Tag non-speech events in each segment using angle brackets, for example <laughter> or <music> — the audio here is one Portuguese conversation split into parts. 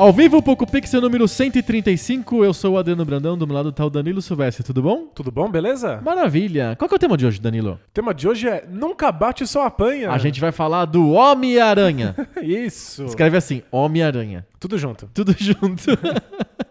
Ao vivo, Poco Pixel número 135, eu sou o Adriano Brandão, do meu lado tá o Danilo Silvestre, tudo bom? Tudo bom, beleza? Maravilha! Qual que é o tema de hoje, Danilo? O tema de hoje é Nunca bate só apanha. A gente vai falar do Homem-Aranha. <laughs> Isso. Escreve assim, Homem-Aranha. Tudo junto. Tudo junto. <laughs>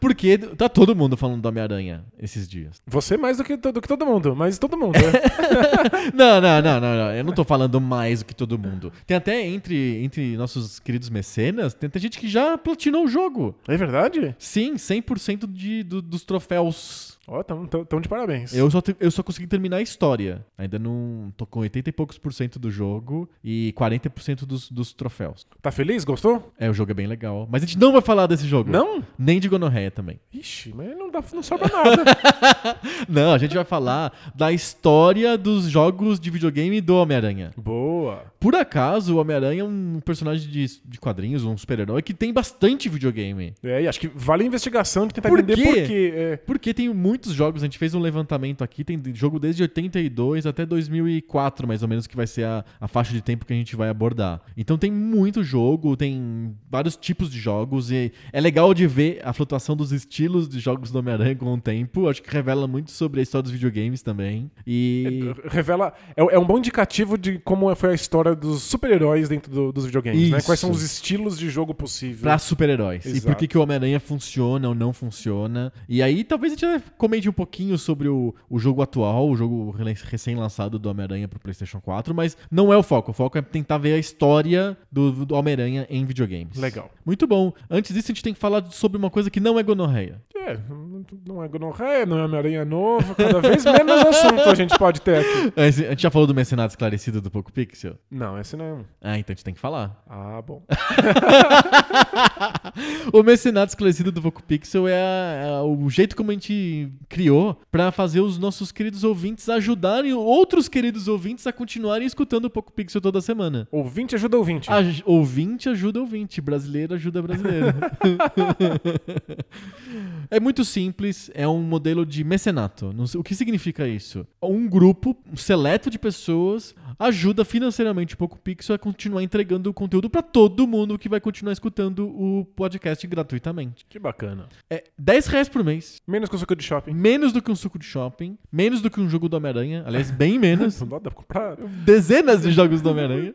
Porque tá todo mundo falando do Homem-Aranha esses dias. Você mais do que, do que todo mundo, mas todo mundo. né? <laughs> não, não, não, não, não. Eu não tô falando mais do que todo mundo. Tem até entre, entre nossos queridos mecenas, tem, tem gente que já platinou o jogo. é verdade? Sim, 100% de, do- dos troféus. Ó, tão, tão, tão de parabéns. Eu só, te- eu só consegui terminar a história. Ainda não. tô com 80 e poucos por cento do jogo e 40% dos, dos troféus. Tá feliz? Gostou? É, o jogo é bem legal. Mas a gente não vai falar desse jogo. Não? Nem de gonorreia também. Ixi, mas não, dá, não sobra nada. <laughs> Não, a gente vai falar da história dos jogos de videogame do Homem-Aranha. Boa. Por acaso, o Homem-Aranha é um personagem de, de quadrinhos, um super-herói que tem bastante videogame. É, e acho que vale a investigação de tentar Por entender por quê. É, Porque tem muitos jogos, a gente fez um levantamento aqui, tem jogo desde 82 até 2004, mais ou menos, que vai ser a, a faixa de tempo que a gente vai abordar. Então tem muito jogo, tem vários tipos de jogos, e é legal de ver a flutuação dos estilos de jogos do Homem-Aranha com o tempo. Acho que revela muito sobre a história dos videogames também. E. revela. É, é um bom indicativo de como foi a história dos super-heróis dentro do- dos videogames, né? Isso. Quais são os estilos de jogo possível. Pra super-heróis. E por que, que o Homem-Aranha funciona ou não funciona. E aí, talvez a gente comente um pouquinho sobre o, o jogo atual, o jogo re- recém-lançado do Homem-Aranha pro PlayStation 4, mas não é o foco. O foco é tentar ver a história do, do Homem-Aranha em videogames. Legal. Muito bom. Antes disso, a gente tem que falar sobre uma coisa que não é gonorreia. É, não- é gonorreia, não é Homem-Aranha novo. Cada vez menos assunto a gente pode ter aqui. A gente já falou do Mecenato Esclarecido do Poco Pixel? Não, esse não é um. Ah, então a gente tem que falar. Ah, bom. <laughs> o Mecenato Esclarecido do Voco Pixel é, a- é o jeito como a gente criou pra fazer os nossos queridos ouvintes ajudarem outros queridos ouvintes a continuarem escutando o Poco Pixel toda semana. Ouvinte ajuda ouvinte. A, ouvinte ajuda ouvinte, brasileiro ajuda brasileiro. <laughs> é muito simples, é um modelo de mecenato. O que significa isso? Um grupo um seleto de pessoas ajuda financeiramente o Poco Pixel a continuar entregando o conteúdo pra todo mundo que vai continuar escutando o podcast gratuitamente. Que bacana. É 10 reais por mês, Menos que o suco de shopping. menos do que um suco de shopping, menos do que um jogo do Homem-Aranha, aliás, bem menos. <laughs> Não dá pra comprar. dezenas de jogos do Homem-Aranha.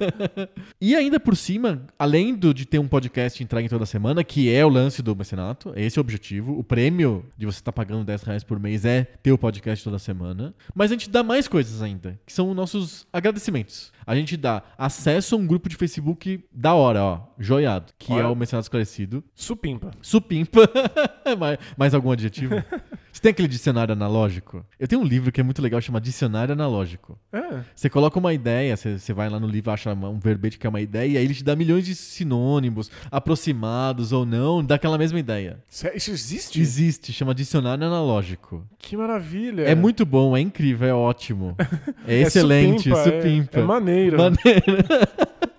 <laughs> e ainda por cima, além do, de ter um podcast entregue toda semana, que é o lance do mecenato, esse é o objetivo. O prêmio de você estar pagando 10 reais por mês é ter o podcast toda semana. Mas a gente dá mais coisas ainda, que são nossos agradecimentos. A gente dá acesso a um grupo de Facebook da hora, ó, joiado, que Olha. é o Mecenato Esclarecido. Supimpa. Supimpa. <laughs> mais, mais algum adjetivo? <laughs> Você tem aquele dicionário analógico? Eu tenho um livro que é muito legal, chama Dicionário Analógico. É. Você coloca uma ideia, você, você vai lá no livro, acha um verbete que é uma ideia, e aí ele te dá milhões de sinônimos, aproximados ou não, daquela mesma ideia. Isso é- existe? Existe, chama Dicionário Analógico. Que maravilha. É, muito bom, é incrível, é ótimo. É, <laughs> É excelente, supimpa, é- supimpa. É, maneiro. Maneiro. <laughs>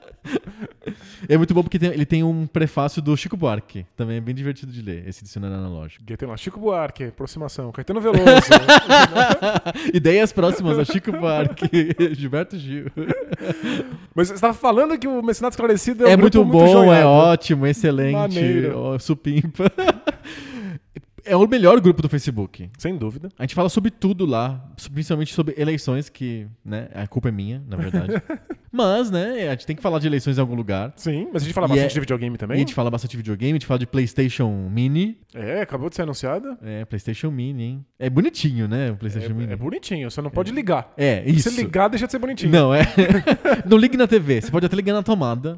é muito bom porque tem- ele tem um prefácio do Chico Buarque. Também é bem divertido de ler, esse dicionário analógico. Porque Tem lá Chico Buarque, aproximação. Caetano <laughs> Veloso. Ideias próximas a Chico Buarque, <laughs> Gilberto Gil. Mas você estava falando que o Mecenato Esclarecido é, um É muito bom, é joiado. ótimo, excelente, Maneiro. ó, supimpa. É o melhor grupo do Facebook. Sem dúvida. A gente fala sobre tudo lá, principalmente sobre eleições, que, né, a culpa é minha, na verdade. <laughs> Mas, né, a gente tem que falar de eleições em algum lugar. Sim, mas a gente fala E bastante é- de videogame E também. a gente fala bastante de videogame, a gente fala de PlayStation Mini. É, acabou de ser anunciado. É, PlayStation Mini, hein? É bonitinho, né, o É, PlayStation Mini. é bonitinho, você não pode ligar. É, Se isso. você ligar, deixa de ser bonitinho. Não, é. <laughs> não ligue na TV. Você pode até ligar na tomada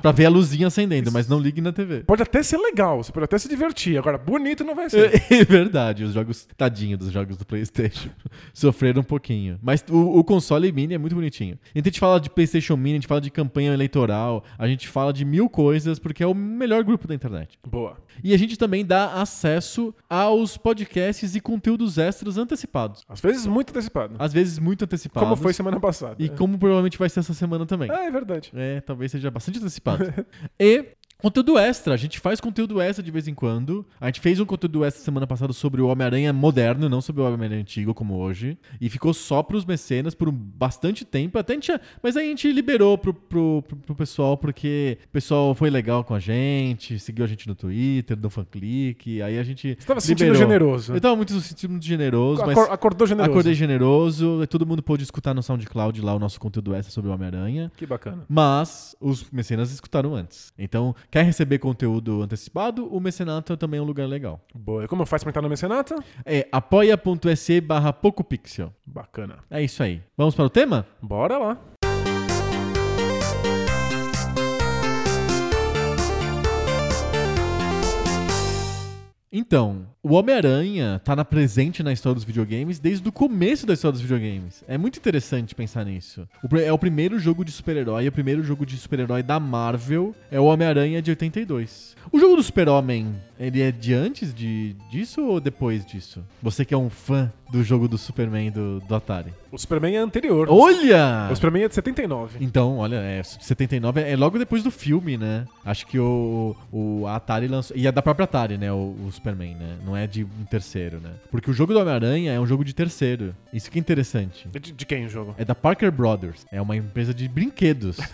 pra ver a luzinha acendendo, mas não ligue na TV. Pode até ser legal, você pode até se divertir. Agora, bonito não vai ser. <laughs> É verdade, os jogos, tadinho dos jogos do PlayStation, <laughs> sofreram um pouquinho. Mas o, o console mini é muito bonitinho. Então a gente fala de PlayStation Mini, a gente fala de campanha eleitoral, a gente fala de mil coisas, porque é o melhor grupo da internet. Boa. E a gente também dá acesso aos podcasts e conteúdos extras antecipados. Às vezes muito antecipado. Às vezes muito antecipados. Como foi semana passada. E como provavelmente vai ser essa semana também. Ah, é verdade. É, talvez seja bastante antecipado. E conteúdo extra. A gente faz conteúdo extra de vez em quando. A gente fez um conteúdo extra semana passada sobre o Homem-Aranha moderno, não sobre o Homem-Aranha antigo, como hoje. E ficou só pros mecenas por bastante tempo. Até a gente, mas aí a gente liberou pro, pro, pro, pro pessoal, porque o pessoal foi legal com a gente, seguiu a gente no Twitter, no FanClick. Aí a gente. Você tava se sentindo liberou. generoso. Eu tava muito se sentindo muito generoso, mas. Acor- acordou generoso. Acordei generoso, todo mundo pôde escutar no SoundCloud lá o nosso conteúdo extra sobre o Homem-Aranha. Que bacana. Mas os mecenas escutaram antes. Então, quer receber conteúdo antecipado? O mecenato também é um lugar legal. Boa. E como faz pra entrar no mecenato? É apoia.se barra PocoPixel. Bacana. É isso aí. Vamos para o tema? Bora lá. Então, o Homem-Aranha tá na presente na história dos videogames desde o começo da história dos videogames. É muito interessante pensar nisso. O é o primeiro jogo de super-herói, é o primeiro jogo de super-herói da Marvel, é o Homem-Aranha de 82. O jogo do Super-Homem, ele é de antes de, disso ou depois disso? Você que é um fã do jogo do Superman do, do Atari. O Superman é anterior. Olha! O Superman é de 79. Então, olha, é 79 é logo depois do filme, né? Acho que o, o Atari lançou. E é da própria Atari, né? O, o Superman, né? Não é de um terceiro, né? Porque o jogo do Homem-Aranha é um jogo de terceiro. Isso que é interessante. De, de quem o jogo? É da Parker Brothers. É uma empresa de brinquedos. <laughs>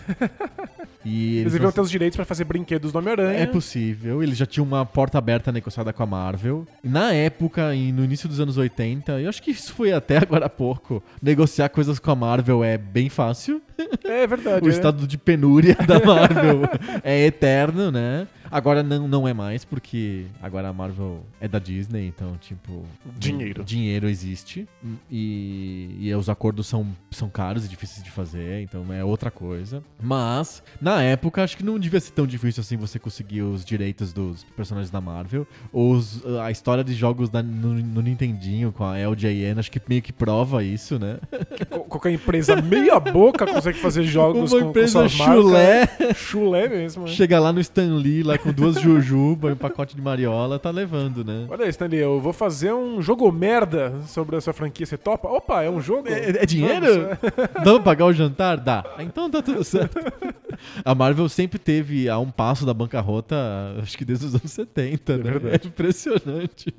e Eles deviam ter os direitos pra fazer brinquedos do Homem-Aranha. é possível. Eles já tinham uma porta aberta negociada com a Marvel. E na época, no início dos anos 80, eu acho que isso foi até agora há pouco, negociar coisas com a Marvel é bem fácil. É verdade. <laughs> O é. estado de penúria da Marvel <laughs> é eterno, né? Agora não, não é mais, porque agora a Marvel é da Disney, então, tipo. Dinheiro. Dinheiro existe. E, e os acordos são, são caros e difíceis de fazer, então é outra coisa. Mas, na época, acho que não devia ser tão difícil assim você conseguir os direitos dos personagens da Marvel. Os, a história de jogos da- no, no Nintendinho com a LJN, acho que meio que prova isso, né? <laughs> Qualquer empresa meia boca consegue fazer jogos Uma com, com empresa suas chulé. marcas. Chulé mesmo. né? Chega lá no Stan Lee, lá com duas jujuba e um pacote de mariola, tá levando, né? Olha aí, Stanley, eu vou fazer um jogo merda sobre a sua franquia. Você topa? Opa, é um jogo? É, é dinheiro? Vamos, é. Dá pra pagar o jantar? Dá. Então tá tudo certo. <laughs> A Marvel sempre teve a um passo da bancarrota, acho que desde os anos 70, É né? verdade. É impressionante.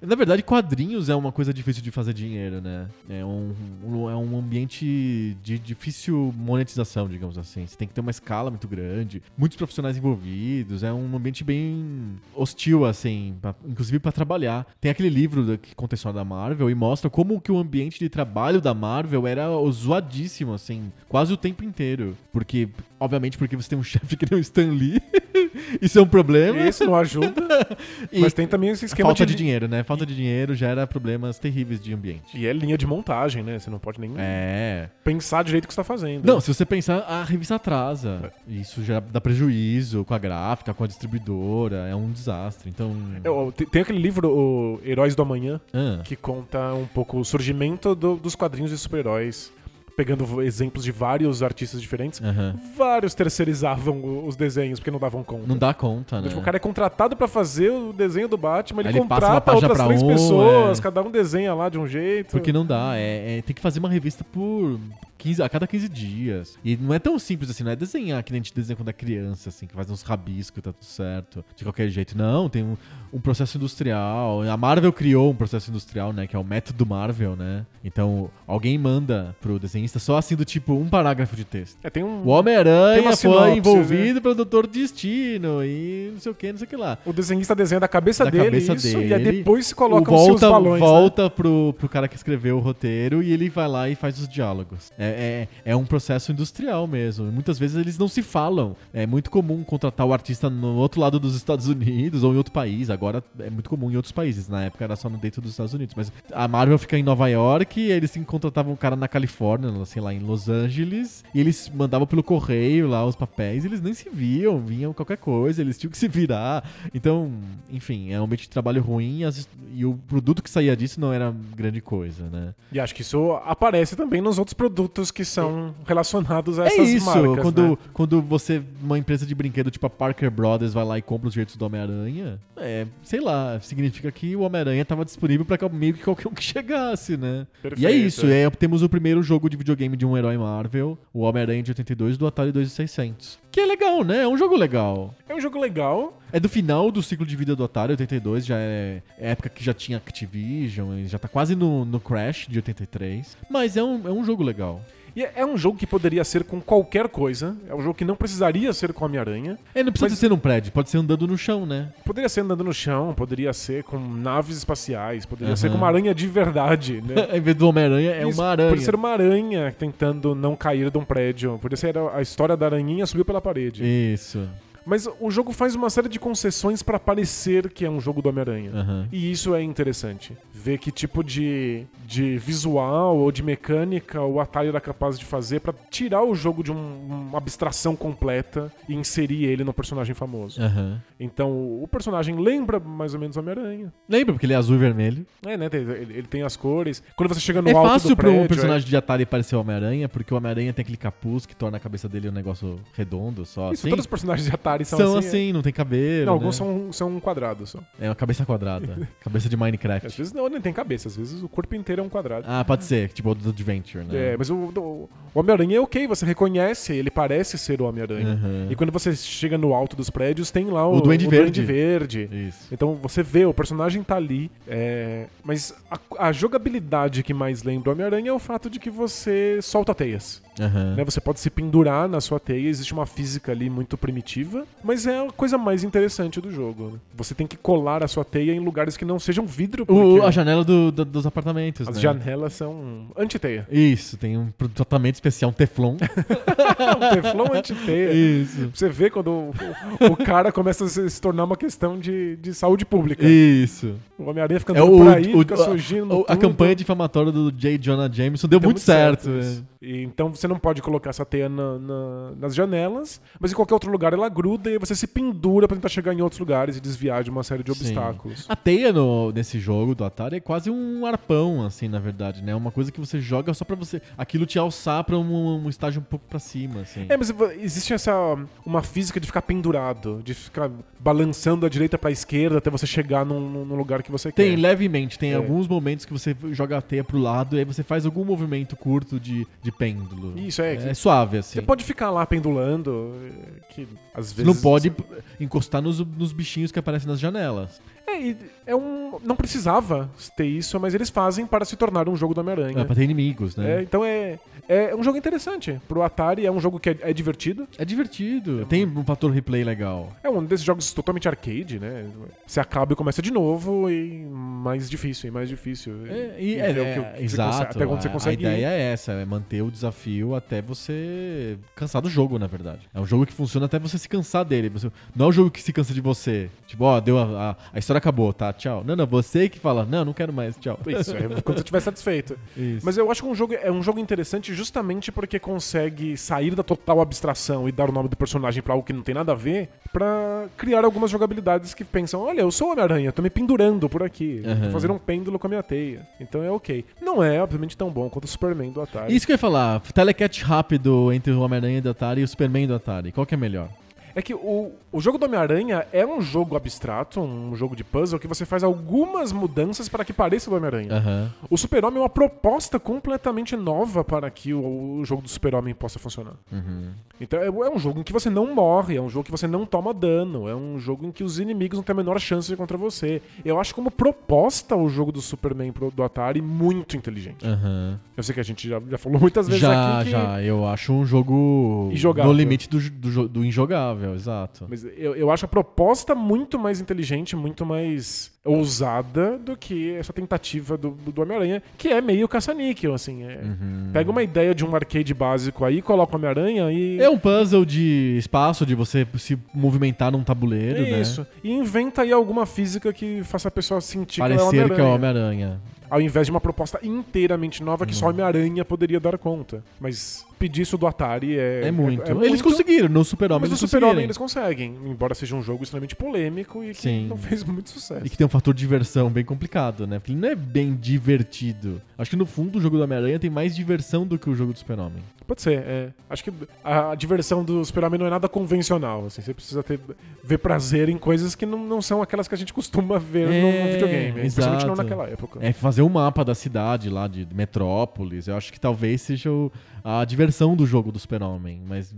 Na verdade, quadrinhos é uma coisa difícil de fazer dinheiro, né? É um, um- é um ambiente de difícil monetização, digamos assim. Você tem que ter uma escala muito grande, muitos profissionais envolvidos, é um ambiente bem hostil, assim, pra- inclusive para trabalhar. Tem aquele livro da- que conta a história da Marvel e mostra como que o ambiente de trabalho da Marvel era zoadíssimo, assim, quase o tempo inteiro. Porque, obviamente, porque você tem um chefe que nem o Stan Lee, <laughs> isso é um problema. Isso não ajuda. <laughs> Mas tem também esse esquema falta de... dinheiro, né? Falta de dinheiro gera problemas terríveis de ambiente. E é linha de montagem, né? Você não pode nem É. pensar direito o que você tá fazendo. Não, se você pensar, a revista atrasa. Isso já dá prejuízo com a gráfica, com a distribuidora. É um desastre. Então. É, Tem aquele livro, o Heróis do Amanhã, Ah, que conta um pouco o surgimento do- dos quadrinhos de super-heróis, pegando exemplos de vários artistas diferentes. aham. Vários terceirizavam os desenhos porque não davam conta. Não dá conta, né? Tipo, o cara é contratado pra fazer o desenho do Batman, ele ele contrata outras três um, pessoas, é. cada um desenha lá de um jeito. Porque não dá. É, é- tem que fazer uma revista por, 15, a cada 15 dias. E não é tão simples assim, não é desenhar que nem a gente desenha quando é criança, assim, que faz uns rabiscos, tá tudo certo, de qualquer jeito. Não, tem um, um processo industrial. A Marvel criou um processo industrial, né, que é o método Marvel, né? Então, alguém manda pro desenhista só assim do tipo um parágrafo de texto. É, tem um... O Homem-Aranha foi envolvido pelo Doutor Destino e não sei o que, não sei o que lá. O desenhista desenha da cabeça Da dele cabeça isso, e aí dele. depois se coloca os seus volta balões. né? volta pro, pro cara que escreveu o roteiro e ele vai lá e faz os diálogos. É, é, é um processo industrial mesmo. Muitas vezes eles não se falam. É muito comum contratar o artista no outro lado dos Estados Unidos ou em outro país. Agora é muito comum em outros países. Na época era só no dentro dos Estados Unidos. Mas a Marvel fica em Nova York e eles sim contratavam um cara na Califórnia, sei lá, em Los Angeles. E eles mandavam pelo correio lá os papéis. Eles nem se viam, vinham qualquer coisa. Eles tinham que se virar. Então, enfim, é um ambiente de trabalho ruim e, as- e o produto que saía disso não era grande coisa, né? E acho que isso aparece também nos outros produtos que são relacionados a É essas isso, marcas. quando, né? quando você, uma empresa de brinquedo tipo a Parker Brothers, vai lá e compra os direitos do Homem-Aranha, é, sei lá, significa que o Homem-Aranha estava disponível para meio que qualquer um que <laughs> chegasse, né? e é Perfeito, isso, é. é, temos o primeiro jogo de videogame de um herói Marvel, o Homem-Aranha de 82 do Atari 2600. Que é legal, né? É um jogo legal. É um jogo legal. É do final do ciclo de vida do Atari, 82, já é época que já tinha Activision, já tá quase no, no Crash de 83. Mas é um, é um jogo legal. E é é um jogo que poderia ser com qualquer coisa. É um jogo que não precisaria ser com Homem-Aranha. É, não precisa Mas- ser num prédio, pode ser andando no chão, né? Poderia ser andando no chão, poderia ser com naves espaciais, poderia Aham. ser com uma aranha de verdade, né? <laughs> em vez do Homem-Aranha, é Isso, uma aranha. Poderia ser uma aranha tentando não cair de um prédio. Poderia ser a a história da aranhinha subiu pela parede. Isso. Mas o jogo faz uma série de concessões pra parecer que é um jogo do Homem-Aranha. Aham. E isso é interessante. Ver que tipo de, de visual ou de mecânica o Atari era capaz de fazer pra tirar o jogo de um- uma abstração completa e inserir ele no personagem famoso. Aham. Então o personagem lembra mais ou menos o Homem-Aranha. Lembra, porque ele é azul e vermelho. É, né? Ele, ele tem as cores. Quando você chega no É alto fácil do para prédio... um personagem de Atari parecer o Homem-Aranha, porque o Homem-Aranha tem aquele capuz que torna a cabeça dele um negócio redondo só. é... Isso, assim. todos os personagens de Atari são, são assim. assim, é. não tem cabelo. Não, alguns né? são, são um quadrado só. É uma cabeça quadrada. <laughs> cabeça de Às Minecraft. vezes não, nem tem cabeça. Às vezes o corpo inteiro é um quadrado. Ah, pode ser, tipo o do Adventure, né? É, mas o, o- o Homem-Aranha é ok, você reconhece, ele parece ser o Homem-Aranha. Aham. E quando você chega no alto dos prédios, tem lá o, O Duende Verde. Verde. Isso. Então você vê, o personagem tá ali. é, Mas a, a jogabilidade que mais lembra o Homem-Aranha é o fato de que você solta teias. Aham. né? Você pode se pendurar na sua teia, existe uma física ali muito primitiva, mas é a coisa mais interessante do jogo. né? Você tem que colar a sua teia em lugares que não sejam vidro, O- porque a janela do- do- dos apartamentos, as né? janelas são anti-teia. Isso, tem um tratamento especial, um Teflon. <laughs> um teflão anti-teia. Isso. Você vê quando o, o- o cara começa a se tornar uma questão de, de saúde pública. Isso. O Homem-Aranha fica É andando o, por aí, o- fica a- surgindo. o- a tudo. campanha difamatória do J. Jonah Jameson deu, Deu muito, certo. isso. é. E então você não pode colocar essa teia na- na- nas janelas, mas em qualquer outro lugar ela gruda e aí você se pendura pra tentar chegar em outros lugares e desviar de uma série de Sim. obstáculos. A teia no, nesse jogo do Atari é quase um arpão, assim, na verdade, né? Uma coisa que você joga só pra você. Aquilo te alçar pra um, um estágio um pouco pra cima, assim. É, mas existe essa uma física de ficar pendurado, de ficar balançando da direita pra esquerda até você chegar num, num lugar que você Tem, quer. levemente, tem É. alguns momentos que você joga a teia pro lado e aí você faz algum movimento curto de, de pêndulo. Isso, é, que- É suave, assim. Você pode ficar lá pendulando, que às vezes... não pode encostar nos, nos bichinhos que aparecem nas janelas. É, e é um... Não precisava ter isso, mas eles fazem para se tornar um jogo do Homem-Aranha. É, pra ter inimigos, né? É, então é, é um jogo interessante. Pro Atari é um jogo que é, é divertido. É divertido. Tem um fator replay legal. É um desses jogos totalmente arcade, né? Você acaba e começa de novo e mais difícil, e mais difícil. É, e, E é, é, que você exato. consegue- até quando você a- consegue A ir. ideia é essa, é manter o desafio até você cansar do jogo, na verdade. É um jogo que funciona até você se cansar dele. Você- não é um jogo que se cansa de você. Tipo, ó, deu a, a, a história acabou, tá? Tchau. Não, não, você que fala, não, não quero mais, tchau. Isso, é <laughs> quando você estiver satisfeito. Isso. Mas eu acho que um jogo é um jogo interessante justamente porque consegue sair da total abstração e dar o nome do personagem pra algo que não tem nada a ver, pra criar algumas jogabilidades que pensam, olha, eu sou o Homem-Aranha, tô me pendurando por aqui, vou fazer um pêndulo com a minha teia. Então é ok. Não é, obviamente, tão bom quanto o Superman do Atari. Isso que eu ia falar, telecatch rápido entre o Homem-Aranha do Atari e o Superman do Atari. Qual que é melhor? É que o, o jogo do Homem-Aranha é um jogo abstrato, um jogo de puzzle, que você faz algumas mudanças para que pareça do Homem-Aranha. Aham. O Super-Homem é uma proposta completamente nova para que o, o jogo do Super-Homem possa funcionar. Uhum. Então é, é um jogo em que você não morre, é um jogo que você não toma dano, é um jogo em que os inimigos não têm a menor chance de contra você. Eu acho como proposta o jogo do Superman pro, do Atari muito inteligente. Aham. Eu sei que a gente já, já falou muitas vezes Já, aqui que. já. Eu acho um jogo no limite do, do, do injogável, exato. Mas eu, eu acho a proposta muito mais inteligente, muito mais ousada do que essa tentativa do, do Homem-Aranha, que é meio caça-níquel, assim. é- Uhum. Pega uma ideia de um arcade básico aí, coloca o Homem-Aranha e. É um puzzle de espaço, de você se movimentar num tabuleiro, É né? isso. E inventa aí alguma física que faça a pessoa sentir Parecer que é o que é o Homem-Aranha. Homem-Aranha. Ao invés de uma proposta inteiramente nova que Uhum. só Homem-Aranha poderia dar conta. Mas pedir isso do Atari é. É muito. é Eles conseguiram, no Super-Homem Mas no Super-Homem eles conseguem. Embora seja um jogo extremamente polêmico e que Sim. não fez muito sucesso. E que tem um fator de diversão bem complicado, né? Porque ele não é bem divertido. Acho que no fundo o jogo do Homem-Aranha tem mais diversão do que o jogo do Super-Homem. Pode ser, é. Acho que a, a diversão do Super-Homem não é nada convencional, assim. Você precisa ter, ver prazer em coisas que não, não são aquelas que a gente costuma ver É, no videogame. Especialmente não naquela época. É fazer um mapa da cidade lá, de Metrópolis. Eu acho que talvez seja o- a diversão do jogo do Super-Homem. Mas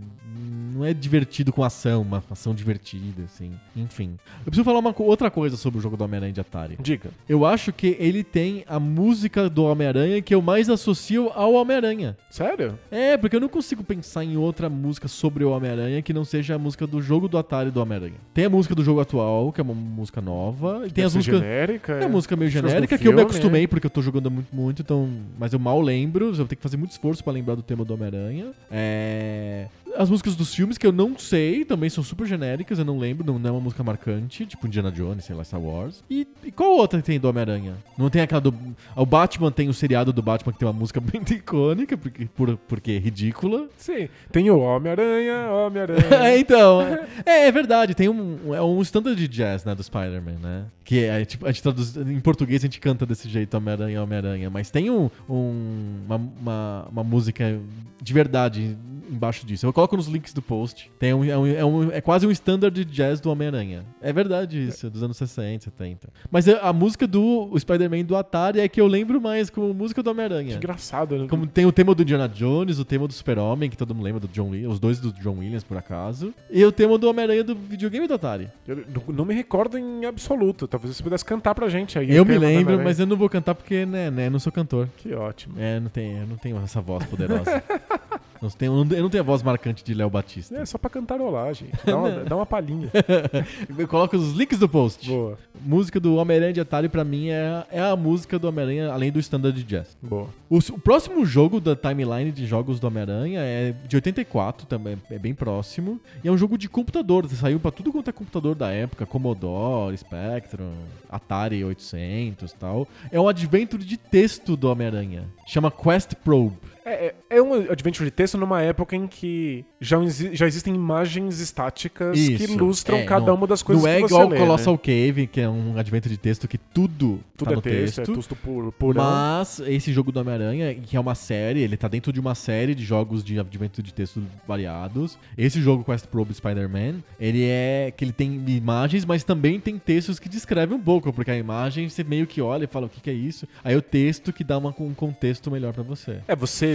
não é divertido com ação, uma ação divertida, assim. Enfim. Eu preciso falar uma outra coisa sobre o jogo do Homem-Aranha de Atari. Diga. Eu acho que ele tem a música do Homem-Aranha que eu mais associo ao Homem-Aranha. Sério? É, porque eu não consigo pensar em outra música sobre o Homem-Aranha que não seja a música do jogo do Atari do Homem-Aranha. Tem a música do jogo atual, que é uma música nova, e tem Deve as músicas. genérica. É uma música meio genérica que eu me filme, acostumei é. porque eu tô jogando muito, muito, então. Mas eu mal lembro, eu vou ter que fazer muito esforço pra lembrar do tema do Homem-Aranha. É. As músicas dos filmes que eu não sei também são super genéricas, eu não lembro, não, não é uma música marcante, tipo Indiana Jones, sei lá, Star Wars. E, e qual outra que tem do Homem-Aranha? Não tem aquela do. O Batman tem o seriado do Batman que tem uma música <laughs> bem icônica, porque, por, porque é ridícula. Sim. Tem o Homem-Aranha, <laughs> é, Homem-Aranha. então. <laughs> É, é verdade, tem um, é um standard de jazz, né, do Spider-Man, né? Que é, tipo, a gente traduz, em português a gente canta desse jeito, Homem-Aranha, Homem-Aranha, mas tem um, um- uma, uma, uma música de verdade embaixo disso. Eu coloco nos links do post. Tem um, é, um- é um- é quase um standard de jazz do Homem-Aranha. É verdade isso, dos anos 60, 70. Mas a, a música do Spider-Man do Atari é que eu lembro mais como música do Que Homem-Aranha. engraçado, né? Como tem o tema do Indiana Jones, o tema do Super-Homem, que todo mundo lembra do John Williams, os dois do John Williams, por acaso. E o tema do Homem-Aranha do videogame do Atari. Eu não- me recordo em absoluto. Talvez você pudesse cantar pra gente aí. eu me lembro, mas eu não vou cantar porque, né, né, não sou cantor. Que ótimo. É, não eu não tenho essa voz poderosa. <laughs> não tenho, eu não- tenho a voz marcante de Léo Batista. É só pra cantarolar, gente. Dá uma, <laughs> dá uma palhinha. <laughs> Eu coloco os links do post. Boa, Música do Homem-Aranha de Atari, pra mim, é, é a música do Homem-Aranha, além do standard de jazz. boa. O, o próximo jogo da timeline de jogos do Homem-Aranha é de 84, também é bem próximo. E é um jogo de computador. Saiu pra tudo quanto é computador da época: Commodore, Spectrum, Atari 800 e tal. É um adventure de texto do Homem-Aranha. Chama Quest Probe. É, é, é um adventure de texto numa época em que já, já existem imagens estáticas que Isso. ilustram É, cada não- uma das coisas Não é que você igual lê, Colossal né? Cave, que é um adventure de texto que tudo, Tudo tá é texto, texto. é texto puro, purão. Mas esse jogo do Homem-Aranha, que é uma série, ele tá dentro de uma série de jogos de advento de texto variados. Esse jogo Quest Probe Spider-Man, ele é que ele tem imagens, mas também tem textos que descrevem um pouco, porque a imagem você meio que olha e fala o que, que é isso. Aí o texto que dá uma, um contexto melhor pra você. É, você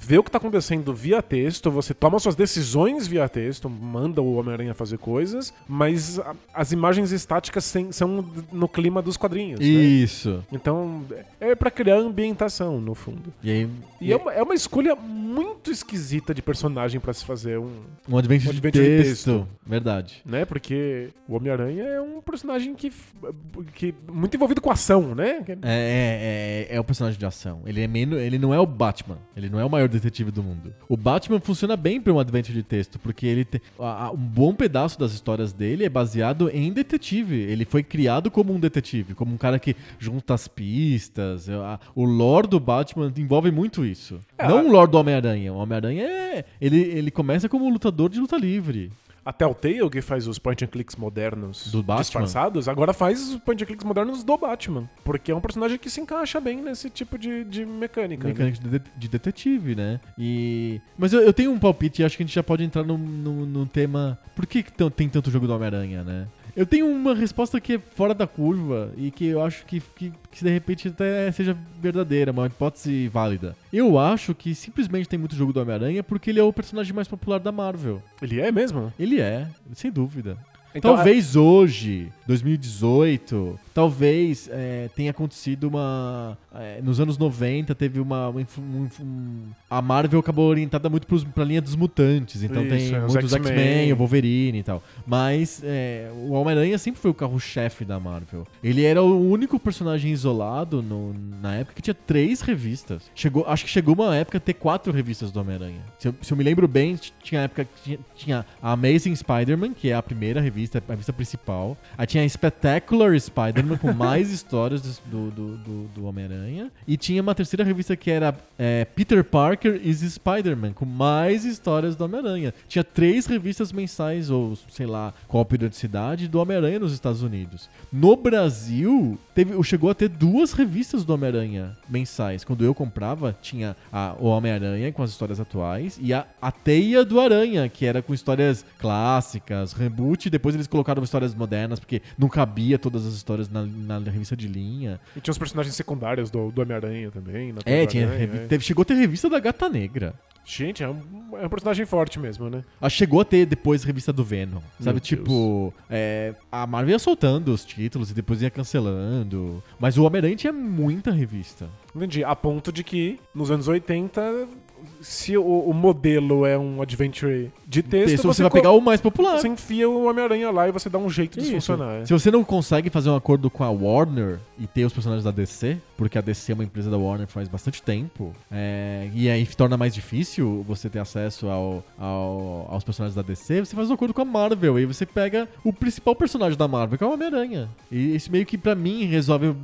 vê o que tá acontecendo via texto, você toma suas decisões via texto, manda o Homem-Aranha fazer coisas, mas a- as imagens estáticas sem- são no clima dos quadrinhos. né? Isso. Então, é pra criar ambientação, no fundo. E aí, E é uma, é uma escolha muito esquisita de personagem pra se fazer um. um adventure, Um de, adventure de texto. texto. Verdade. Né? Porque o Homem-Aranha é um personagem que, que. muito envolvido com ação, né? É, é, é, é o personagem de ação. Ele é menos, ele não é o Batman. Ele não é o maior detetive do mundo. O Batman funciona bem para um adventure de texto, porque ele tem a- a- um bom pedaço das histórias dele é baseado em detetive. Ele foi criado como um detetive, como um cara que junta as pistas. A- O lore do Batman envolve muito isso. É, não o lore do Homem-Aranha. O Homem-Aranha é ele, ele começa como um lutador de luta livre. A Telltale, que faz os point and clicks modernos Do Batman? disfarçados, agora faz os point and clicks modernos do Batman. Porque é um personagem que se encaixa bem nesse tipo de, de mecânica. né? Mecânica de, de- de detetive, né? E. Mas eu, eu tenho um palpite e acho que a gente já pode entrar no tema. Por que, tem tanto jogo do Homem-Aranha, né? Eu tenho uma resposta que é fora da curva e que eu acho que, que, que de repente até seja verdadeira, uma hipótese válida. Eu acho que simplesmente tem muito jogo do Homem-Aranha porque ele é o personagem mais popular da Marvel. Ele é mesmo? Ele é, sem dúvida. Então, talvez hoje, 2018, talvez é, tenha acontecido uma. É, nos anos 90 teve uma. um- um- a Marvel acabou orientada muito pros, pra linha dos mutantes. Então Isso, tem é, os muitos X-Men. O Wolverine e tal. Mas é, o Homem-Aranha sempre foi o carro-chefe da Marvel. Ele era o único personagem isolado no- na época que tinha três revistas. Chegou, acho que chegou uma época a ter quatro revistas do Homem-Aranha. Se, eu- se eu me lembro bem, tinha época que tinha, tinha a Amazing Spider-Man, que é a primeira revista, a revista principal. Aí tinha a Spectacular Spider-Man, com mais <laughs> histórias do, do, do, do Homem-Aranha. E tinha uma terceira revista que era é, Peter Parker is Spider-Man, com mais histórias do Homem-Aranha. Tinha três revistas mensais, ou sei lá, qual a periodicidade, do Homem-Aranha nos Estados Unidos. No Brasil, teve, chegou a ter duas revistas do Homem-Aranha mensais. Quando eu comprava, tinha a, o Homem-Aranha com as histórias atuais e a, a Teia do Aranha, que era com histórias clássicas, reboot, depois eles colocaram histórias modernas, porque não cabia todas as histórias na, na revista de linha. E tinha os personagens secundários do, do Homem-Aranha também. na É, do tinha, Aranha, é. teve- chegou a ter revista da Gata Negra. Gente, é um, é um personagem forte mesmo, né? Ah, chegou a ter depois revista do Venom. Sabe, Meu tipo, é, a Marvel ia soltando os títulos e depois ia cancelando. Mas o Homem-Aranha tinha muita revista. Entendi. A ponto de que, nos anos 80, se o, o modelo é um adventure de texto, Texto, você vai pegar o mais popular. Você enfia o Homem-Aranha lá e você dá um jeito de Isso. funcionar. Se você não consegue fazer um acordo com a Warner e ter os personagens da DC, porque a DC é uma empresa da Warner faz bastante tempo, é, e aí torna mais difícil você ter acesso ao, ao- aos personagens da DC, você faz um acordo com a Marvel, e você pega o principal personagem da Marvel, que é o Homem-Aranha. E isso meio que, pra mim, resolve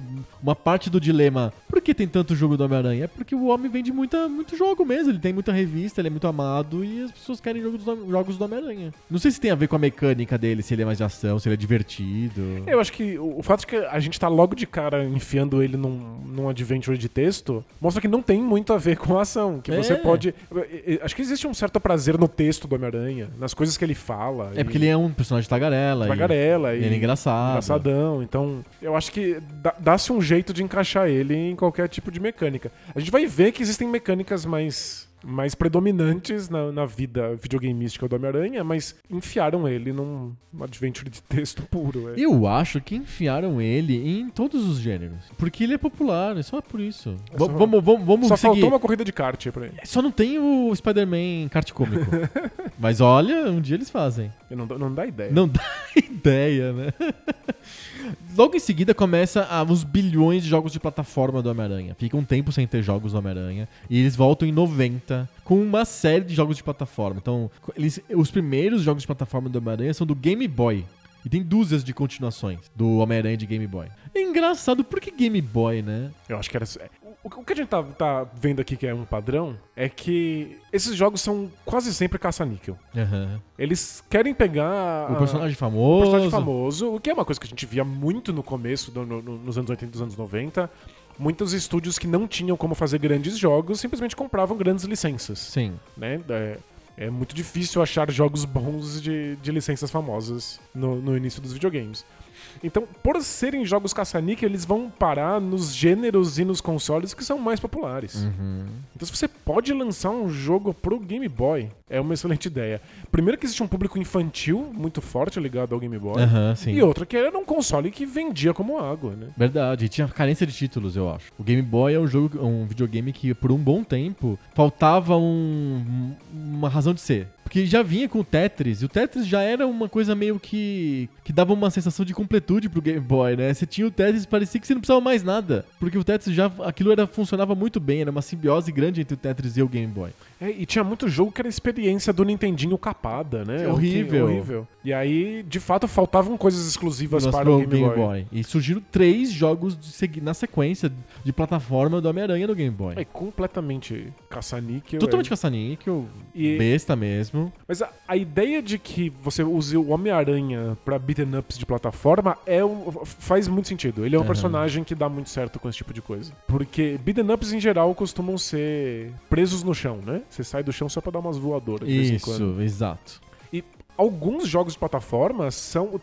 uma parte do dilema. Por que tem tanto jogo do Homem-Aranha? É porque o homem vende muita, muito jogo mesmo, ele tem muita revista, ele é muito amado, e as pessoas querem jogos do, jogos do Homem-Aranha. Não sei se tem a ver com a mecânica dele, se ele é mais de ação, se ele é divertido. Eu acho que o, o fato de que a gente tá logo de cara enfiando ele num, num adventure de texto mostra que não tem muito a ver <laughs> com a ação. Que você É. pode. eh, eh, Acho que existe um certo prazer no texto do Homem-Aranha, nas coisas que ele fala. É porque ele é um personagem tagarela. e- tagarela E, e ele é engraçado. engraçadão. Então, eu acho que dá- dá-se um jeito de encaixar ele em qualquer tipo de mecânica. A gente vai ver que existem mecânicas mais, mais predominantes na, na vida videogameística do Homem-Aranha, mas enfiaram ele num adventure de texto puro. é. Eu acho que enfiaram ele em todos os gêneros. Porque ele é popular, é só por isso. É só- vamos vamos, vamos Só seguir. faltou uma corrida de kart pra ele. Só não tem o Spider-Man kart cômico. <laughs> Mas olha, um dia eles fazem. Não, não dá ideia. Não dá <laughs> ideia, né? Logo em seguida começa os bilhões de jogos de plataforma do Homem-Aranha. Fica um tempo sem ter jogos do Homem-Aranha. E eles voltam em 90 com uma série de jogos de plataforma. Então, eles, os primeiros jogos de plataforma do Homem-Aranha são do Game Boy. E tem dúzias de continuações do Homem-Aranha de Game Boy. É engraçado, por que Game Boy, né? Eu acho que era. é, O, o que a gente tá, tá vendo aqui que é um padrão é que esses jogos são quase sempre caça-níquel. Aham. Eles querem pegar. O a- personagem o famoso. personagem famoso, o que é uma coisa que a gente via muito no começo, do- no- no- nos anos 80 e dos anos 90. Muitos estúdios que não tinham como fazer grandes jogos simplesmente compravam grandes licenças. Sim. Né? É, muito difícil achar jogos bons de, de licenças famosas no, no início dos videogames. Então, por serem jogos caça-níquel, eles vão parar nos gêneros e nos consoles que são mais populares. Uhum. Então, se você pode lançar um jogo pro Game Boy, é uma excelente ideia. Primeiro que existe um público infantil muito forte ligado ao Game Boy. Sim. E outra que era um console que vendia como água, né? Verdade, e tinha carência de títulos, eu acho. O Game Boy é um jogo, um videogame que por um bom tempo faltava um- uma razão de ser. Porque já vinha com o Tetris, e o Tetris já era uma coisa meio que que dava uma sensação de completude pro Game Boy, né? Você tinha o Tetris, parecia que você não precisava mais nada, porque o Tetris já aquilo era funcionava muito bem, era uma simbiose grande entre o Tetris e o Game Boy. É, e tinha muito jogo que era experiência do Nintendinho capada, né? É horrível. O que- horrível. E aí, de fato, faltavam coisas exclusivas Nossa, para o pro Game, Boy. E surgiram três jogos de na sequência de plataforma do Homem-Aranha no Game Boy. É completamente caça-níquel. Totalmente é. caça-níquel, E- besta mesmo. Mas a, a ideia de que você use o Homem-Aranha pra beaten ups de plataforma é um, faz muito sentido. Ele é um Aham. personagem que dá muito certo com esse tipo de coisa. Porque beaten ups em geral costumam ser presos no chão, né? Você sai do chão só pra dar umas voadoras de vez em quando. Isso, exato. E alguns jogos de plataforma são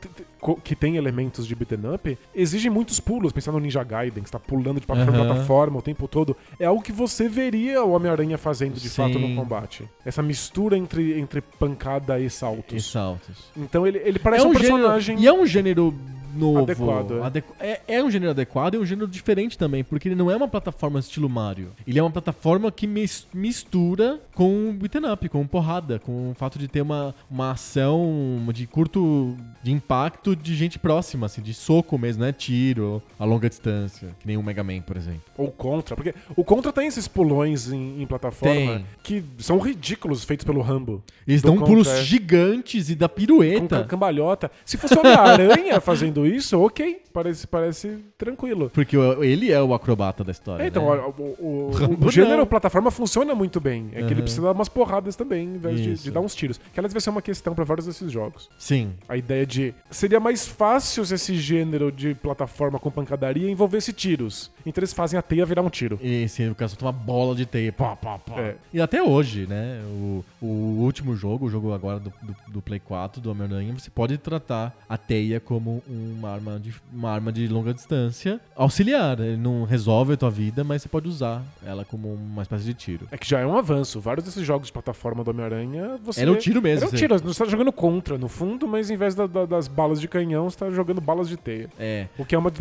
que tem elementos de beaten up, exigem muitos pulos. Pensando no Ninja Gaiden, que está pulando de plataforma em Aham. plataforma o tempo todo. É algo que você veria o Homem-Aranha fazendo de fato no Sim. combate. Essa mistura entre, entre pancada e saltos. E saltos. Então ele, ele parece um, personagem. Gênero, e é um gênero novo. Adequado, é. adequ- É, é um gênero adequado e um gênero diferente também, porque ele não é uma plataforma estilo Mario. Ele é uma plataforma que mis- mistura com beaten up, com porrada, com o fato de ter uma, uma ação de curto de impacto de gente próxima, assim, de soco mesmo, não é tiro a longa distância, que nem o Mega Man, por exemplo. Ou Contra. Porque o Contra tem esses pulões em, em plataforma Tem. que são ridículos, feitos pelo Rambo. Eles dão pulos Contra, é. gigantes e da Com pirueta. ca- cambalhota. Se fosse o Homem-Aranha <laughs> fazendo isso, ok. Parece, parece tranquilo. Porque ele é o acrobata da história. É, então, né? o, o- o- <laughs> o gênero plataforma funciona muito bem. É que ele precisa dar umas porradas também, em vez de, de dar uns tiros. Que aliás vai ser uma questão pra vários desses jogos. Sim. A ideia de. Seria mais fácil se esse gênero de plataforma com pancadaria envolvesse tiros. Então eles fazem a teia virar um tiro. Esse, o cara solta uma bola de teia. Pá, pá, pá. É. E até hoje, né? O, o último jogo, o jogo agora do, do, do Play 4, do Homem-Aranha, você pode tratar a teia como uma arma de, uma arma de longa distância auxiliar. Ele não resolve a tua vida, mas você pode usar ela como uma espécie de tiro. É que já é um avanço. Vários desses jogos de plataforma do Homem-Aranha, você. Era um tiro mesmo. Era um tiro, você tá jogando contra no fundo, mas em vez da- da- das balas de canhão, você tá jogando balas de teia. É. O que é uma,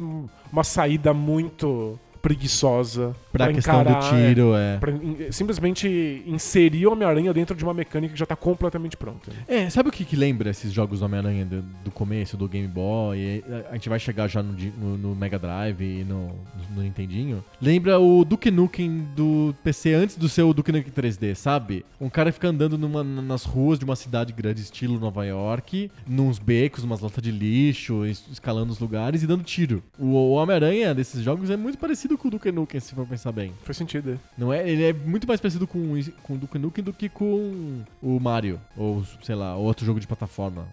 uma saída muito preguiçosa Pra, pra questão encarar, do tiro, é. Pra in- simplesmente inserir o Homem-Aranha dentro de uma mecânica que já tá completamente pronta. É, sabe o que, que lembra esses jogos do Homem-Aranha do, do começo, do Game Boy? E a gente vai chegar já no, no- no Mega Drive e no, no Nintendinho. Lembra o Duke Nukem do PC antes do seu Duke Nukem 3D, sabe? Um cara fica andando numa- nas ruas de uma cidade grande, estilo Nova York, nos becos, umas latas de lixo, es- escalando os lugares e dando tiro. O, o Homem-Aranha desses jogos é muito parecido com o Duke Nukem, se for pensar bem. Faz sentido. é. Não é, ele é muito mais parecido com, com o Duke Nukem do que com o Mario. Ou, sei lá, outro jogo de plataforma.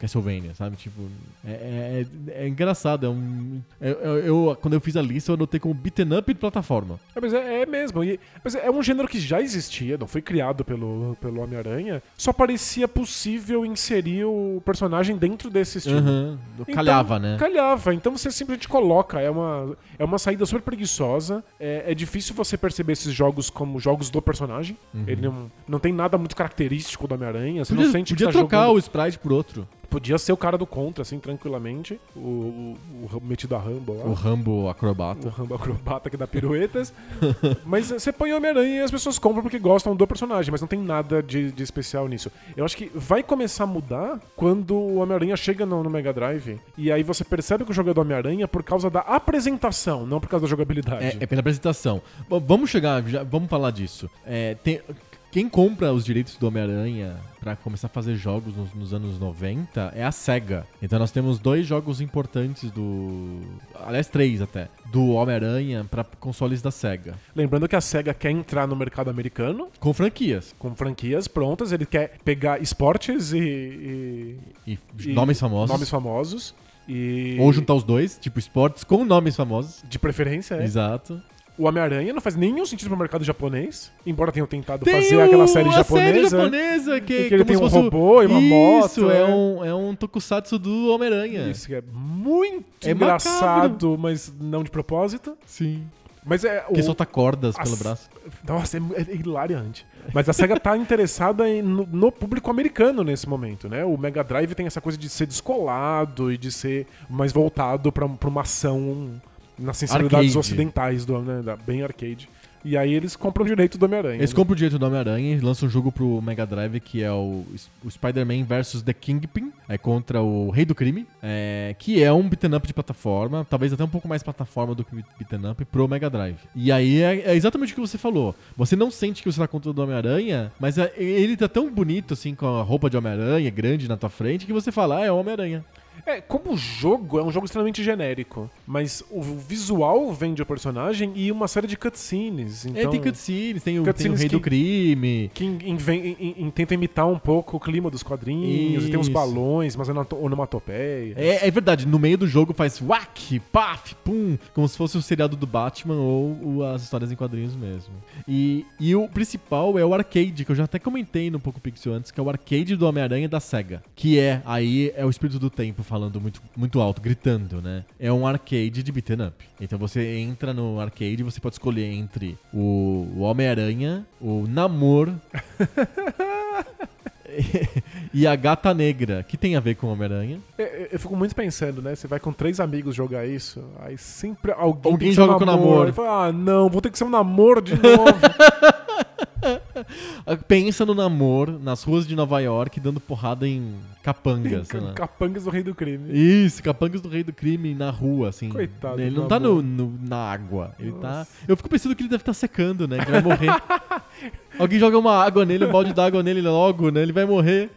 Castlevania, sabe? Tipo, é, é- é engraçado. É um, é- eu, eu- quando eu fiz a lista, eu anotei como beaten up de plataforma. É, mas é, é mesmo. E- mas é um gênero que já existia, não foi criado pelo, pelo Homem-Aranha. Só parecia possível inserir o personagem dentro desse estilo. Aham. Então, Calhava, né? Calhava. Então você simplesmente coloca. É uma, é uma saída super preguiçosa. É, é difícil você perceber esses jogos como jogos do personagem. Ele não, não tem nada muito característico do Homem-Aranha. Você não Podia, sente podia que tá trocar jogando... o sprite por outro. Podia ser o cara do contra, assim, tranquilamente. O, o, o metido a Rambo lá. O Rambo O acrobata. Rambo acrobata que dá piruetas. <laughs> mas você põe o Homem-Aranha e as pessoas compram porque gostam do personagem, mas não tem nada de, de especial nisso. Eu acho que vai começar a mudar quando o Homem-Aranha chega no, no Mega Drive e aí você percebe que o jogo é do Homem-Aranha por causa da apresentação, não por causa da jogabilidade. É, é pela apresentação. Bom, vamos chegar, já- vamos falar disso. É, tem- quem compra os direitos do Homem-Aranha pra começar a fazer jogos nos, nos anos 90 é a SEGA. Então nós temos dois jogos importantes do. Aliás, três até. Do Homem-Aranha pra consoles da SEGA. Lembrando que a SEGA quer entrar no mercado americano Com franquias. com franquias prontas, ele quer pegar esportes e, e- E, e nomes famosos. nomes famosos. E Ou juntar os dois, tipo esportes com nomes famosos. de preferência, é. Exato. O Homem-Aranha não faz nenhum sentido pro mercado japonês, embora tenham tentado Tem fazer aquela série a japonesa. série japonesa que, que ele como tem um robô e uma moto, Isso, é, é. um, é um tokusatsu do Homem-Aranha. Isso que é muito É engraçado, mas não de propósito. Sim. Mas é. Que o- solta cordas as- pelo braço. Nossa, é, é hilariante. Mas a SEGA tá <laughs> interessada em- no, no público americano nesse momento, né? O Mega Drive tem essa coisa de ser descolado e de ser mais voltado pra uma ação nas sensibilidades Arcade. ocidentais, do, né, da- bem arcade. E aí eles compram direito do Homem-Aranha. Eles né? compram o direito do Homem-Aranha e lançam um jogo pro Mega Drive que é o, o Spider-Man vs The Kingpin, é contra o Rei do Crime, é, que é um beat'em up de plataforma, talvez até um pouco mais plataforma do que beat'em up pro Mega Drive. E aí é, é exatamente o que você falou. Você não sente que você tá contra o Homem-Aranha, mas é- ele tá tão bonito assim com a roupa de Homem-Aranha grande na tua frente que você fala, ah, é o Homem-Aranha. É, como jogo, é um jogo extremamente genérico. Mas o visual vende o personagem e uma série de cutscenes. Então, É, tem cutscenes, tem o, tem o cutscenes Rei do que- Crime. Que inven- in- in- tenta imitar um pouco o clima dos quadrinhos. E tem uns balões, mas onomato- onomatopeia. É, é verdade, no meio do jogo faz whack, paf, pum, como se fosse o seriado do Batman ou, o- as histórias em quadrinhos mesmo. E, e o principal é o arcade, que eu já até comentei no Poco Pixel antes, que é o arcade do Homem-Aranha da SEGA. Que é, aí é o espírito do tempo falando muito, muito alto, gritando, né? É um arcade de beat'em up. Então você entra no arcade e você pode escolher entre o, o Homem-Aranha, o Namor... <laughs> e a Gata Negra, que tem a ver com o Homem-Aranha. É, é, Eu fico muito pensando, né? Você vai com três amigos jogar isso, aí sempre alguém, Alguém ser um joga com namoro. Aí fala, ah, não, vou ter que ser um namoro de novo. <laughs> <laughs> Pensa no namoro nas ruas de Nova York dando porrada em capangas, lá. Capangas do Rei do Crime. Isso, capangas do rei do crime na rua, assim. Coitado Ele não tá no, no- na água. Ele tá. Eu fico pensando que ele deve estar secando, né? Que vai morrer. <laughs> Alguém joga uma água nele, um balde d'água nele logo, né? Ele vai morrer.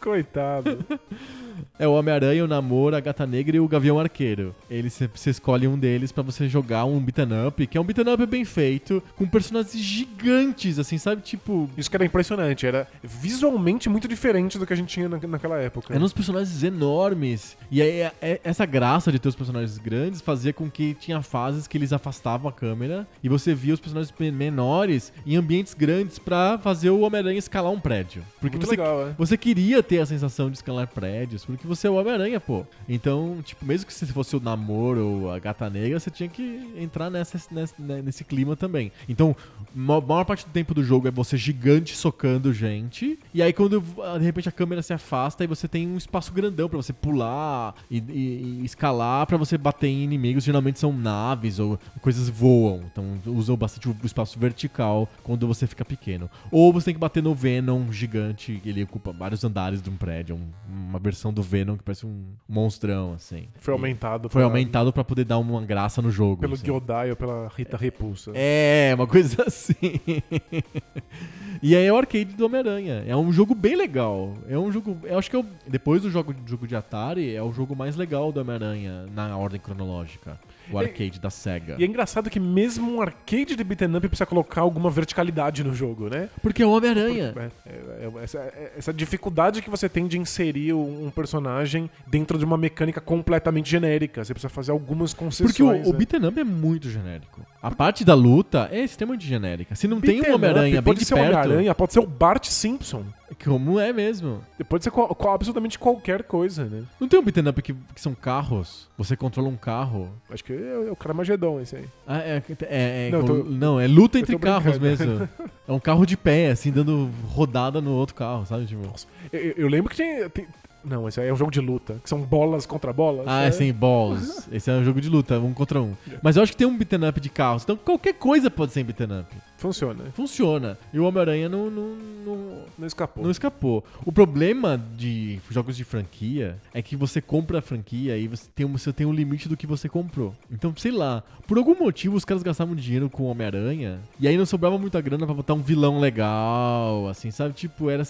Coitado. <laughs> É o Homem-Aranha, o Namor, a Gata Negra e o Gavião Arqueiro. Eles, você escolhe um deles pra você jogar um beat'em up, que é um beat'em up bem feito, com personagens gigantes, assim, sabe? Tipo, Isso que era impressionante, era visualmente muito diferente do que a gente tinha na- naquela época. Eram uns personagens enormes. E aí, é- é- essa graça de ter os personagens grandes fazia com que tinha fases que eles afastavam a câmera e você via os personagens men- menores em ambientes grandes pra fazer o Homem-Aranha escalar um prédio. Porque muito você, legal, é. você queria ter a sensação de escalar prédios, porque você é o Homem-Aranha, pô. Então, tipo, mesmo que você fosse o namoro ou a gata negra, você tinha que entrar nessa, nessa- né, nesse clima também. Então, ma- maior parte do tempo do jogo é você gigante socando gente, e aí quando ah, de repente a câmera se afasta, aí você tem um espaço grandão pra você pular e, e- e escalar pra você bater em inimigos. Geralmente são naves ou coisas voam, então usam bastante o espaço vertical quando você fica pequeno. Ou você tem que bater no Venom gigante, ele ocupa vários andares de um prédio, um- uma versão do Venom que parece um monstrão, assim. Foi aumentado. Foi pela- aumentado pra poder dar uma graça no jogo. Pelo assim. Gyodai ou pela Rita Repulsa. É, uma coisa <laughs> assim. e aí é o arcade do Homem-Aranha. É um jogo bem legal. É um jogo. Eu acho que é o, depois do jogo, jogo de Atari, é o jogo mais legal do Homem-Aranha na ordem cronológica. O arcade da SEGA. E é engraçado que mesmo um arcade de beat'em up precisa colocar alguma verticalidade no jogo, né? Porque é o Homem-Aranha. É, é, é, essa, é- essa dificuldade que você tem de inserir um personagem dentro de uma mecânica completamente genérica. Você precisa fazer algumas concessões. Porque o, o né? beat'em up é muito genérico. A parte da luta é extremamente genérica. Se não tem um Homem-Aranha bem pode de ser o perto, Homem-Aranha, pode ser o Bart Simpson. Como é mesmo. Pode ser absolutamente qualquer coisa, né? Não tem um beat'em up que, que são carros? Você controla um carro. Acho que é, é o Carmageddon esse aí. Ah, é, é, é- Não, eu tô- não, é luta eu entre carros brincando. mesmo. <laughs> É um carro de pé, assim, dando rodada no outro carro, sabe? Tipo... Eu, eu- eu lembro que tinha. tem- não, esse aí é um jogo de luta, que são bolas contra bolas. Ah, é. é sim, balls. <laughs> Esse é um jogo de luta, um contra um. Mas eu acho que tem um beat'em up de carros. Então qualquer coisa pode ser beat'em up. Funciona. Funciona. E o Homem-Aranha não, não, não, Não escapou. não escapou. O problema de jogos de franquia é que você compra a franquia e você tem, um, você tem um limite do que você comprou. Então, sei lá, por algum motivo os caras gastavam dinheiro com o Homem-Aranha e aí não sobrava muita grana pra botar um vilão legal, assim, sabe? Tipo, era,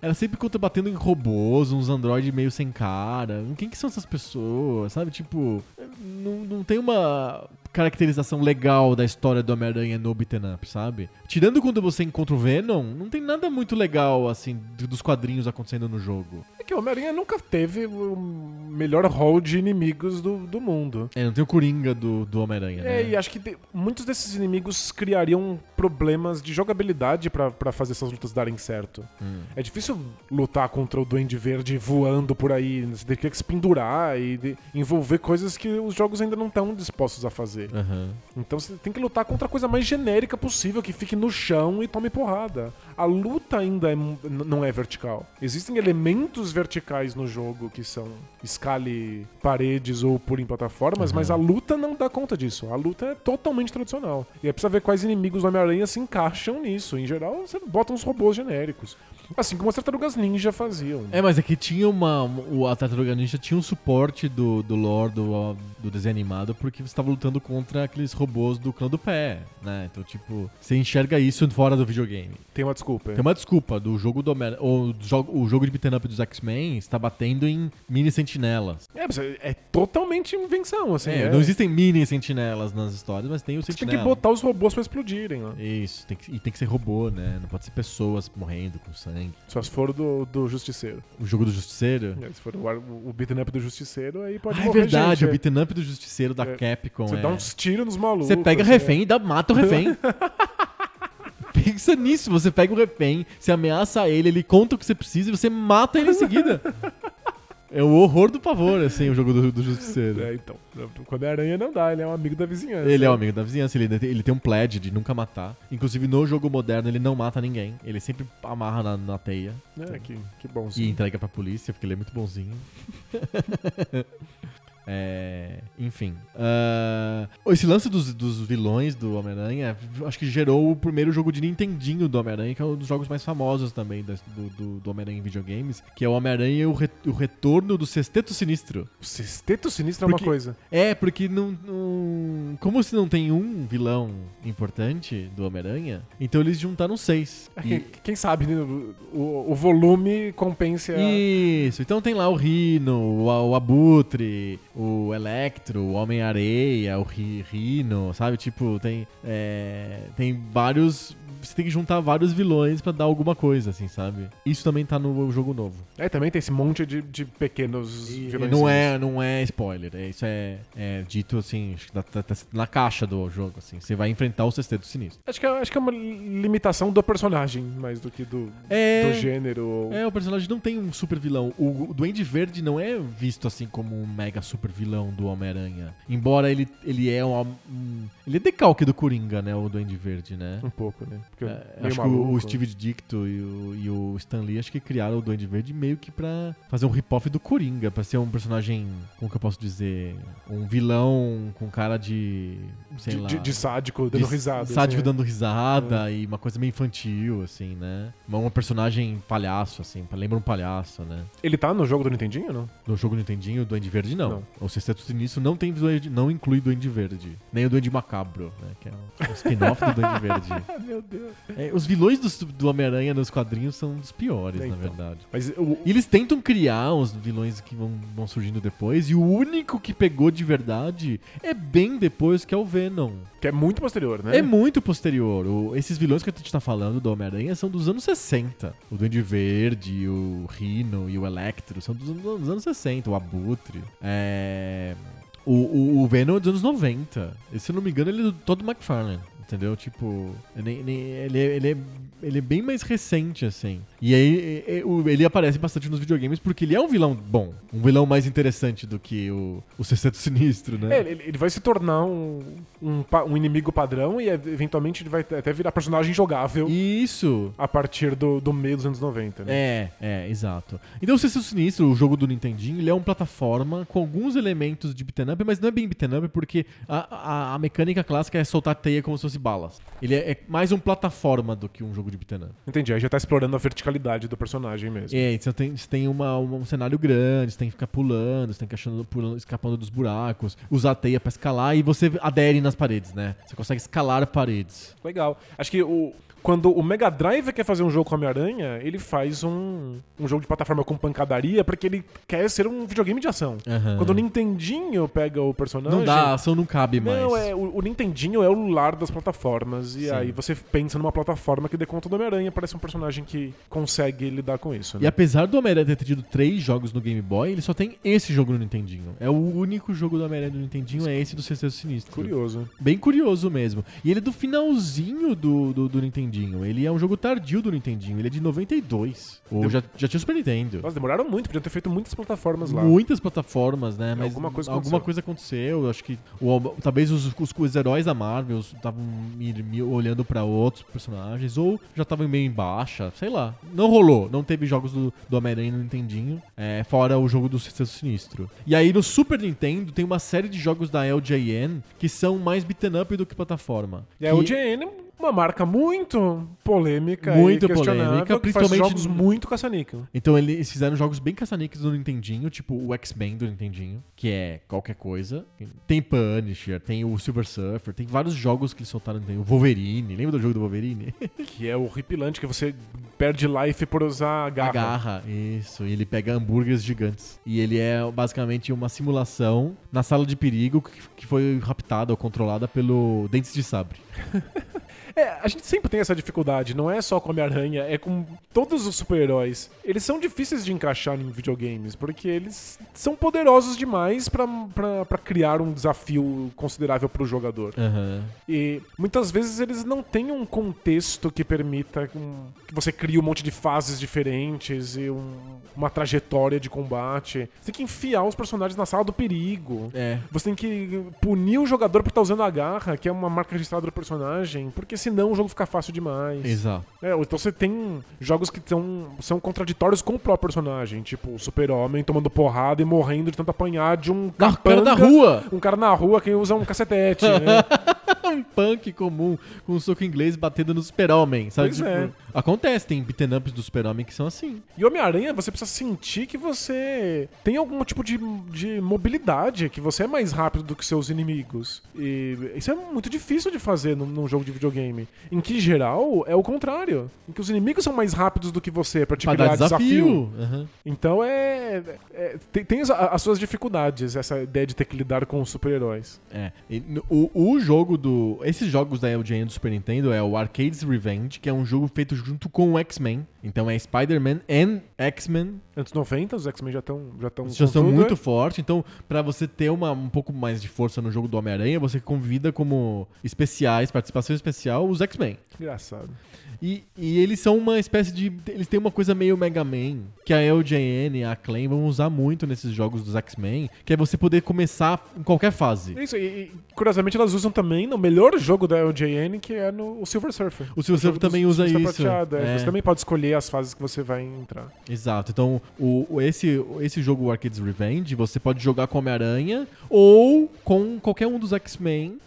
era sempre contra batendo em robôs, uns androides meio sem cara. Quem que são essas pessoas, sabe? Tipo, não, não tem uma caracterização legal da história do Homem-Aranha no beat'em up, sabe? Tirando quando você encontra o Venom, não tem nada muito legal, assim, do- dos quadrinhos acontecendo no jogo. É que o Homem-Aranha nunca teve o melhor hall de inimigos do, do mundo. É, não tem o Coringa do, do Homem-Aranha, né? É, e acho que muitos desses inimigos criariam problemas de jogabilidade pra pra fazer essas lutas darem certo. Hum. É difícil lutar contra o Duende Verde voando por aí. Você teria que se pendurar e de- envolver coisas que os jogos ainda não estão dispostos a fazer. Aham. Então você tem que lutar contra a coisa mais genérica possível, que fique no chão e tome porrada. A luta ainda é não é vertical. Existem elementos verticais no jogo que são escale paredes ou por em plataformas, mas a luta não dá conta disso. A luta é totalmente tradicional. E aí precisa ver quais inimigos do Homem-Aranha se encaixam nisso. Em geral, você bota uns robôs genéricos. Assim como as tartarugas ninja faziam. É, mas aqui tinha uma. O a Tartaruga Ninja tinha um suporte do, do lore do, do desenho animado porque você estava lutando contra aqueles robôs do clã do pé, né? Então, tipo, você enxerga isso fora do videogame. Tem uma desculpa. Tem uma desculpa do jogo do Homem o, jogo, o jogo de beat'em up dos X-Men está batendo em mini sentinelas. É, mas é, é totalmente invenção, assim. É, é. não existem mini sentinelas nas histórias, mas tem o Você tem sentinela. que botar os robôs pra explodirem, ó. Isso, tem que, e tem que ser robô, né? Não pode ser pessoas morrendo com sangue. Só se for do, do Justiceiro. O jogo do Justiceiro. É, Se for o, o beat'em up do Justiceiro, aí pode Ah, é morrer verdade, gente, o é. beat'em up do Justiceiro da É. Capcom. Você é. dá uns tiros nos malucos. Você pega assim, refém e dá, mata o <laughs> refém. Pensa nisso, você pega o refém, você ameaça ele, ele conta o que você precisa e você mata ele em seguida. <laughs> É o horror do pavor, assim, o jogo do, do Justiceiro. É, então. Quando é aranha não dá, ele é um amigo da vizinhança. Ele é o amigo da vizinhança, ele, ele tem um pledge de nunca matar. Inclusive, no jogo moderno, ele não mata ninguém. Ele sempre amarra na, na teia É, que, que e bonzinho. entrega pra polícia, porque ele é muito bonzinho. <laughs> É, enfim. Ah, esse lance dos, dos vilões do Homem-Aranha acho que gerou o primeiro jogo de Nintendinho do Homem-Aranha, que é um dos jogos mais famosos também do, do, do Homem-Aranha em videogames, que é o Homem-Aranha e o, re- o retorno do Sexteto Sinistro. O Sexteto Sinistro é Porque- uma coisa. É, porque não, não- Como se não tem um vilão importante do Homem-Aranha, então eles juntaram seis. É, E- Quem, quem sabe, né, o, o volume compensa. Isso, então tem lá o Rino, o, o Abutre, o Electro, o Homem-Areia, o Ri- Rino, sabe? Tipo, tem, é, tem vários. Você tem que juntar vários vilões pra dar alguma coisa, assim, sabe? Isso também tá no jogo novo. É, também tem esse monte de, de pequenos E vilões. não é, não é spoiler, é, isso é, é dito assim, acho que tá- tá- tá na caixa do jogo, assim. Você vai enfrentar o Sexteto Sinistro. Acho que, é, acho que é uma limitação do personagem, mais do que do, É, do gênero. É, o personagem não tem um super vilão. O, o Duende Verde não é visto assim como um mega super vilão do Homem-Aranha. Embora ele, ele é um, um- Ele é decalque do Coringa, né? O Duende Verde, né? Um pouco, né? É, acho que o, maluco. o Steve Dicto e o, e o Stan Lee acho que criaram o Duende Verde meio que pra fazer um rip-off do Coringa, pra ser um personagem, como que eu posso dizer? Um vilão com cara de. sei de, lá. de- de sádico, dando de risada. Sádico assim, é. dando risada e uma coisa meio infantil, assim, né? Uma, uma personagem palhaço, assim, lembra um palhaço, né? Ele tá no jogo do Nintendinho não? No jogo Nintendinho, o Duende Verde não. Não. O Sexteto Sinistro não tem duende, não inclui Duende Verde. Nem o Duende Macabro, né? Que é um, um spin-off do Duende Verde. Ah, <laughs> meu Deus. É, os vilões do, do Homem-Aranha nos quadrinhos são dos piores, É, na então. verdade. Mas o, E eles tentam criar os vilões que vão, vão surgindo depois, e o único que pegou de verdade é bem depois, que é o Venom. que é muito posterior, né? É muito posterior. O- esses vilões que a gente tá falando do Homem-Aranha são dos anos 60. O Duende Verde, o Rino e o Electro são dos, anos- dos anos 60. O Abutre. É... O, o, o Venom é dos anos 90. E, se eu não me engano, ele é do Todd McFarlane. Entendeu? Tipo, ele, ele, ele, é- ele é, ele é bem mais recente, assim. E aí é- é- ele aparece bastante nos videogames porque ele é um vilão bom. Um vilão mais interessante do que o, o Sexteto Sinistro, né? É, ele, ele vai se tornar um, um, um inimigo padrão e eventualmente ele vai até virar personagem jogável Isso! a partir do, do meio dos anos 90, né? É, é, exato. Então o Sexteto Sinistro, o jogo do Nintendinho, ele é um plataforma com alguns elementos de beat'em up, mas não é bem beat'em up porque a, a, a mecânica clássica é soltar teia como se fosse balas. Ele é, é mais um plataforma do que um jogo de beat'em up. Entendi, aí já tá explorando a verticalidade do personagem mesmo. É, você tem, você tem uma- um cenário grande, você tem que ficar pulando, você tem que achando, pulando, escapando dos buracos, usar a teia pra escalar e você adere nas paredes, né? Você consegue escalar paredes. Legal. Acho que o, quando o Mega Drive quer fazer um jogo com Homem-Aranha, ele faz um, um jogo de plataforma com pancadaria porque ele quer ser um videogame de ação. Aham. Quando o Nintendinho pega o personagem. Não dá, a ação não cabe mais. Não, é, o, o Nintendinho é o lar das plataformas. E Sim. aí você pensa numa plataforma que dê conta do Homem-Aranha, parece um personagem que consegue lidar com isso. E Né? apesar do Homem-Aranha ter tido três jogos no Game Boy, ele só tem esse jogo no Nintendinho. É o único jogo do Homem-Aranha do Nintendinho, é esse do Sexteto Sinistro. Curioso. Bem curioso mesmo. E ele é do finalzinho do, do, do Nintendinho. Nintendinho. Ele é um jogo tardio do Nintendinho. Ele é de 92. Ou já, já tinha o Super Nintendo. Nossa, demoraram muito, podiam ter feito muitas plataformas lá. Muitas plataformas, né? Mas Alguma coisa alguma aconteceu. coisa aconteceu. Eu acho que o- talvez os, os, os heróis da Marvel estavam olhando pra outros personagens ou já estavam meio em baixa, sei lá. Não rolou. Não teve jogos do, do Homem-Aranha no Nintendinho, é, fora o jogo do Sexteto Sinistro. E aí no Super Nintendo tem uma série de jogos da LJN que são mais beaten up do que plataforma. E a Que- LJN é uma marca muito polêmica Muito polêmica, principalmente jogos muito caça-níquel. Então eles fizeram jogos bem caça-níqueis do Nintendinho, tipo o X-Men do Nintendinho, que é qualquer coisa. Tem Punisher, tem o Silver Surfer, tem vários jogos que eles soltaram. Tem o Wolverine, lembra do jogo do Wolverine? <laughs> Que é horripilante, que você perde life por usar a garra. A garra, isso. E ele pega hambúrgueres gigantes. E ele é basicamente uma simulação na sala de perigo que, que foi raptada ou controlada pelo Dentes de Sabre. <laughs> É, a gente sempre tem essa dificuldade, não é só com Homem-Aranha, é com todos os super-heróis. Eles são difíceis de encaixar em videogames, porque eles são poderosos demais pra criar um desafio considerável pro jogador. Aham. E muitas vezes eles não têm um contexto que permita que você crie um monte de fases diferentes e um- uma trajetória de combate. Você tem que enfiar os personagens na sala do perigo. É. Você tem que punir o jogador por estar usando a garra, que é uma marca registrada do personagem, porque senão o jogo fica fácil demais. Exato. É, então você tem jogos que tão, são contraditórios com o próprio personagem, tipo o super-homem tomando porrada e morrendo de tanto apanhar de um Na cara capanga, rua! Um cara na rua que usa um cacetete, né? <laughs> um punk comum com um soco inglês batendo no super-homem, sabe? Pois é. Acontece, tem beaten ups do super-homem que são assim. E Homem-Aranha, você precisa sentir que você tem algum tipo de, de mobilidade, que você é mais rápido do que seus inimigos. E isso é muito difícil de fazer num, num jogo de videogame. Em que, geral, é o contrário. Em que os inimigos são mais rápidos do que você pra te Pra criar desafio. desafio. Aham. Então é. é- tem tem as, as suas dificuldades, essa ideia de ter que lidar com os super-heróis. É. E o, o jogo do. Esses jogos da LJN do Super Nintendo é o Arcade's Revenge, que é um jogo feito junto com o X-Men. Então é Spider-Man and X-Men. Anos 90, os X-Men já estão já tão Eles já são muito né? fortes. Então, pra você ter uma, um pouco mais de força no jogo do Homem-Aranha, você convida como especiais, participação especial, os X-Men. Engraçado. E, e eles são uma espécie de. Eles têm uma coisa meio Mega Man, que a LJN e a Acclaim vão usar muito nesses jogos dos X-Men, que é você poder começar em qualquer fase. É Isso, e, e, curiosamente elas usam também no melhor jogo da LJN, que é no o Silver Surfer. O Silver jogo Surfer também usa isso. É. É. Você também pode escolher as fases que você vai entrar. Exato. Então, o, esse, esse jogo o Arcade's Revenge, você pode jogar com Homem-Aranha ou com qualquer um dos X-Men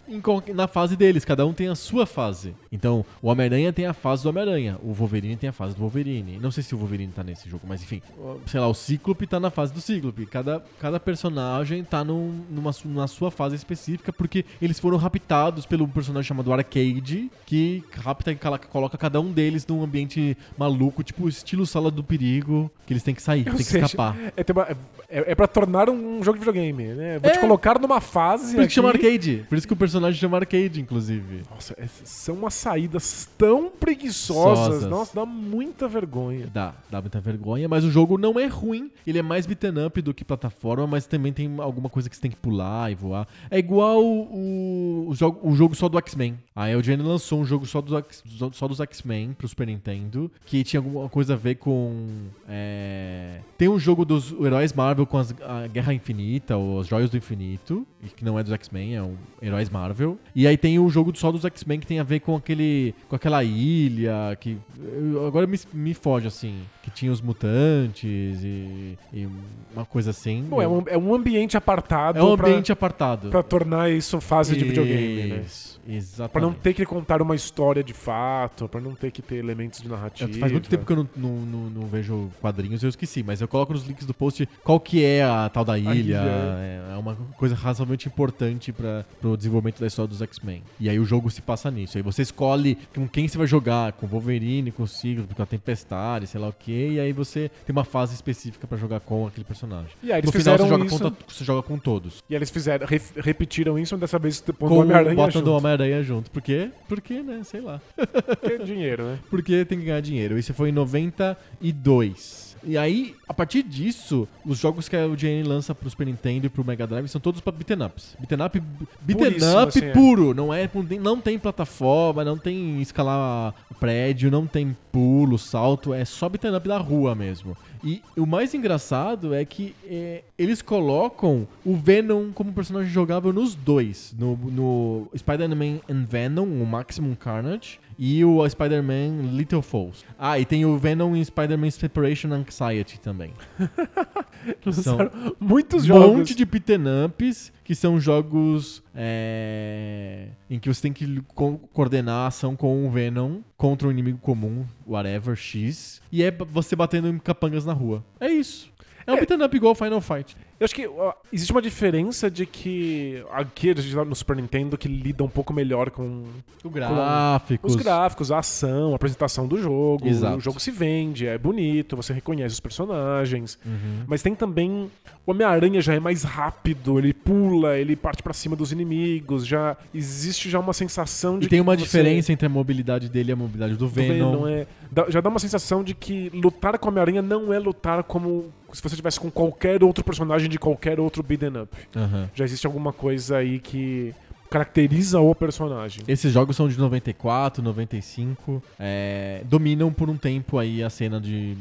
na fase deles. Cada um tem a sua fase. Então, o Homem-Aranha tem a fase do Homem-Aranha. O Wolverine tem a fase do Wolverine. Não sei se o Wolverine tá nesse jogo, mas enfim. Sei lá, o Cíclope tá na fase do Cíclope. Cada, cada personagem tá num- numa, na sua fase específica, porque eles foram raptados pelo personagem chamado Arcade, que rapta e coloca cada um deles num ambiente maluco, tipo estilo sala do perigo, que eles têm que sair, Ou têm que seja, escapar. É, uma- é, é pra tornar um jogo de videogame, né? Vou É. te colocar numa fase. Por isso que chama Arcade. Por isso que o personagem chama Arcade, inclusive. Nossa, é- são umas saídas tão preguiçosas. Sosas. Nossa, dá muita vergonha. Dá, dá muita vergonha, mas o jogo não é ruim. Ele é mais beaten up do que plataforma, mas também tem alguma coisa que você tem que pular e voar. É igual o, o, jogo, o jogo só do X-Men. A LGN lançou um jogo só dos, só dos X-Men pro Super Nintendo, que tinha alguma coisa a ver com. é, Tem um jogo dos heróis Marvel com as- a Guerra Infinita, ou as Joias do Infinito, que não é dos X-Men, é um heróis Marvel. E aí tem o jogo só dos X-Men que tem a ver com aquele. com aquela ilha que. eu- Agora me, me foge assim. Que tinha os mutantes e, e uma coisa assim. Bom, é, um, é um ambiente apartado É um pra- ambiente apartado. pra, tornar isso fase de videogame, né? Isso, Exatamente. Pra não ter que contar uma história de fato, pra não ter que ter elementos de narrativa. É, Faz muito tempo que eu não, não, não- não vejo quadrinhos, eu esqueci, mas eu coloco nos links do post qual que é a tal da ilha. ilha. É, é uma coisa razoavelmente importante para o desenvolvimento da história dos X-Men. E aí o jogo se passa nisso. Aí você escolhe com quem você vai jogar, com o Wolverine, com o Cíclope, com a Tempestade, sei lá o que, e aí você tem uma fase específica pra jogar com aquele personagem. E aí eles no final você fizeram joga, isso. com, você joga com todos. E eles fizeram, ref- repetiram isso, mas dessa vez pondo o Homem-Aranha junto. do Homem-Aranha junto. Por quê? Porque, né? Sei lá. Porque é dinheiro, né? <laughs> Porque tem que ganhar dinheiro. Isso foi em 92. E aí, a partir disso, os jogos que a IGN lança pro Super Nintendo e pro Mega Drive são todos pra beaten ups. Beaten up, up assim, é. puro. Não, é, não tem plataforma, não tem escalar prédio, não tem pulo, salto. É só beaten up da rua mesmo. E o mais engraçado é que é, eles colocam o Venom como personagem jogável nos dois. No, no Spider-Man and Venom, o Maximum Carnage, e o Spider-Man Little Falls. Ah, e tem o Venom em Spider-Man Separation Anxiety também. <laughs> São muitos um jogos. monte de beaten ups que são jogos é, em que você tem que co- coordenar a ação com o Venom contra um inimigo comum, whatever, X. E é você batendo em capangas na rua. É isso. É um É. beaten up igual Final Fight. Eu acho que ó, existe uma diferença de que aqui a gente tá no Super Nintendo que lida um pouco melhor com gráficos. os gráficos, a ação, a apresentação do jogo. Exato. O jogo se vende, é bonito, você reconhece os personagens. Uhum. Mas tem também. O Homem-Aranha já é mais rápido, ele pula, ele parte pra cima dos inimigos, já existe já uma sensação de E tem uma você- diferença entre a mobilidade dele e a mobilidade do do Venom. é, dá- já dá uma sensação de que lutar com o Homem-Aranha não é lutar como se você tivesse com qualquer outro personagem de qualquer outro beat'em up. Aham. Já existe alguma coisa aí que caracteriza o personagem. Esses jogos são de 94, 95. é, dominam por um tempo aí a cena de.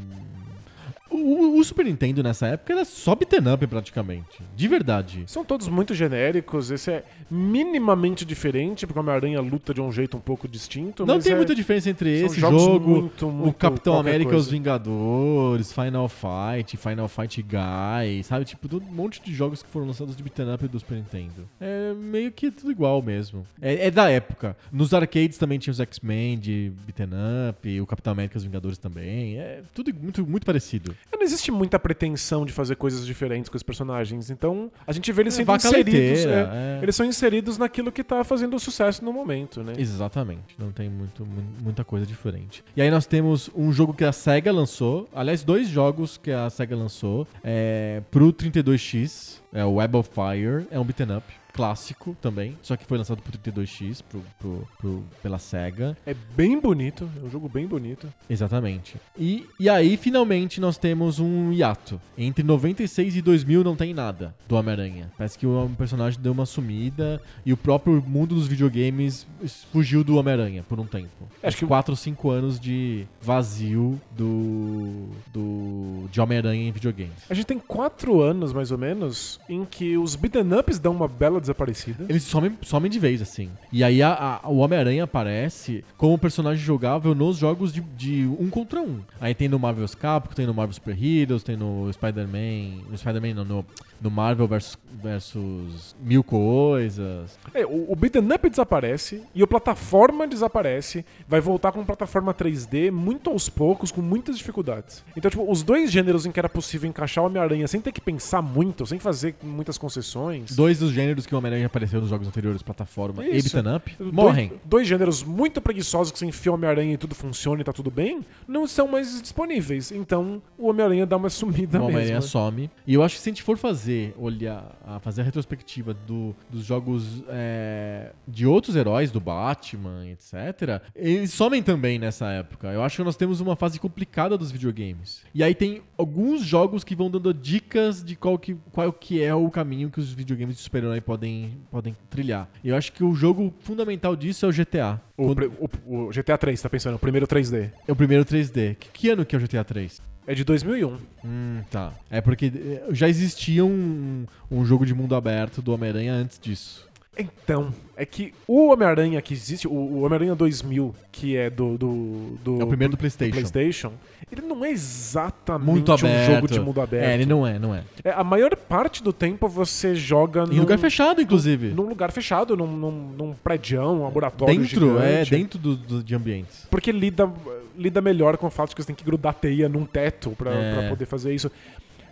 O, o Super Nintendo nessa época era só beaten up praticamente. De verdade. São todos muito genéricos, esse é minimamente diferente, porque o Homem-Aranha luta de um jeito um pouco distinto. Não tem é- muita diferença entre são esse jogo, muito, o muito Capitão qualquer América e os. Vingadores, Final Fight, Final Fight Guy, sabe? Tipo, um monte de jogos que foram lançados de beaten up do Super Nintendo. É meio que tudo igual mesmo. É, é da época. Nos arcades também tinha os X-Men de beaten up, o Capitão América e os Vingadores também. É tudo muito, muito parecido. Não existe muita pretensão de fazer coisas diferentes com os personagens, então a gente vê eles É, sendo inseridos. é, é. Eles são inseridos naquilo que tá fazendo sucesso no momento, né? Exatamente, não tem muito, mu- muita coisa diferente. E aí nós temos um jogo que a SEGA lançou, aliás, dois jogos que a SEGA lançou é, pro 32X, é o Web of Fire, é um beaten up. Clássico também, só que foi lançado pro 32X pro, pro- pro- pela SEGA. É bem bonito, é um jogo bem bonito. Exatamente. E, e aí, finalmente, nós temos um hiato. Entre 96 e 2000 não tem nada do Homem-Aranha. Parece que o personagem deu uma sumida e o próprio mundo dos videogames fugiu do Homem-Aranha por um tempo. Acho que- 4 ou 5 anos de vazio do, do de Homem-Aranha em videogames. A gente tem quatro anos, mais ou menos, em que os beat'em ups dão uma bela desaparecida. Eles somem, somem de vez, assim. E aí a- a- o Homem-Aranha aparece como personagem jogável nos jogos de, de um contra um. Aí tem no Marvel's Capcom, tem no Marvel Super Heroes, tem no Spider-Man. No Spider-Man não, no, no Marvel versus, versus Mil Coisas. É, o, o beat'em up desaparece e o plataforma desaparece, vai voltar com plataforma 3D muito aos poucos, com muitas dificuldades. Então, tipo, os dois gêneros em que era possível encaixar o Homem-Aranha sem ter que pensar muito, sem fazer muitas concessões. Dois dos gêneros que o Homem-Aranha apareceu nos jogos anteriores, plataforma e beat'em up, dois- morrem. Dois, gêneros muito preguiçosos que você enfia Homem-Aranha e tudo funciona e tá tudo bem, não são mais disponíveis. Então, o Homem-Aranha dá uma sumida O Homem-Aranha mesmo. some. E eu acho que se a gente for fazer, olhar, a fazer a retrospectiva do, dos jogos é, de outros heróis, do Batman, etc., eles somem também nessa época. Eu acho que nós temos uma fase complicada dos videogames. E aí tem alguns jogos que vão dando dicas de qual que, qual que é o caminho que os videogames de super-herói podem, podem trilhar. E eu acho que o jogo fundamental disso é o GTA. O, Quando- pre- o- o GTA 3, tá pensando? O primeiro 3D. É o primeiro 3D. Que, que ano que é o GTA 3? É de 2001. Hum, tá. É porque eh, já existia um, um jogo de mundo aberto do Homem-Aranha antes disso. Então, é que o Homem-Aranha que existe, o, o Homem-Aranha 2000, que é do, do, do- É o primeiro do PlayStation. PlayStation, ele não é exatamente Muito aberto. um jogo de mundo aberto. É, ele não é, não é. É, a maior parte do tempo você joga Em num, lugar fechado, inclusive. num lugar fechado, num, num, num prédio, um laboratório dentro, é, gigante. dentro do, do- de ambientes. Porque lida, lida melhor com o fato de que você tem que grudar teia num teto pra, É. pra poder fazer isso.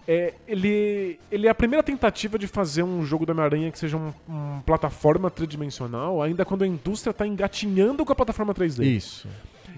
É, ele, ele é a primeira tentativa de fazer um jogo do Homem-Aranha que seja um, um plataforma tridimensional, ainda quando a indústria tá engatinhando com a plataforma 3D. Isso.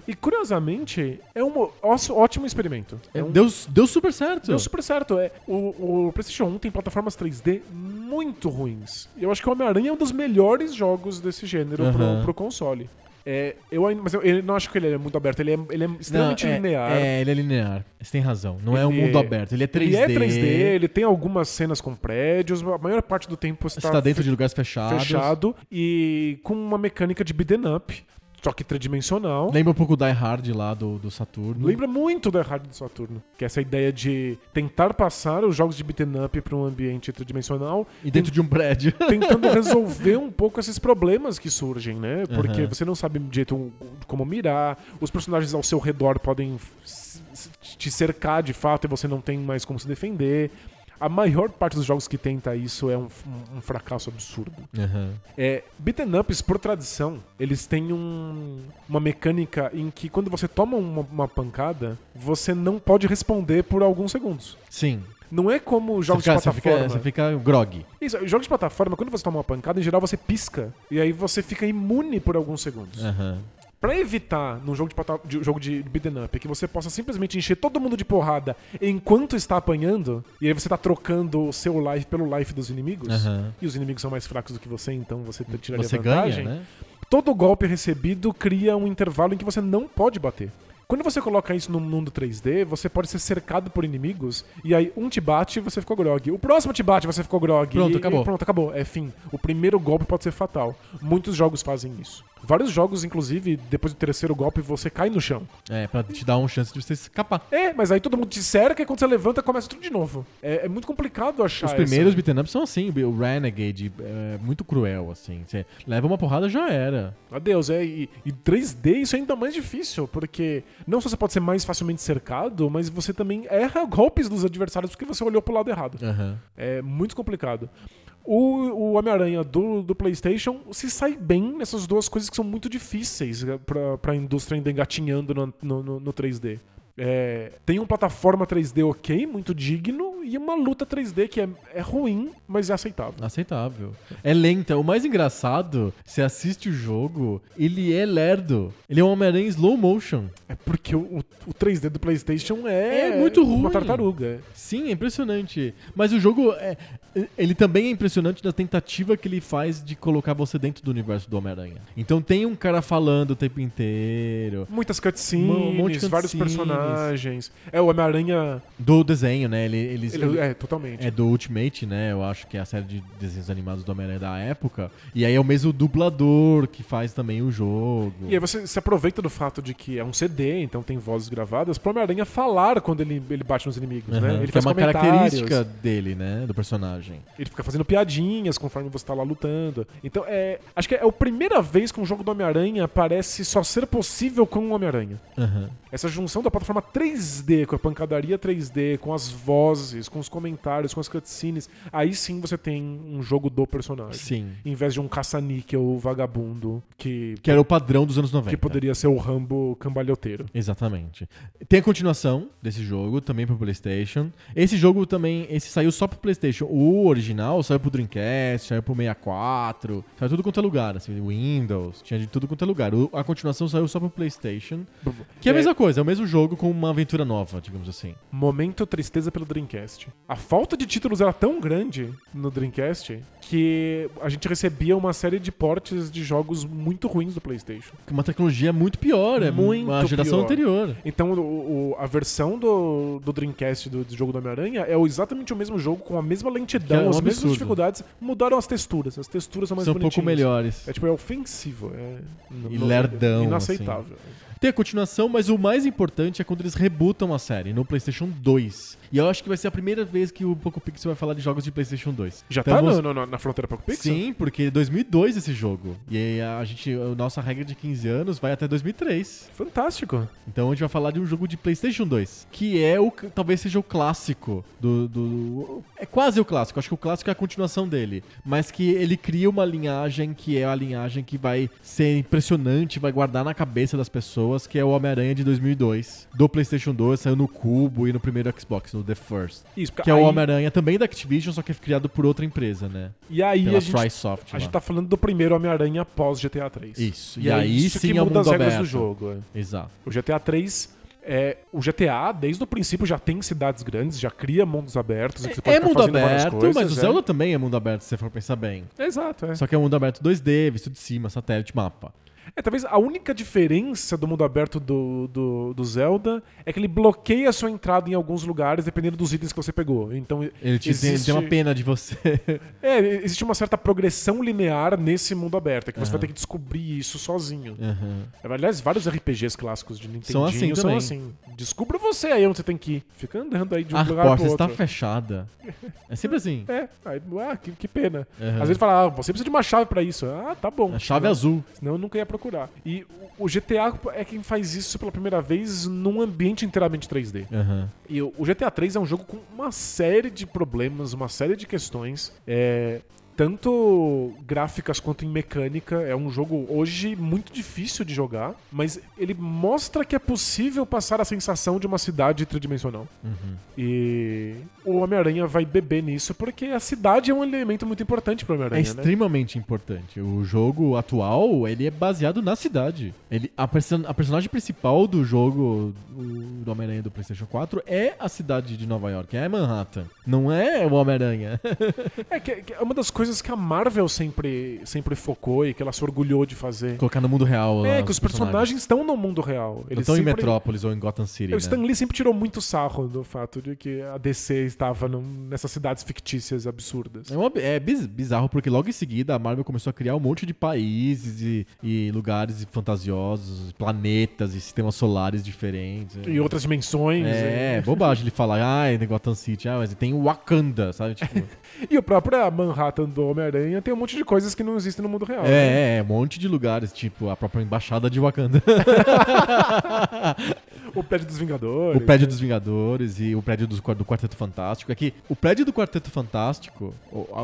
E curiosamente, é um ótimo experimento. É um- Deu, deu super certo. Deu super certo. É, o, o PlayStation 1 tem plataformas 3D muito ruins. E eu acho que o Homem-Aranha é um dos melhores jogos desse gênero Aham. pro, pro console. É, eu ainda, mas eu, eu não acho que ele é muito aberto, ele é, ele é extremamente Não, é- linear. É, ele é linear. Você tem razão. Não é um Ele- mundo aberto. Ele é 3D. Ele é 3D, ele tem algumas cenas com prédios, a maior parte do tempo você Você tá dentro de lugares fechados. fechado e com uma mecânica de beat'em up, só que tridimensional. Lembra um pouco o Die Hard lá do, do Saturno. Lembra muito da Hard do Saturno, que é essa ideia de tentar passar os jogos de beat'em up para um ambiente tridimensional, E dentro de um prédio. <laughs> tentando resolver um pouco esses problemas que surgem, né? Porque Aham. você não sabe de jeito como mirar, os personagens ao seu redor podem te cercar de fato e você não tem mais como se defender. A maior parte dos jogos que tenta isso é um, um- um fracasso absurdo. Aham. É, beat'em ups, por tradição, eles têm um- uma mecânica em que quando você toma uma, uma pancada, você não pode responder por alguns segundos. Sim. Não é como jogos fica, de você, fica, plataforma. você fica grog. Isso, jogos de plataforma, quando você toma uma pancada, em geral você pisca. E aí você fica imune por alguns segundos. Aham. Pra evitar, num jogo de, de- jogo de beat'em up, que você possa simplesmente encher todo mundo de porrada enquanto está apanhando, e aí você tá trocando o seu life pelo life dos inimigos, Aham. e os inimigos são mais fracos do que você, então você tiraria Você vantagem. ganha, né? Todo golpe recebido cria um intervalo em que você não pode bater. Quando você coloca isso no mundo 3D, você pode ser cercado por inimigos, e aí um te bate e você ficou grog. O próximo te bate você ficou grog. Pronto, e, acabou. E pronto, acabou. É fim. O primeiro golpe pode ser fatal. Muitos jogos fazem isso. Vários jogos, inclusive, depois do terceiro golpe, você cai no chão. É, pra te dar uma chance de você escapar. É, mas aí todo mundo te cerca e quando você levanta, começa tudo de novo. É, é muito complicado achar Os essa- primeiros beat'em ups são assim, o Renegade é muito cruel, assim. Você leva uma porrada, já era. Adeus, é. E, e 3D isso é ainda mais difícil, porque não só você pode ser mais facilmente cercado, mas você também erra golpes dos adversários porque você olhou pro lado errado. Aham. É muito complicado. O, o Homem-Aranha do, do PlayStation se sai bem nessas duas coisas que são muito difíceis eh, pra, pra indústria ainda engatinhando no, no, no- no 3D. É, tem um plataforma 3D ok, muito digno, e uma luta 3D que é, é ruim, mas é aceitável. Aceitável. É lenta. O mais engraçado, você assiste o jogo, ele é lerdo. Ele é um Homem-Aranha em slow motion. É porque o, o- o 3D do PlayStation é, É muito ruim. uma tartaruga. Sim, é impressionante. Mas o jogo, é, ele também é impressionante na tentativa que ele faz de colocar você dentro do universo do Homem-Aranha. Então tem um cara falando o tempo inteiro. Muitas cutscenes, Um monte de vários cutscenes. personagens. É, o Homem-Aranha. Do desenho, né? Ele, eles, ele- É, totalmente. É do Ultimate, né? Eu acho que é a série de desenhos animados do Homem-Aranha da época. E aí é o mesmo dublador que faz também o jogo. E aí você se aproveita do fato de que é um CD, então tem vozes gravadas, pro Homem-Aranha falar quando ele, ele bate nos inimigos, Aham, né? Ele que é faz uma comentários, característica dele, né? Do personagem. Ele fica fazendo piadinhas conforme você tá lá lutando. Então, é, acho que é a primeira vez que um jogo do Homem-Aranha parece só ser possível com o Homem-Aranha. Aham. Essa junção da plataforma 3D, com a pancadaria 3D, com as vozes, com os comentários, com as cutscenes, aí sim você tem um jogo do personagem. Sim. Em vez de um caça-níquel vagabundo que, Que era o padrão dos anos 90. que poderia ser o Rambo cambalhoteiro. Exatamente. Tem a continuação desse jogo, também pro PlayStation. Esse jogo também, esse saiu só pro PlayStation. O original saiu pro Dreamcast, saiu pro 64, saiu tudo quanto é lugar, assim, Windows, tinha de tudo quanto é lugar. O- a continuação saiu só pro PlayStation, que é a mesma coisa, é o mesmo jogo com uma aventura nova, digamos assim. Momento tristeza pelo Dreamcast. A falta de títulos era tão grande no Dreamcast que a gente recebia uma série de portes de jogos muito ruins do PlayStation. Uma tecnologia muito pior, é Muito uma geração pior. anterior. Então o- o- a versão do, do Dreamcast do, do jogo do Homem-Aranha é exatamente o mesmo jogo, com a mesma lentidão, é um as mesmas absurdo. dificuldades. Mudaram as texturas. As texturas são mais São um pouco bonitinhas. melhores. É tipo, é ofensivo. É, E lerdão, Inaceitável. Tem a continuação, mas o mais importante é quando eles rebutam a série no PlayStation 2. E eu acho que vai ser a primeira vez que o Poco Pixel vai falar de jogos de PlayStation 2. Já Estamos- tá no- no- na fronteira Poco Pixel? Sim, porque é 2002 esse jogo. E aí a gente, a nossa regra de 15 anos vai até 2003. Fantástico. Então a gente vai falar de um jogo de PlayStation 2, que é o talvez seja o clássico do, do é quase o clássico. Acho que o clássico é a continuação dele, mas que ele cria uma linhagem que é a linhagem que vai ser impressionante, vai guardar na cabeça das pessoas, que é o Homem-Aranha de 2002, do PlayStation 2, saiu no Cubo e no primeiro Xbox, no The First. Isso, Que é o aí- Homem-Aranha também da Activision, só que é criado por outra empresa, né? E aí Pela a gente, a gente tá falando do primeiro Homem-Aranha pós GTA 3. Isso. E, E é aí isso sim que é muda as regras do aberto. jogo. é. Exato. O GTA 3 é, o GTA, desde o princípio, já tem cidades grandes, já cria mundos abertos. É ficar mundo aberto, coisas, mas o é. Zelda também é mundo aberto, se você for pensar bem. Exato, é. Só que é um mundo aberto 2D, visto de cima, satélite, mapa. É, talvez a única diferença do mundo aberto do, do, do Zelda é que ele bloqueia a sua entrada em alguns lugares dependendo dos itens que você pegou. Então, Ele te existe, tem uma pena de você. <laughs> É, existe uma certa progressão linear nesse mundo aberto, é que você Aham. vai ter que descobrir isso sozinho. Aham. Aliás, vários RPGs clássicos de Nintendo São assim são também. assim. Descubra você aí onde você tem que ir. Fica andando aí de um A lugar porta pro está outro. fechada. É sempre assim. <laughs> É, aí, ah, que, que pena. Aham. Às vezes fala, ah, você precisa de uma chave pra isso. Ah, tá bom. A chave Senão- azul. Senão eu nunca ia procurar. E o GTA é quem faz isso pela primeira vez num ambiente inteiramente 3D. Aham. E o o GTA 3 é um jogo com uma série de problemas, uma série de questões. É, tanto gráficas quanto em mecânica. É um jogo hoje muito difícil de jogar, mas ele mostra que é possível passar a sensação de uma cidade tridimensional. Uhum. E o Homem-Aranha vai beber nisso porque a cidade é um elemento muito importante pro É Homem-Aranha, né? extremamente importante. O jogo atual, ele é baseado na cidade. Ele, a, person- a personagem principal do jogo o- do Homem-Aranha do PlayStation 4 é a cidade de Nova York, é Manhattan. Não é o Homem-Aranha. <laughs> É, que, que é uma das coisas que a Marvel sempre, sempre focou e que ela se orgulhou de fazer. Colocar no mundo real. É, lá, que os personagens estão no mundo real. Não estão em sempre- Metrópolis ou em Gotham City. O né? Stan Lee sempre tirou muito sarro do fato de que a DC estava num- nessas cidades fictícias absurdas. É, uma- é biz- bizarro porque logo em seguida a Marvel começou a criar um monte de países e, e lugares fantasiosos, planetas e sistemas solares diferentes. E outras dimensões. É, e- bobagem ele falar, ah, é Gotham City, ah, mas tem Wakanda, sabe? <laughs> Tipo, E o próprio Manhattan do Homem-Aranha tem um monte de coisas que não existem no mundo real. né? é, é, um monte de lugares, tipo a própria embaixada de Wakanda, <laughs> O prédio dos Vingadores. o prédio dos Vingadores e o prédio dos- do Quarteto Fantástico. Aqui, o prédio do Quarteto Fantástico,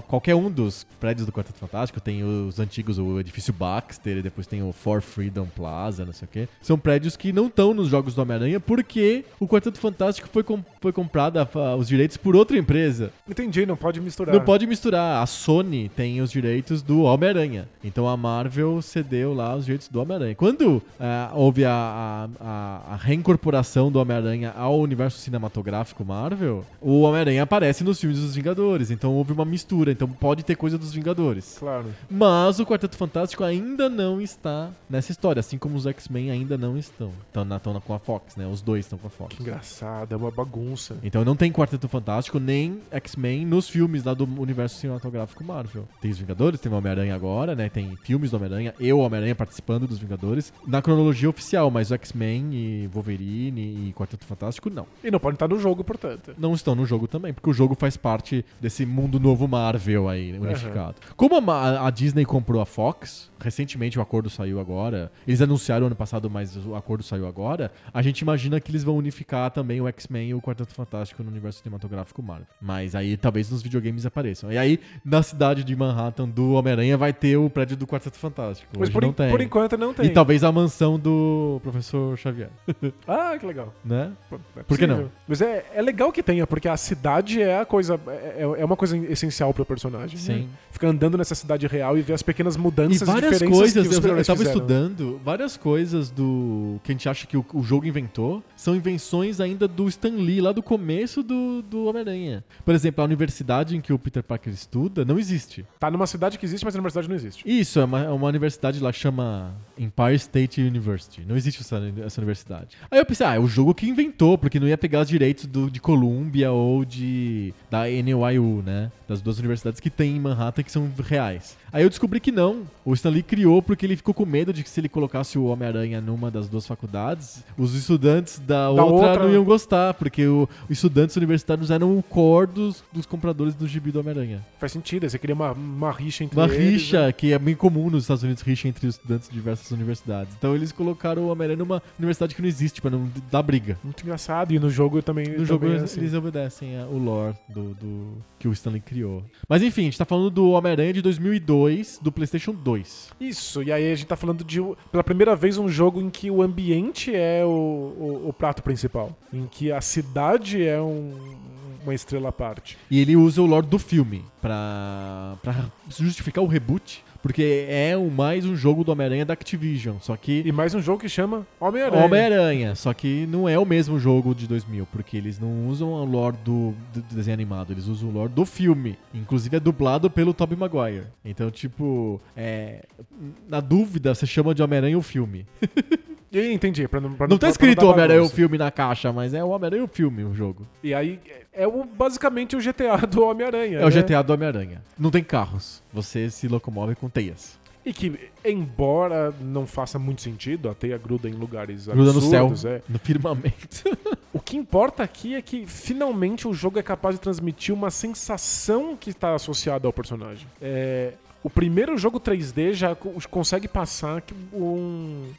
qualquer um dos prédios do Quarteto Fantástico, tem os antigos, o edifício Baxter, e depois tem o For Freedom Plaza, não sei o quê. São prédios que não estão nos jogos do Homem-Aranha porque o Quarteto Fantástico foi, com- foi comprado a- a- os direitos por outra empresa. Entendi, não pode misturar. Não pode misturar. A Sony tem os direitos do Homem-Aranha. Então a Marvel cedeu lá os direitos do Homem-Aranha. Quando ah, houve a, a, a- a reincorporação do Homem-Aranha ao universo cinematográfico Marvel, o Homem-Aranha aparece nos filmes dos Vingadores. Então houve uma mistura. Então pode ter coisa dos Vingadores. Claro. Mas o Quarteto Fantástico ainda não está nessa história, assim como os X-Men ainda não estão. Estão na, estão na- com a Fox, né? Os dois estão com a Fox. Que engraçado, é uma bagunça. Então não tem Quarteto Fantástico nem X-Men nos filmes lá do universo cinematográfico Marvel. Tem os Vingadores, tem o Homem-Aranha agora, né? Tem filmes do Homem-Aranha, eu, Homem-Aranha, participando dos Vingadores. Na cronologia oficial, mas o X-Men e Wolverine e Quarteto Fantástico, não. E não pode estar no jogo, portanto. Não estão no jogo também, porque o jogo faz parte desse mundo novo Marvel aí, unificado. Como a a, Disney comprou a Fox, recentemente o acordo saiu agora, eles anunciaram ano passado, mas o acordo saiu agora, a gente imagina que eles vão unificar também o X-Men e o Quarteto Fantástico no universo cinematográfico Marvel. Mas aí talvez nos videogames apareçam. E aí, na cidade de Manhattan do Homem-Aranha vai ter o prédio do Quarteto Fantástico. Mas Hoje por, não tem. por enquanto não tem. E talvez a mansão do professor Xavier, <laughs> Ah, que legal. né? É Por que não? Mas é, é legal que tenha, porque a cidade é a coisa. É, é uma coisa essencial pro personagem. Sim. né? Ficar andando nessa cidade real e ver as pequenas E mudanças várias coisas, eu, eu tava fizeram. estudando, várias coisas do que a gente acha que o, o jogo inventou são invenções ainda do Stan Lee, lá do começo do, do Homem-Aranha. Por exemplo, a universidade em que o Peter Parker estuda não existe. Tá numa cidade que existe, mas a universidade não existe. Isso, é uma, é uma universidade lá chama Empire State University. Não existe essa, essa universidade. Aí eu pensei, ah, é o jogo que inventou, porque não ia pegar os direitos do, de Columbia ou de da NYU, né? Das duas universidades que tem em Manhattan que são reais. Aí eu descobri que não. O Stan Lee criou porque ele ficou com medo de que se ele colocasse o Homem-Aranha numa das duas faculdades, os estudantes da, outra, outra- não iam gostar, porque o- os estudantes universitários eram o core dos, dos compradores do gibi do Homem-Aranha. Faz sentido, você queria uma, uma rixa entre Uma eles. rixa, né? que é bem comum nos Estados Unidos, rixa entre os estudantes de diversas universidades. Então eles colocaram o Homem-Aranha numa universidade que não existe, pra não dar briga. Muito engraçado. E no jogo também. No jogo também é eles, assim. eles obedecem a- o lore do, do- que o Stanley criou. Mas enfim, a gente tá falando do Homem-Aranha de 2002, do PlayStation 2. Isso, e aí a gente tá falando de, pela primeira vez, um jogo em que o ambiente é o, o, o prato principal. Em que a cidade é um- uma estrela à parte. E ele usa o lore do filme pra, pra justificar o reboot. Porque é o mais um jogo do Homem-Aranha da Activision. Só que. E mais um jogo que chama Homem-Aranha. Homem-Aranha, só que não é o mesmo jogo de 2000, porque eles não usam o lore do, do desenho animado, eles usam o lore do filme. Inclusive é dublado pelo Tobey Maguire. Então, tipo, é, na dúvida, você chama de Homem-Aranha o filme. <laughs> E entendi. Pra não, pra Não tá pra escrito Homem-Aranha o filme na caixa, mas é o Homem-Aranha o filme, o jogo. E aí é o, basicamente o GTA <laughs> do Homem-Aranha. É o né? GTA do Homem-Aranha. Não tem carros. Você se locomove com teias. E que, embora não faça muito sentido, a teia gruda em lugares Gruda no céu, absurdos, é. no firmamento. <laughs> O que importa aqui é que finalmente o jogo é capaz de transmitir uma sensação que está associada ao personagem. É, o primeiro jogo 3D já co- consegue passar um-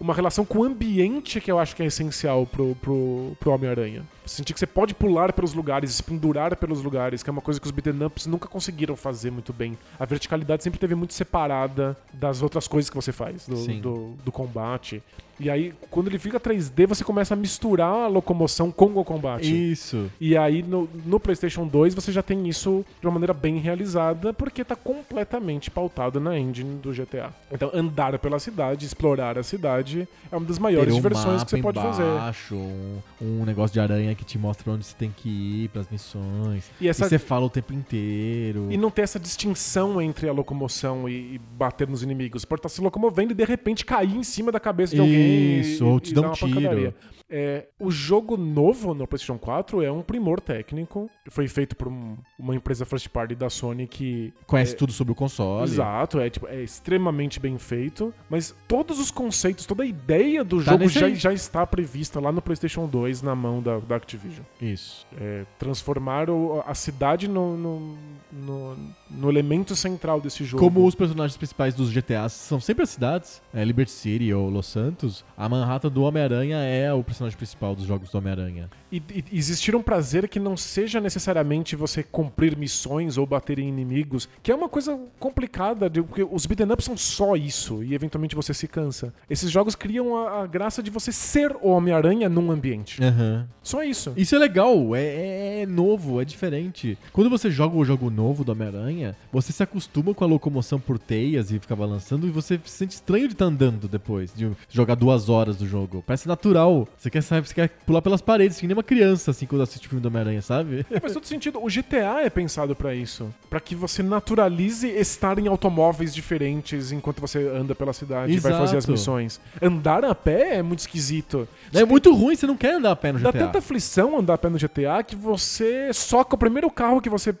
uma relação com o ambiente que eu acho que é essencial pro, pro, pro Homem-Aranha. Sentir que você pode pular pelos lugares, se pendurar pelos lugares, que é uma coisa que os beat'em ups nunca conseguiram fazer muito bem. A verticalidade sempre teve muito separada das outras coisas que você faz, do, do, do combate. E aí, quando ele fica 3D, você começa a misturar a locomoção com o combate. Isso. E aí no, no PlayStation 2 você já tem isso de uma maneira bem realizada, porque tá completamente pautado na engine do GTA. Então andar pela cidade, explorar a cidade é uma das maiores um diversões que você pode fazer. embaixo, Um, um negócio de aranha que te mostra onde você tem que ir pras missões. E essa E você fala o tempo inteiro. E não ter essa distinção entre a locomoção e, e bater nos inimigos. Você pode estar se locomovendo e de repente cair em cima da cabeça de alguém. Isso, e, ou te e dar um tiro. pancadaria. É, o jogo novo no PlayStation 4 é um primor técnico. Foi feito por um- uma empresa first party da Sony que. Conhece tudo sobre o console. Exato, é, tipo, é extremamente bem feito. Mas todos os conceitos, toda a ideia do Tá jogo já, já está prevista lá no PlayStation 2 na mão da, da Activision. Isso. É, transformar a cidade no, no, no- no elemento central desse jogo. Como os personagens principais dos GTAs são sempre as cidades, é Liberty City ou Los Santos, a Manhattan do Homem-Aranha é o personagem principal dos jogos do Homem-Aranha. E, e existir um prazer que não seja necessariamente você cumprir missões ou bater em inimigos, que é uma coisa complicada, porque os beat'em ups são só isso, e eventualmente você se cansa. Esses jogos criam a, a graça de você ser o Homem-Aranha num ambiente. Aham. Só isso. Isso é legal, é, é- é novo, é diferente. Quando você joga o jogo novo do Homem-Aranha, você se acostuma com a locomoção por teias e fica balançando e você se sente estranho de estar andando depois, de jogar duas horas do jogo. Parece natural. Você quer sair, você quer pular pelas paredes, que nem uma criança, assim, quando assiste o filme do Homem-Aranha, sabe? É, faz todo sentido. O GTA é pensado pra isso. Pra que você naturalize estar em automóveis diferentes enquanto você anda pela cidade e vai fazer as Exato. missões. Andar a pé é muito esquisito. É muito ruim, você não quer andar a pé no Dá GTA. tanta aflição andar a pé no GTA que você soca o primeiro carro que você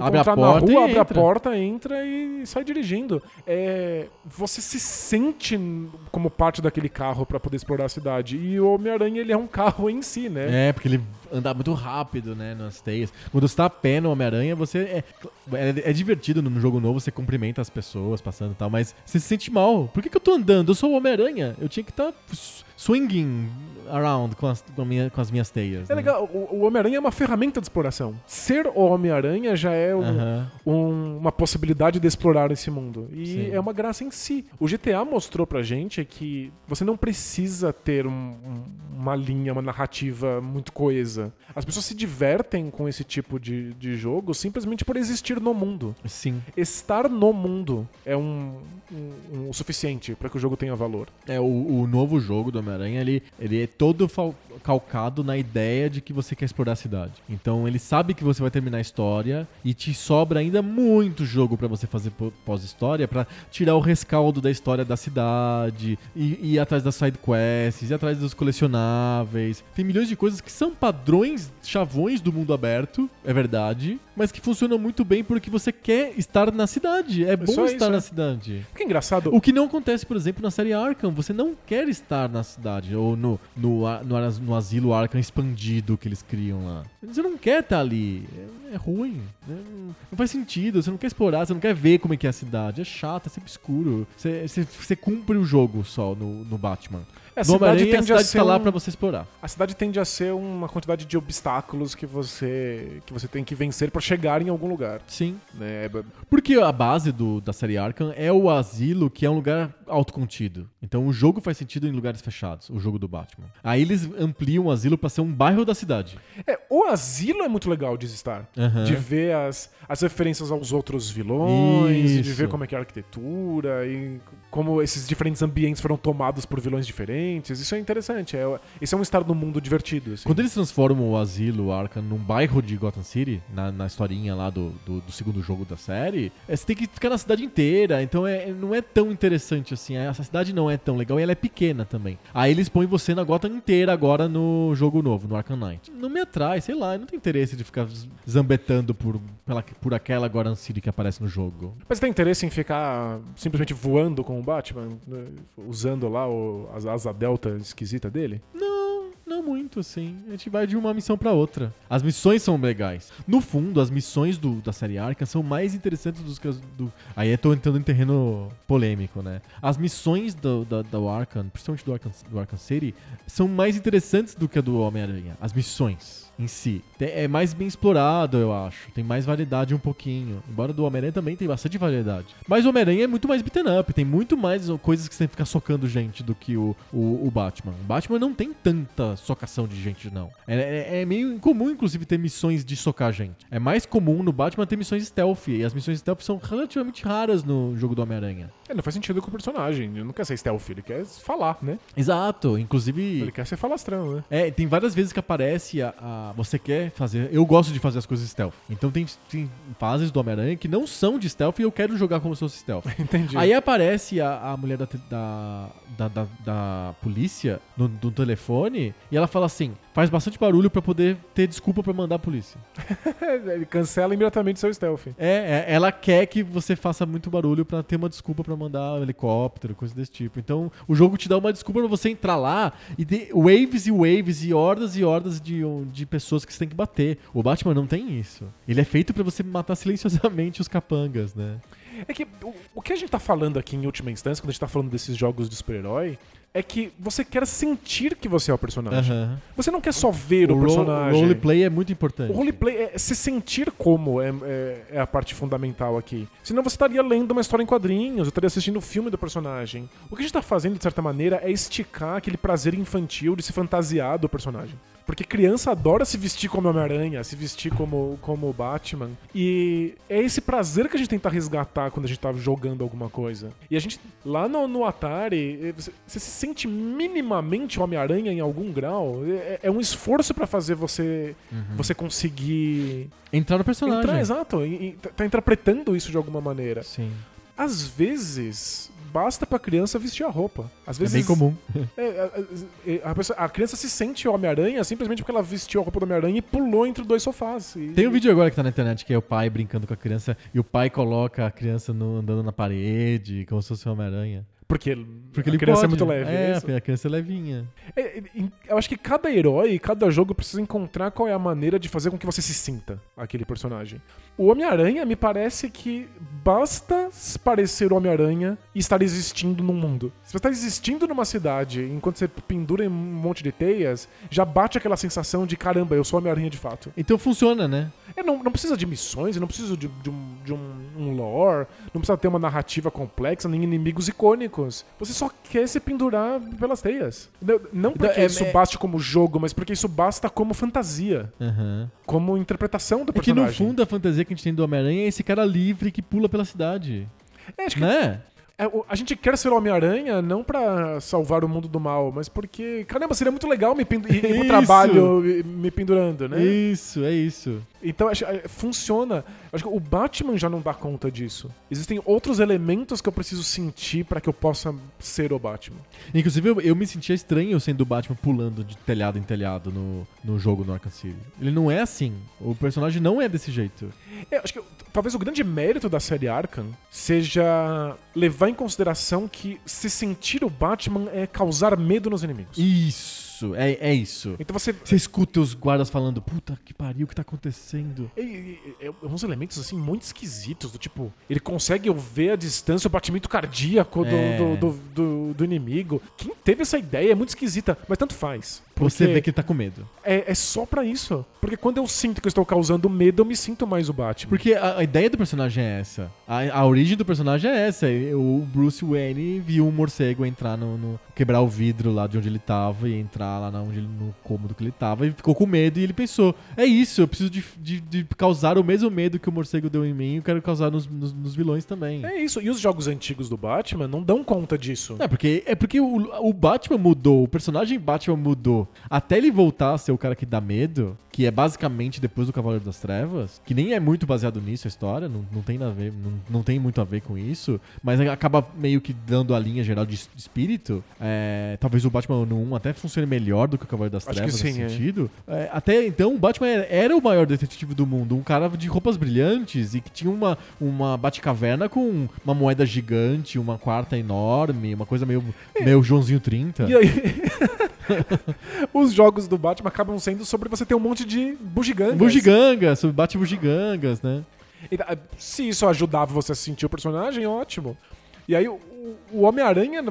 a encontrar na porta rua, abre a entra. porta, entra e sai dirigindo. É, você se sente como parte daquele carro pra poder explorar a cidade. E o Homem-Aranha, ele é um carro em si, né? É, porque ele anda muito rápido, né, nas teias. Quando você tá a pé no Homem-Aranha, você... É, é, é divertido no jogo novo, você cumprimenta as pessoas passando e tal, mas você se sente mal. Por que, que eu tô andando? Eu sou o Homem-Aranha. Eu tinha que estar swinging around com as, com a minha- com as minhas teias. É né? legal, o, o Homem-Aranha é uma ferramenta de exploração. Ser o Homem-Aranha já é um- Aham. um- uma possibilidade de explorar esse mundo. E Sim. é uma graça em si. O GTA mostrou pra gente que você não precisa ter um- um- uma linha, uma narrativa muito coesa. As pessoas se divertem com esse tipo de, de jogo simplesmente por existir no mundo. Sim. Estar no mundo é um, um- um- o suficiente pra que o jogo tenha valor. É, o, o novo jogo do Homem-Aranha, ele, ele é todo calcado na ideia de que você quer explorar a cidade. Então ele sabe que você vai terminar a história e te sobra ainda muito jogo pra você fazer pós-história pra tirar o rescaldo da história da cidade, e ir atrás das side quests, ir atrás dos colecionáveis. Tem milhões de coisas que são padrões chavões do mundo aberto, é verdade, mas que funcionam muito bem porque você quer estar na cidade. É bom só estar isso, na é. cidade. O que é engraçado, O que não acontece, por exemplo, na série Arkham. Você não quer estar na cidade ou no, no, no, no asilo Arkham expandido que eles criam lá. Você não quer estar ali. É, é ruim. né? Não- faz sentido. Você não quer explorar, você não quer ver como é que é a cidade. É chato, é sempre escuro. Você, você, você cumpre o jogo só no, no Batman. a no cidade Homem-Aranha, a tende a cidade ser tá lá um- pra você explorar. A cidade tende a ser uma quantidade de obstáculos que você que você tem que vencer pra chegar em algum lugar. Sim. Né? Porque a base do, da série Arkham é o asilo, que é um lugar autocontido. Então o jogo faz sentido em lugares fechados, o jogo do Batman. Aí eles ampliam o asilo pra ser um bairro da cidade. É, o asilo é muito legal de estar. Aham. De ver as, as referências aos outros vilões, e de Isso. ver como é que é a arquitetura, e como esses diferentes ambientes foram tomados por vilões diferentes. Isso é interessante. É, esse é um estar no mundo divertido. assim. Quando eles transformam o asilo, o Arkham, num bairro de Gotham City, na, na historinha lá do, do, do segundo jogo da série, é, você tem que ficar na cidade inteira, então é, não é tão interessante assim. Essa cidade não é tão legal e ela é pequena também. Aí eles põem você na Gotham inteira agora no jogo novo, no Arkham Knight. Não me atrai, sei lá, eu não tenho interesse de ficar zambetando por, pela, por aquela Gotham City que aparece no jogo. Mas você tem interesse em ficar simplesmente voando com o Batman? né? Usando lá o, a asa delta esquisita dele? Não, não muito, assim. A gente vai de uma missão pra outra. As missões são legais. No fundo, as missões do, da série Arkham são mais interessantes do que as do... Aí eu tô entrando em terreno polêmico, né? As missões do, da, do Arkham, principalmente do Arkham, do Arkham City, são mais interessantes do que a do Homem-Aranha. As missões em si. É mais bem explorado, eu acho. Tem mais variedade um pouquinho. Embora do Homem-Aranha também tem bastante variedade. Mas o Homem-Aranha é muito mais beaten up. Tem muito mais coisas que você tem que ficar socando gente do que o, o, o Batman. O Batman não tem tanta socação de gente, não. É, é- é meio incomum, inclusive, ter missões de socar gente. É mais comum no Batman ter missões stealth. E as missões stealth são relativamente raras no jogo do Homem-Aranha. É, não faz sentido com o personagem. Ele não quer ser stealth, ele quer falar, né? Exato. Inclusive. Ele quer ser falastrão, né? É, tem várias vezes que aparece a, a- Você quer fazer. Eu gosto de fazer as coisas stealth. Então tem, tem fases do Homem-Aranha que não são de stealth e eu quero jogar como se fosse stealth. <laughs> Entendi. Aí aparece a, a mulher da, da, da, da- da polícia no, no telefone e ela fala assim: faz bastante barulho pra poder ter desculpa pra mandar a polícia. <laughs> ele cancela imediatamente seu stealth. É, é, ela quer que você faça muito barulho pra ter uma desculpa pra mandar um helicóptero, coisa desse tipo. Então o jogo te dá uma desculpa pra você entrar lá e ter waves e waves e hordas e hordas de, de pessoas que você tem que bater. O Batman não tem isso. Ele é feito pra você matar silenciosamente os capangas, né? É que o, o que a gente tá falando aqui em última instância, quando a gente tá falando desses jogos de super-herói, é que você quer sentir que você é o personagem. Aham. Você não quer só ver o, ro- personagem. O roleplay é muito importante. O roleplay é se sentir como é, é, é a parte fundamental aqui. Senão você estaria lendo uma história em quadrinhos, estaria assistindo o filme do personagem. O que a gente tá fazendo, de certa maneira, é esticar aquele prazer infantil de se fantasiar do personagem. Porque criança adora se vestir como Homem-Aranha, se vestir como, como o Batman. E é esse prazer que a gente tenta resgatar quando a gente tá jogando alguma coisa. E a gente, lá no, no Atari, eh, você, você se sente minimamente Homem-Aranha em algum grau. É, é um esforço pra fazer você, você conseguir Entrar no personagem. entrar, exato, e, e tá- tá interpretando isso de alguma maneira. Sim. Às vezes, basta pra criança vestir a roupa. Às É vezes, bem comum. é, é, a, pessoa- a criança se sente Homem-Aranha simplesmente porque ela vestiu a roupa do Homem-Aranha e pulou entre dois sofás. E- Tem um vídeo agora que tá na internet que é o pai brincando com a criança e o pai coloca a criança no- andando na parede, como se fosse Homem-Aranha. Porque, Porque a ele criança pode. é muito leve. É, é a criança é levinha. É, é, eu acho que cada herói, cada jogo precisa encontrar qual é a maneira de fazer com que você se sinta aquele personagem. O Homem-Aranha me parece que basta parecer o Homem-Aranha e estar existindo num mundo. Se você está existindo numa cidade enquanto você pendura em um monte de teias, já bate aquela sensação de caramba, eu sou o Homem-Aranha de fato. Então funciona, né? É, não, não precisa de missões, não precisa de, de um, de um, um lore, não precisa ter uma narrativa complexa, nem inimigos icônicos. Você só quer se pendurar pelas teias. Não, não porque É- isso é- baste como jogo, mas porque isso basta como fantasia, Aham. como interpretação do É que no personagem. fundo a fantasia que a gente tem do Homem-Aranha é esse cara livre que pula pela cidade. É, acho que Né? é, a gente quer ser o Homem-Aranha não pra salvar o mundo do mal, mas porque, caramba, seria muito legal me pendu- ir, pro trabalho me- me pendurando, né? Isso, é isso. Então acho, é, funciona. Acho que o Batman já não dá conta disso. Existem outros elementos que eu preciso sentir pra que eu possa ser o Batman. Inclusive, eu, eu me sentia estranho sendo o Batman pulando de telhado em telhado no, no jogo no Arkham City. Ele não é assim. O personagem não é desse jeito. É, acho que talvez o grande mérito da série Arkham seja levar em consideração que se sentir o Batman é causar medo nos inimigos. Isso, é, é isso. Então você. Você escuta os guardas falando, puta que pariu, o que tá acontecendo? É, é, é, uns elementos assim muito esquisitos, do tipo, ele consegue ver a distância o batimento cardíaco do, É. do, do, do- do inimigo. Quem teve essa ideia é muito esquisita, mas tanto faz. Você vê que ele tá com medo. é, é só pra isso. Porque quando eu sinto que eu estou causando medo, eu me sinto mais o Batman. Porque a, a ideia do personagem é essa. A, a origem do personagem é essa. O Bruce Wayne viu um morcego entrar no, no- quebrar o vidro lá de onde ele tava e entrar lá na onde ele- no cômodo que ele tava e ficou com medo e ele pensou: é isso, eu preciso de, de- de causar o mesmo medo que o morcego deu em mim, eu quero causar nos, nos- nos vilões também. É isso. E os jogos antigos do Batman não dão conta disso. É porque, é porque o, o Batman mudou, o personagem Batman mudou. Até ele voltar a ser o cara que dá medo, que é basicamente depois do Cavaleiro das Trevas, que nem é muito baseado nisso a história, não, não tem a ver, não, não tem muito a ver com isso, mas acaba meio que dando a linha geral de es- de espírito. É, talvez o Batman no 1 até funcione melhor do que o Cavaleiro das Acho Trevas que nesse sim, é. sentido. É, até então, o Batman era, o maior detetive do mundo, um cara de roupas brilhantes e que tinha uma, uma Batcaverna com uma moeda gigante, uma quarta enorme, uma coisa meio, meio Joãozinho 30. E aí. <laughs> os jogos do Batman acabam sendo sobre você ter um monte de bugigangas. Bugigangas, bate bugigangas, né? Ah, Se isso ajudava você a sentir o personagem, ótimo. E aí, o, Homem-Aranha,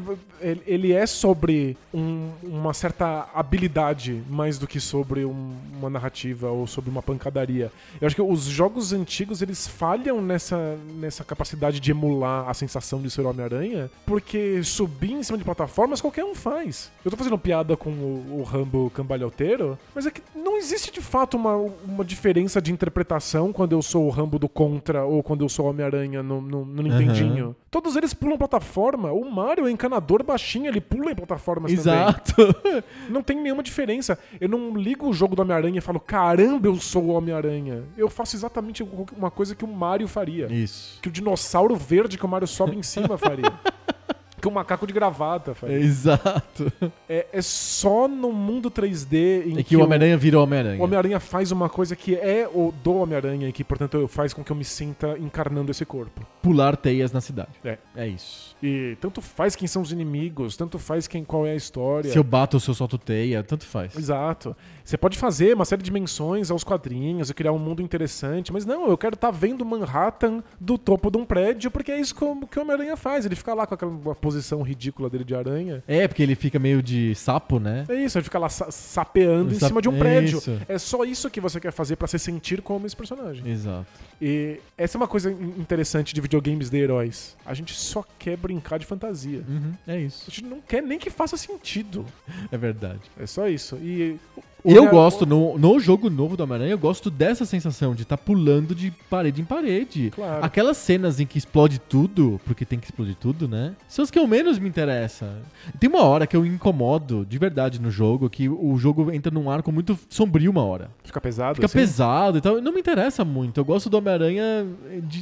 ele, é sobre um- uma certa habilidade mais do que sobre um- uma narrativa ou sobre uma pancadaria. Eu acho que os jogos antigos, eles falham nessa, nessa capacidade de emular a sensação de ser Homem-Aranha, porque subir em cima de plataformas qualquer um faz. Eu tô fazendo piada com o, o Rambo cambalhoteiro, mas é que não existe de fato uma, uma diferença de interpretação quando eu sou o Rambo do Contra ou quando eu sou o Homem-Aranha no, no, no Nintendinho. Todos eles pulam plataforma. O Mario é encanador baixinho, ele pula em plataformas também. Exato. <laughs> Não tem nenhuma diferença. Eu não ligo o jogo do Homem-Aranha e falo, caramba, eu sou o Homem-Aranha. Eu faço exatamente uma coisa que o Mario faria. Isso. Que o dinossauro verde que o Mario sobe em cima faria. <laughs> que o macaco de gravata faria. Exato. É, é só no mundo 3D em É que o Homem-Aranha vira o o Homem-Aranha. Homem-Aranha faz uma coisa que é o do Homem-Aranha e que, portanto, faz com que eu me sinta encarnando esse corpo. Pular teias na cidade. É. É isso. E tanto faz quem são os inimigos, tanto faz quem qual é a história. Se eu bato ou se eu solto teia, tanto faz. Exato. Você pode fazer uma série de menções aos quadrinhos e criar um mundo interessante, mas não, eu quero estar vendo Manhattan do topo de um prédio, porque é isso que o, que o Homem-Aranha faz. Ele fica lá com aquela posição ridícula dele de aranha. É, porque ele fica meio de sapo, né? É isso, ele fica lá sa- sapeando em cima de um prédio. isso. É só isso que você quer fazer pra se sentir como esse personagem. Exato. E essa é uma coisa in- interessante de videogames de heróis. A gente só quer brincar de fantasia. Uhum, é isso. A gente não quer nem que faça sentido. É verdade. É só isso. E o- Eu gosto, no, no jogo novo do Homem-Aranha, eu gosto dessa sensação de estar pulando de parede em parede. Claro. Aquelas cenas em que explode tudo, porque tem que explodir tudo, né? São as que eu menos me interessa. Tem uma hora que eu incomodo de verdade no jogo, que o jogo entra num arco muito sombrio uma hora. Fica pesado. Fica assim? pesado e tal. Não me interessa muito. Eu gosto do Homem-Aranha,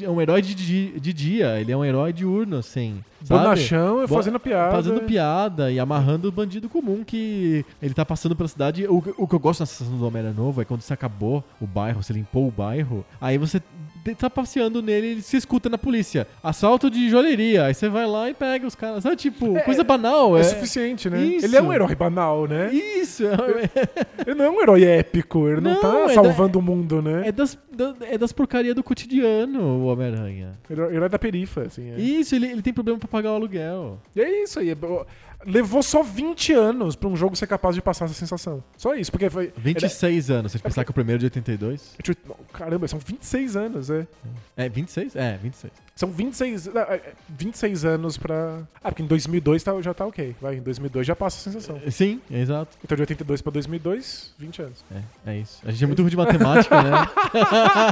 é um herói de, de, de dia. Ele é um herói diurno, assim. Sabe? Bonachão e fazendo piada. Fazendo piada e amarrando o bandido comum que ele tá passando pela cidade. O, o que eu gosto na sensação do Homem-Aranha Novo é quando você acabou o bairro, você limpou o bairro, aí você tá passeando nele e se escuta na polícia. Assalto de joalheria. Aí você vai lá e pega os caras. Sabe, tipo, É, coisa banal. É, É, suficiente, né? Isso. Ele é um herói banal, né? Isso. É, Ele não é um herói épico, ele não, Não, tá é salvando o mundo, né? é das, da- é das porcarias do cotidiano, o Homem-Aranha. Herói herói da perifa, assim. É. Isso, ele, ele tem problema pra pagar o aluguel. E é isso aí. Levou só 20 anos pra um jogo ser capaz de passar essa sensação. Só isso, porque foi. 26 anos. Se pensar que o primeiro é de 82. ele- Caramba, são 26 anos, é. É, 26? É, 26. São 26, é, é, 26 anos pra. Ah, porque em 2002 tá, já tá ok. Vai, em 2002 já passa a sensação. Sim, exato. Então de 82 pra 2002, 20 anos. É, é isso. A gente é muito ruim de matemática, né? <laughs>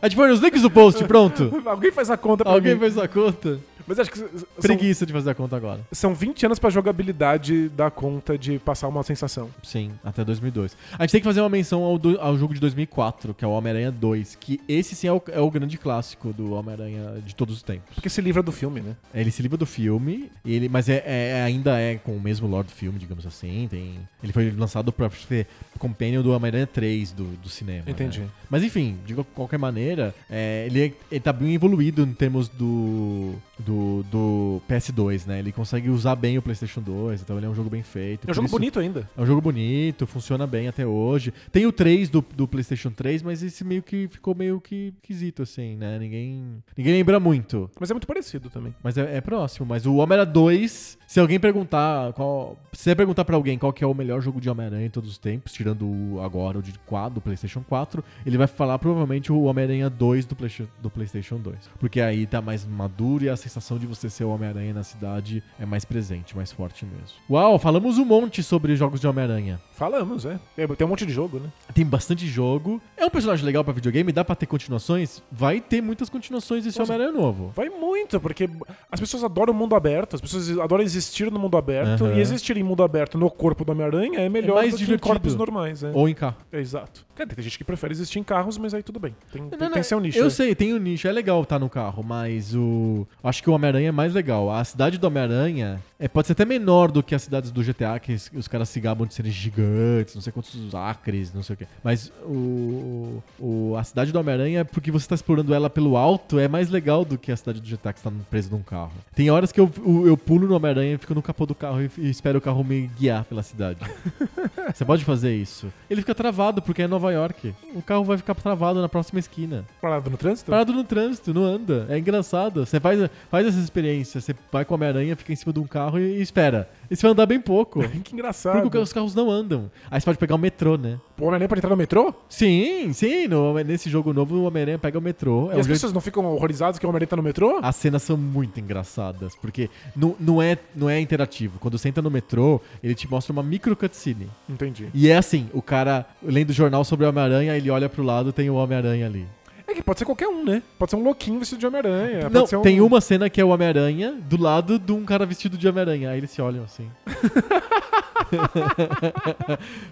a gente põe nos links do post, pronto. <laughs> Alguém faz a conta pra Alguém mim. fez a conta. Mas acho que são, Preguiça de fazer a conta agora. são 20 anos pra jogabilidade dar conta de passar uma sensação. Sim, até 2002. A gente tem que fazer uma menção ao, do- ao jogo de 2004, que é o Homem-Aranha 2, que esse sim é o, é o grande clássico do Homem-Aranha de todos os tempos. Porque se livra do filme, né? Ele se livra do filme, ele, mas é, é- ainda é com o mesmo lore do filme, digamos assim. Tem, ele foi lançado pra ser companion do Homem-Aranha 3 do, do cinema. né? Entendi. Mas enfim, de qualquer maneira, é, ele, é- ele tá bem evoluído em termos do, do do, do PS2, né? Ele consegue usar bem o PlayStation 2, então ele é um jogo bem feito. É um jogo isso- bonito ainda. É um jogo bonito, funciona bem até hoje. Tem o 3 do, do PlayStation 3, mas esse meio que ficou meio que esquisito, assim, né? Ninguém, ninguém lembra muito. Mas é muito parecido também. Mas é, é próximo. Mas o Homem-Aranha 2, se alguém perguntar qual. Se você perguntar pra alguém qual que é o melhor jogo de Homem-Aranha em todos os tempos, tirando o, agora o de 4, do PlayStation 4, ele vai falar provavelmente o Homem-Aranha 2 do, Play- do PlayStation 2. Porque aí tá mais maduro e a sensação de você ser o Homem-Aranha na cidade é mais presente, mais forte mesmo. Uau, falamos um monte sobre jogos de Homem-Aranha. Falamos, é. Tem um monte de jogo, né? Tem bastante jogo. É um personagem legal pra videogame, dá pra ter continuações? Vai ter muitas continuações desse. Homem-Aranha novo. Vai muito, porque as pessoas adoram o mundo aberto, as pessoas adoram existir no mundo aberto, Aham. e existir em mundo aberto no corpo do Homem-Aranha é melhor mais do que em divertido. corpos normais. É. Ou em carro. É, exato. Cara, tem gente que prefere existir em carros, mas aí tudo bem. Tem, tem, Não, não, tem seu nicho. Eu é. sei, tem o nicho, é legal estar no carro, mas o. Acho que o Homem-Aranha é mais legal. A cidade do Homem-Aranha é, pode ser até menor do que as cidades do GTA, que os, caras se gabam de serem gigantes, não sei quantos acres, não sei o quê. Mas o, o- a cidade do Homem-Aranha, porque você tá explorando ela pelo alto, é mais legal do que a cidade do GTA que você tá preso num carro. Tem horas que eu, eu, eu pulo no Homem-Aranha e fico no capô do carro e, e espero o carro me guiar pela cidade. <laughs> Você pode fazer isso. Ele fica travado porque é Nova York. O carro vai ficar travado na próxima esquina. Parado no trânsito? Parado no trânsito, não anda. É engraçado. Você faz, faz essa experiência. Você vai com a Homem-Aranha, fica em cima de um carro e, e espera. E você vai andar bem pouco. <laughs> que engraçado. Porque os carros não andam. Aí você pode pegar o metrô, né? O Homem-Aranha pode entrar no metrô? Sim, sim. No, nesse jogo novo, o Homem-Aranha pega o metrô. É e um as jeito- pessoas não ficam horrorizadas que o Homem-Aranha tá no metrô? As cenas são muito engraçadas, porque não, não, é, não é interativo. Quando você entra no metrô, ele te mostra uma micro cutscene. Entendi. E é assim, o cara lendo o jornal sobre o Homem-Aranha, ele olha pro lado, tem o Homem-Aranha ali. Que pode ser qualquer um, né? Pode ser um louquinho vestido de Homem-Aranha. Não, um... tem uma cena que é o Homem-Aranha do lado de um cara vestido de Homem-Aranha. Aí eles se olham assim. <laughs>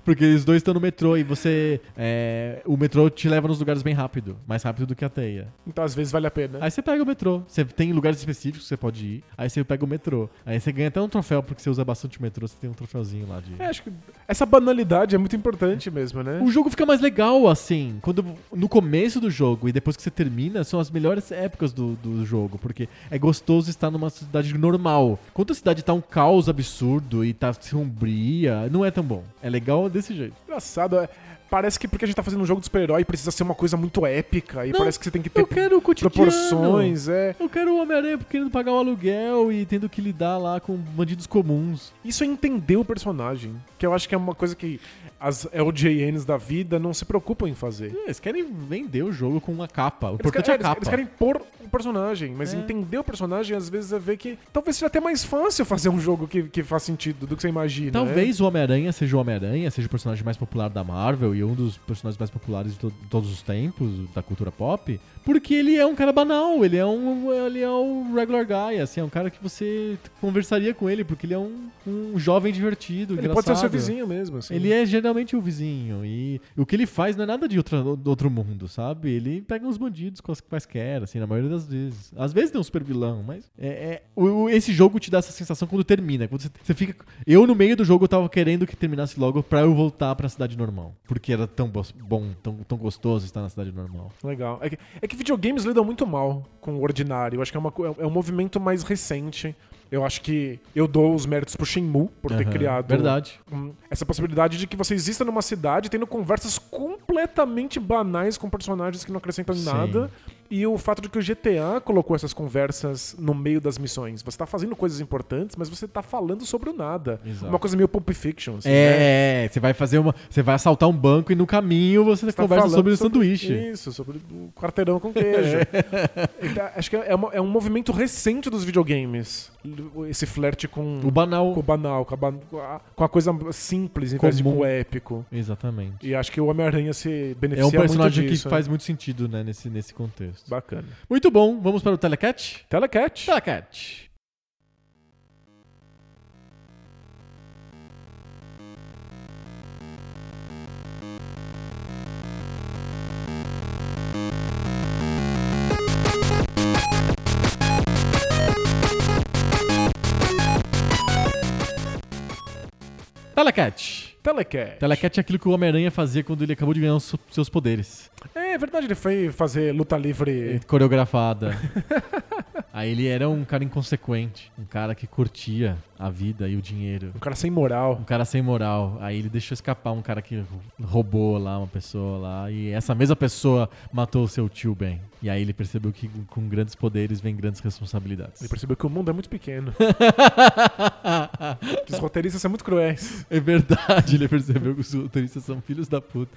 Porque os dois estão no metrô e você. é, o metrô te leva nos lugares bem rápido. Mais rápido do que a teia. Então às vezes vale a pena. Aí você pega o metrô. Você tem lugares específicos que você pode ir. Aí você pega o metrô. Aí você ganha até um troféu, porque você usa bastante o metrô. Você tem um troféuzinho lá de. É, acho que essa banalidade é muito importante mesmo, né? O jogo fica mais legal, assim, quando no começo do jogo e depois que você termina, são as melhores épocas do, do jogo, porque é gostoso estar numa cidade normal. Quando a cidade tá um caos absurdo e tá sombria, não é tão bom. É legal desse jeito. Engraçado, é. Parece que porque a gente tá fazendo um jogo de super-herói precisa ser uma coisa muito épica e Não, parece que você tem que ter Eu quero o proporções, é. Eu quero o Homem-Aranha querendo pagar o aluguel e tendo que lidar lá com bandidos comuns. Isso é entender o personagem, que eu acho que é uma coisa que as LJNs da vida não se preocupam em fazer. Eles querem vender o jogo com uma capa. O importante é a eles- capa. eles querem pôr o personagem, mas É. entender o personagem às vezes é ver que talvez seja até mais fácil fazer um jogo que, que faz sentido do que você imagina. né? Talvez o Homem-Aranha seja o Homem-Aranha, seja o personagem mais popular da Marvel e um dos personagens mais populares de, to- todos os tempos da cultura pop, porque ele é um cara banal, ele é um, ele é um regular guy, assim, é um cara que você conversaria com ele, porque ele é um, um jovem divertido, Ele pode ser seu engraçado. vizinho mesmo. Assim. Ele é geralmente o vizinho. E o que ele faz não é nada de outro, outro mundo, sabe? Ele pega uns bandidos quais- quaisquer, assim, na maioria das vezes. Às vezes tem um super vilão, mas é, é- o- esse jogo te dá essa sensação quando termina. Quando você, você fica. Eu, no meio do jogo, tava querendo que terminasse logo pra eu voltar pra cidade normal. Porque era tão bo- bom, tão, tão gostoso estar na cidade normal. Legal. É que, é que videogames lidam muito mal com o ordinário. Eu acho que é, uma, co- é um movimento mais recente. Eu acho que eu dou os méritos pro Shenmue por ter criado Verdade. essa possibilidade de que você exista numa cidade tendo conversas completamente banais com personagens que não acrescentam Sim. nada. E o fato de que o GTA colocou essas conversas no meio das missões. Você tá fazendo coisas importantes, mas você tá falando sobre o nada. Exato. Uma coisa meio Pulp Fiction. assim, né? É, você vai fazer uma. Você vai assaltar um banco e no caminho você, Você tá conversa falando sobre o sanduíche. Isso, sobre o quarteirão com queijo. <laughs> Então, acho que é, uma- é um movimento recente dos videogames. Esse flerte com O banal. com o banal, com a, com a- coisa simples em vez de com o épico. Exatamente. E acho que o Homem-Aranha se beneficia É um personagem muito que disso. faz né? muito sentido, né, nesse, nesse contexto. Bacana. Muito bom, vamos para o Telecat? Telecat. Telecat. Telecat. Telecat. Telecat é aquilo que o Homem-Aranha fazia quando ele acabou de ganhar os seus poderes. É verdade, ele foi fazer luta livre. Coreografada. <laughs> Aí ele era um cara inconsequente, um cara que curtia a vida e o dinheiro. Um cara sem moral. Um cara sem moral. Aí ele deixou escapar um cara que roubou lá uma pessoa lá. E essa mesma pessoa matou o seu tio Ben. E aí ele percebeu que com grandes poderes vem grandes responsabilidades. Ele percebeu que o mundo é muito pequeno. <laughs> que os roteiristas são muito cruéis. É verdade, ele percebeu que os roteiristas são filhos da puta.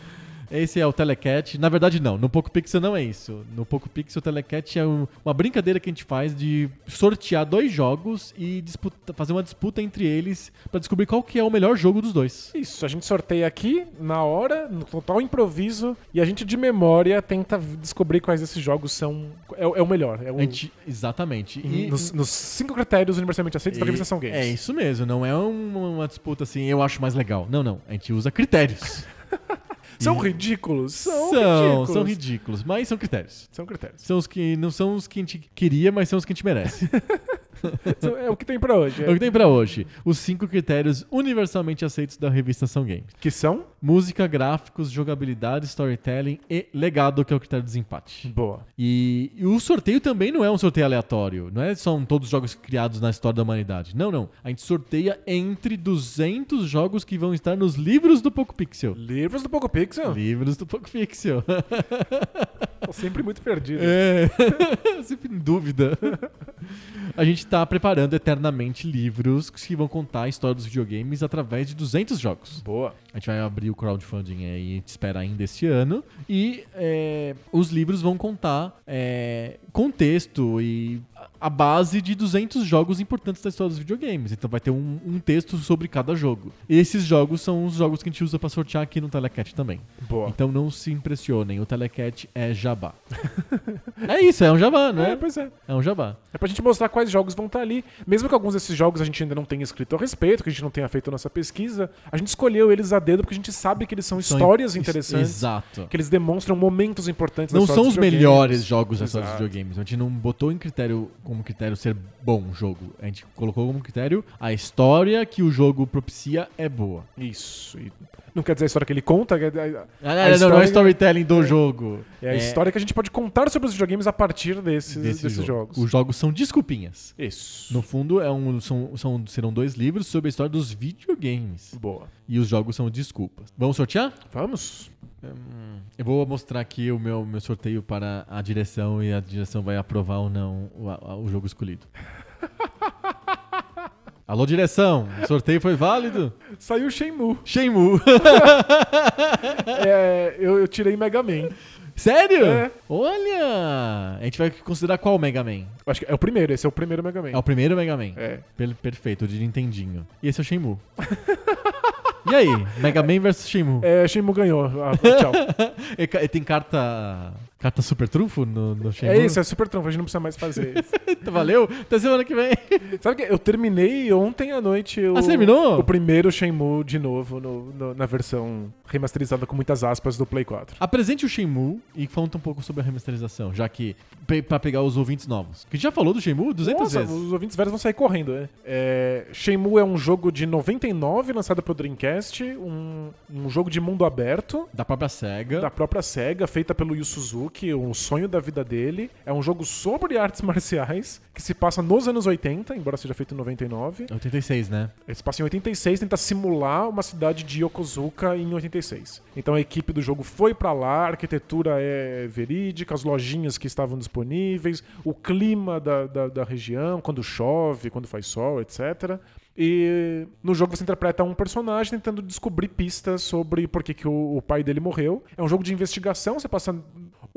Esse é o Telecat. Na verdade, não. No Poco Pixel não é isso. No Poco Pixel, o Telecat é um- uma brincadeira que a gente faz de sortear dois jogos e disputa- fazer uma disputa entre eles pra descobrir qual que é o melhor jogo dos dois. Isso, a gente sorteia aqui, na hora, no total improviso, e a gente de memória tenta descobrir quais desses jogos são. É, é o melhor. É o, gente- exatamente. E, nos, nos cinco critérios universalmente aceitos da e- revista São Games. É isso mesmo. Não é uma, uma disputa assim, eu acho mais legal. Não, não. A gente usa critérios. <laughs> São ridículos. São, são, ridículos. são ridículos, mas são critérios. São critérios. São os que não são os que a gente queria, mas são os que a gente merece. <laughs> É o que tem pra hoje. É o que tem pra hoje. Os cinco critérios universalmente aceitos da revista São Games. Que são? Música, gráficos, jogabilidade, storytelling e legado, que é o critério de desempate. Boa. E, e o sorteio também não é um sorteio aleatório. Não é são todos os jogos criados na história da humanidade. Não, não. A gente sorteia entre 200 jogos que vão estar nos livros do Poco Pixel. Livros do Poco Pixel. Livros do Poco Pixel. <laughs> Tô sempre muito perdido. É, <laughs> sempre em dúvida. A gente tá preparando eternamente livros que vão contar a história dos videogames através de 200 jogos. Boa. A gente vai abrir o crowdfunding aí, a gente espera ainda esse ano. E é, os livros vão contar é, contexto e a- base de 200 jogos importantes da história dos videogames. Então vai ter um, um texto sobre cada jogo. E esses jogos são os jogos que a gente usa pra sortear aqui no Telecat também. Boa. Então não se impressionem, o Telecat é jabá. <laughs> é isso, é um jabá, não É, pois é. É um jabá. É pra gente mostrar quais jogos vão estar ali. Mesmo que alguns desses jogos a gente ainda não tenha escrito a respeito, que a gente não tenha feito a nossa pesquisa, a gente escolheu eles a dedo porque a gente sabe que eles são, São histórias in- interessantes, Exato. que eles demonstram momentos importantes Não são os melhores jogos da história dos videogames. A gente não botou em critério como critério ser bom jogo. A gente colocou como critério a história que o jogo propicia é boa. Isso. E não quer dizer a história que ele conta, é a, Ah, A não, não é história- storytelling do jogo. é a história que a gente pode contar sobre os videogames a partir desses, desse desses jogo. jogos. Os jogos são desculpinhas. Isso. No fundo, é um, são, são- serão dois livros sobre a história dos videogames. Boa. E os jogos são desculpas. Vamos sortear? Vamos? Eu vou mostrar aqui o meu, meu sorteio para a direção e a direção vai aprovar ou não o, a- o jogo escolhido. <laughs> Alô, direção! O sorteio foi válido? Saiu Shenmue. Shenmue! <laughs> é, eu, eu tirei Mega Man. Sério? É. Olha! A gente vai considerar qual Mega Man? Acho que é o primeiro, esse é o primeiro Mega Man. É o primeiro Mega Man. É. Per- perfeito, o de Nintendinho. E esse é o Shenmue. e aí? Mega Man versus Shenmue. É, Shenmue ganhou. Ah, tchau. <laughs> E e tem carta. Carta super trunfo no, no é isso, é super trunfo, a gente não precisa mais fazer isso. <laughs> Valeu? Até semana que vem. <laughs> Sabe que eu terminei ontem à noite o, Ah, você terminou? o primeiro Shenmue de novo no- no- na versão remasterizada com muitas aspas do Play 4. Apresente o Shenmue e conta um pouco sobre a remasterização, já que pe pra pegar os ouvintes novos. Que a gente já falou do Shenmue 200 Nossa, vezes. os ouvintes velhos vão sair correndo, né? É, Shenmue é um jogo de 99 lançado pro Dreamcast, um, um jogo de mundo aberto Da própria SEGA. da própria SEGA, feita pelo Yu Suzuki, o sonho da vida dele. É um jogo sobre artes <laughs> marciais, que se passa nos anos 80, embora seja feito em 99. 86, né? Ele se passa em 86, tenta simular uma cidade de Yokozuka em 86. Então a equipe do jogo foi pra lá, a arquitetura é verídica, as lojinhas que estavam disponíveis, o clima da, da, da região, quando chove, quando faz sol, etc. E no jogo você interpreta um personagem tentando descobrir pistas sobre por que, que o, o pai dele morreu. É um jogo de investigação, você passa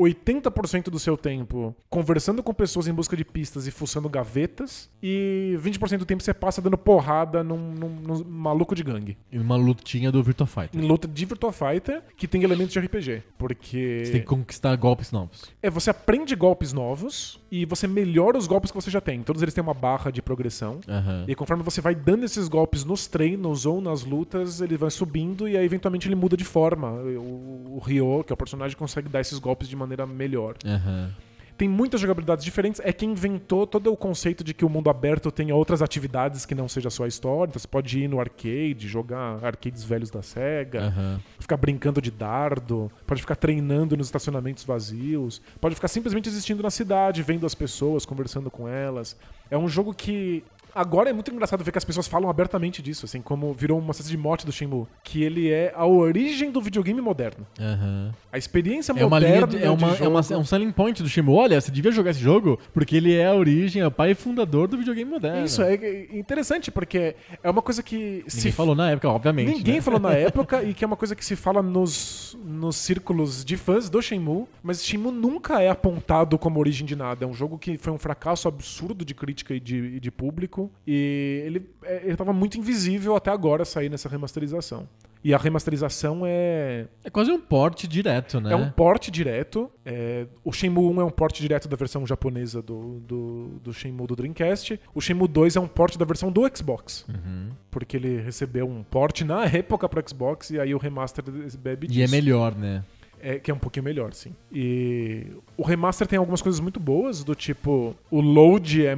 80% do seu tempo conversando com pessoas em busca de pistas e fuçando gavetas, e 20% do tempo você passa dando porrada num, num- num maluco de gangue. E uma lutinha do Virtua Fighter. Em luta de Virtua Fighter, que tem elementos de RPG. Porque Você tem que conquistar golpes novos. é, você aprende golpes novos e você melhora os golpes que você já tem. Todos eles têm uma barra de progressão. Aham. E conforme você vai dando esses golpes nos treinos ou nas lutas, ele vai subindo e aí eventualmente ele muda de forma. O, o Ryo, que é o personagem, consegue dar esses golpes de maneira melhor. Aham. tem muitas jogabilidades diferentes. É quem inventou todo o conceito de que o mundo aberto tenha outras atividades que não seja só a história. Então você pode ir no arcade, jogar arcades velhos da SEGA, Aham. ficar brincando de dardo, pode ficar treinando nos estacionamentos vazios, pode ficar simplesmente existindo na cidade, vendo as pessoas, conversando com elas. É um jogo que. Agora é muito engraçado ver que as pessoas falam abertamente disso, assim, como virou uma espécie de mote do Shenmue, que ele é a origem do videogame moderno. Aham. A experiência É uma linha moderna de- é, uma, é, uma- é um selling point do Shimu. Olha, você devia jogar esse jogo porque ele é a origem, é o pai fundador do videogame moderno. Isso é interessante, porque é uma coisa que Ninguém se falou na época, obviamente. Ninguém né? falou na <laughs> época e que é uma coisa que se fala nos, nos círculos de fãs do Shenmue, mas Shenmue nunca é apontado como origem de nada. É um jogo que foi um fracasso absurdo de crítica e de, e de público e ele, é, ele tava muito invisível até agora sair nessa remasterização. E a remasterização é, É quase um porte direto, né? é um porte direto. É, o Shenmue 1 é um porte direto da versão japonesa do, do, do Shenmue do Dreamcast. O Shenmue 2 é um porte da versão do Xbox. Uhum. Porque ele recebeu um porte na época pro Xbox e aí o remaster bebe disso. E é melhor, né? É, que é um pouquinho melhor, sim. E o remaster tem algumas coisas muito boas, do tipo, o load é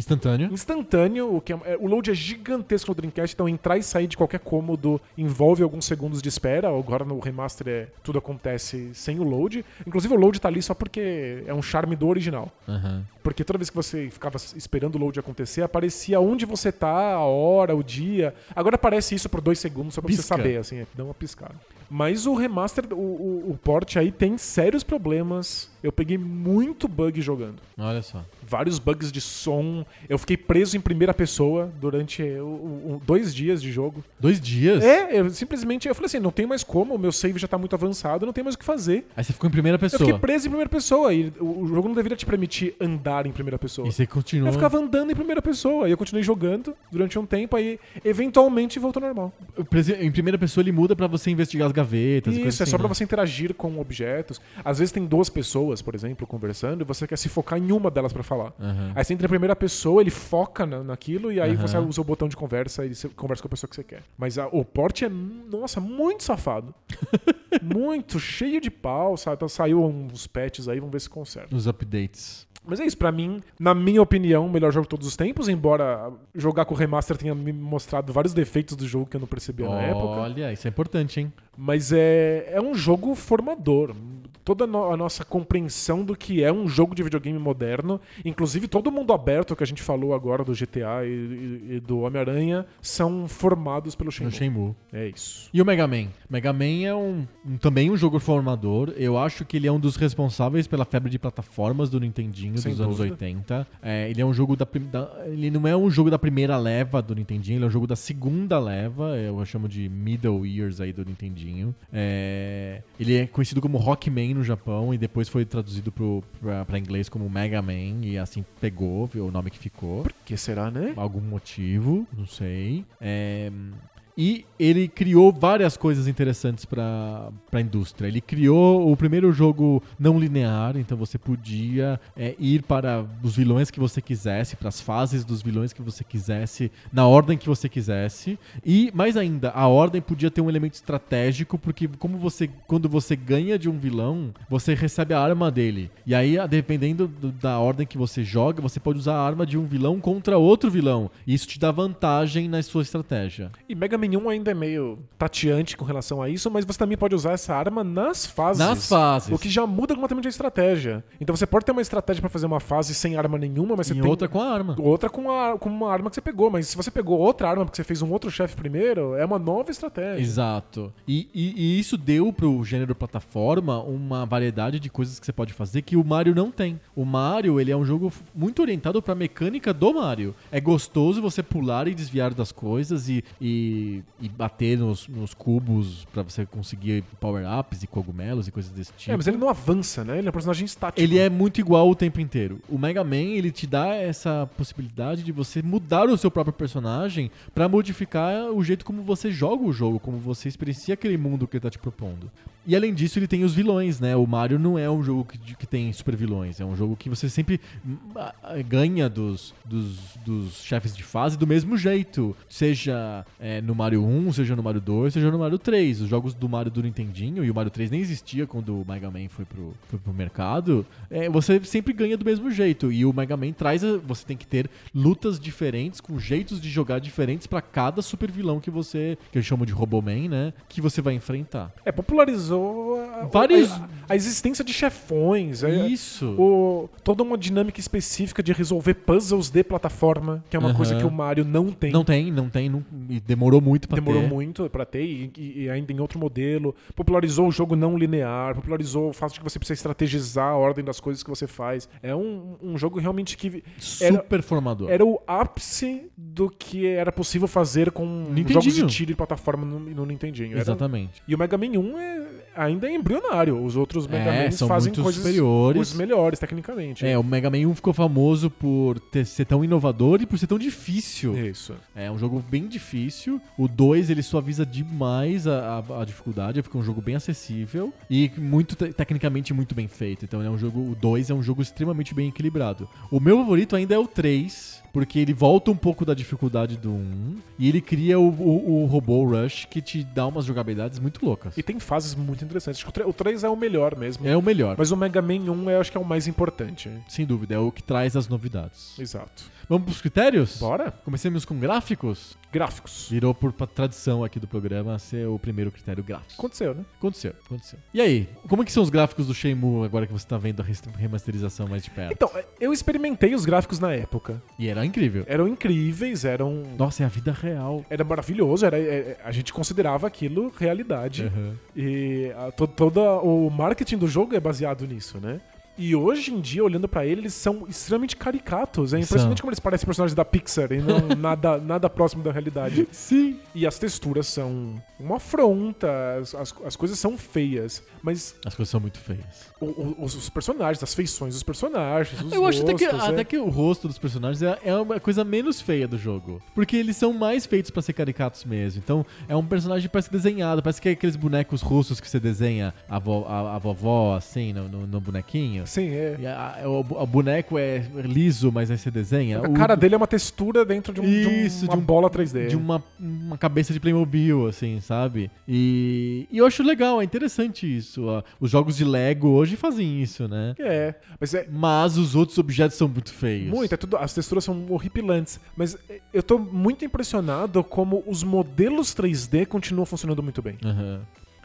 Instantâneo. instantâneo, o, que é- é- o load é gigantesco no Dreamcast, então entrar e sair de qualquer cômodo envolve alguns segundos de espera. Agora no remaster é, tudo acontece sem o load. Inclusive o load tá ali só porque é um charme do original. Aham. Porque toda vez que você ficava esperando o load acontecer, aparecia onde você tá, a hora, o dia. Agora aparece isso por dois segundos só pra você Pisca. saber, assim, é, dá uma piscada. Mas o remaster, o, o, o port aí tem sérios problemas. Eu peguei muito bug jogando. Olha só. Vários bugs de som. Eu fiquei preso em primeira pessoa durante o- o- dois dias de jogo. Dois dias? É, eu simplesmente eu falei assim, não tem mais como, o meu save já tá muito avançado, não tem mais o que fazer. Aí você ficou em primeira Eu pessoa. fiquei preso em primeira pessoa e o, o jogo não deveria te permitir andar em primeira pessoa. E você continuou. Eu ficava andando em primeira pessoa e eu continuei jogando durante um tempo, aí eventualmente voltou ao normal. Em primeira pessoa ele muda pra você investigar as gavetas. e Isso, é assim, só pra né? você interagir com objetos. Às vezes tem duas pessoas, por exemplo, conversando e você quer se focar em uma delas pra falar. Aham. Aí você entra em primeira pessoa, ele foca na- naquilo e aí Aham. você usa o botão de conversa e você conversa com a pessoa que você quer. Mas a- o porte é, nossa, muito safado. <laughs> muito, cheio de pau, sabe? Então saiu uns patches aí, vamos ver se conserta. Os updates. Mas é isso, pra mim, na minha opinião, o melhor jogo de todos os tempos, embora jogar com o remaster tenha me mostrado vários defeitos do jogo que eu não percebia na época. Olha, isso é importante, hein? Mas é, é um jogo formador. Toda a no- a nossa compreensão do que é um jogo de videogame moderno, inclusive todo o mundo aberto que a gente falou agora do GTA e, e- do Homem-Aranha, são formados pelo Shenmue. Shenmue. É isso. E o Mega Man? Mega Man é um, um- também um jogo formador. Eu acho que ele é um dos responsáveis pela febre de plataformas do Nintendinho Sem dos anos dúvida. 80. É, ele é um jogo da, da- Ele não é um jogo da primeira leva do Nintendinho, ele é um jogo da segunda leva. Eu chamo de middle years aí do Nintendinho. É, ele é conhecido como Rockman no Japão e depois foi traduzido pro, pra, pra inglês como Mega Man e assim pegou, viu, o nome que ficou Por que será, né? algum motivo, não sei. É, E ele criou várias coisas interessantes para a indústria. Ele criou o primeiro jogo não linear, então você podia é, ir para os vilões que você quisesse, para as fases dos vilões que você quisesse, na ordem que você quisesse. E, mais ainda, a ordem podia ter um elemento estratégico, porque como você, quando você ganha de um vilão, você recebe a arma dele. E aí, dependendo do- da ordem que você joga, você pode usar a arma de um vilão contra outro vilão. E isso te dá vantagem na sua estratégia. E Mega Man 1 ainda é meio tateante com relação a isso, mas você também pode usar essa arma nas fases. Nas fases. O que já muda completamente a estratégia. Então você pode ter uma estratégia pra fazer uma fase sem arma nenhuma, mas você e tem outra com a arma. outra com, a, com uma arma que você pegou. Mas se você pegou outra arma porque você fez um outro chefe primeiro, é uma nova estratégia. Exato. E, e- e isso deu pro gênero plataforma uma variedade de coisas que você pode fazer que o Mario não tem. O Mario, ele é um jogo muito orientado pra mecânica do Mario. É gostoso você pular e desviar das coisas e, e, e bater nos, nos cubos pra você conseguir power-ups e cogumelos e coisas desse tipo. É, mas ele não avança, né? Ele é um personagem estático. Ele é muito igual o tempo inteiro. O Mega Man, ele te dá essa possibilidade de você mudar o seu próprio personagem pra modificar o jeito como você joga o jogo, como você experiencia aquele mundo que ele tá te propondo. E além disso, ele tem os vilões, né? O Mario não é um jogo que, que tem super vilões. É um jogo que você sempre hum, ganha dos, dos, dos chefes de fase do mesmo jeito. Seja é, no Mario 1, seja no Mario 2, seja no Mario 3. Os jogos do Mario do Nintendinho, e o Mario 3 nem existia quando o Mega Man foi pro, foi pro mercado, é, você sempre ganha do mesmo jeito. E o Mega Man traz. A, você tem que ter lutas diferentes, com jeitos de jogar diferentes para cada super vilão que você. que eu chamo de Roboman, né? Que você vai enfrentar. É, popularizou a, Vários- a, a existência de chefões. é- Isso. o- toda uma dinâmica específica de resolver puzzles de plataforma, que é uma Aham. coisa que o Mario não tem. Não tem, não tem. não- e demorou muito pra Demorou ter. muito pra ter e, e- e ainda em outro modelo. Popularizou o jogo não linear, popularizou o fato de que você precisa estrategizar a ordem das coisas que você faz. É um, um jogo realmente que era, Super formador. era o ápice do que era possível fazer com jogos de tiro e plataforma no, no Nintendinho. Era- Exatamente. E o Mega Man 1 é, ainda é embrionário. Os outros Mega É, são fazem coisas, superiores. coisas melhores, tecnicamente. É, o Mega Man 1 ficou famoso por ter, ser tão inovador e por ser tão difícil. Isso. É um jogo bem difícil. O 2 ele suaviza demais a, a, a dificuldade, fica um jogo bem acessível e muito te- tecnicamente muito bem feito. Então é um jogo, o 2 é um jogo extremamente bem equilibrado. O meu favorito ainda é o 3, porque ele volta um pouco da dificuldade do 1 e ele cria o, o, o robô Rush que te dá umas jogabilidades muito loucas. E tem fases muito interessantes. Acho que o tre- O 3 é o melhor mesmo. É o melhor, Mas o Mega Man 1 eu acho que é o mais importante. sem dúvida, é o que traz as novidades. Exato. Vamos pros critérios? Bora? Comecemos com gráficos. Gráficos. Virou por tradição aqui do programa ser o primeiro critério gráfico. Aconteceu, né? Aconteceu, aconteceu. E aí, como é que são os gráficos do Shenmue agora que você tá vendo a remasterização mais de perto? Então, eu experimentei os gráficos na época. E era incrível. Eram incríveis, eram. Nossa, é a vida real. Era maravilhoso, era, é- a gente considerava aquilo realidade. Uhum. E a, to, todo o marketing do jogo é baseado nisso, né? E hoje em dia, olhando pra ele, eles são extremamente caricatos. É impressionante São. como eles parecem personagens da Pixar e não <laughs> nada, nada próximo da realidade. Sim. E as texturas são uma afronta, as, as, as coisas são feias. Mas As coisas são muito feias. o- o- os, os personagens, as feições dos personagens, os Eu acho até que, rostos, é- até que o rosto dos personagens é, é uma coisa menos feia do jogo. Porque eles são mais feitos pra ser caricatos mesmo. Então, é um personagem que parece desenhado. Parece que é aqueles bonecos russos que você desenha a, vo- a- a vovó, assim, no, no- no bonequinho. Sim, é. A- o, o boneco é liso, mas aí você desenha. A O- cara dele é uma textura dentro de, um, de um- Isso, uma de um- bola 3D. de uma, uma cabeça de Playmobil, assim, sabe? E, e eu acho legal, é interessante isso. ó. Os jogos de Lego hoje fazem isso, né? É, mas é Mas os outros objetos são muito feios. muito, é tudo, as texturas são horripilantes. Mas é, eu tô muito impressionado como os modelos 3D continuam funcionando muito bem. Aham.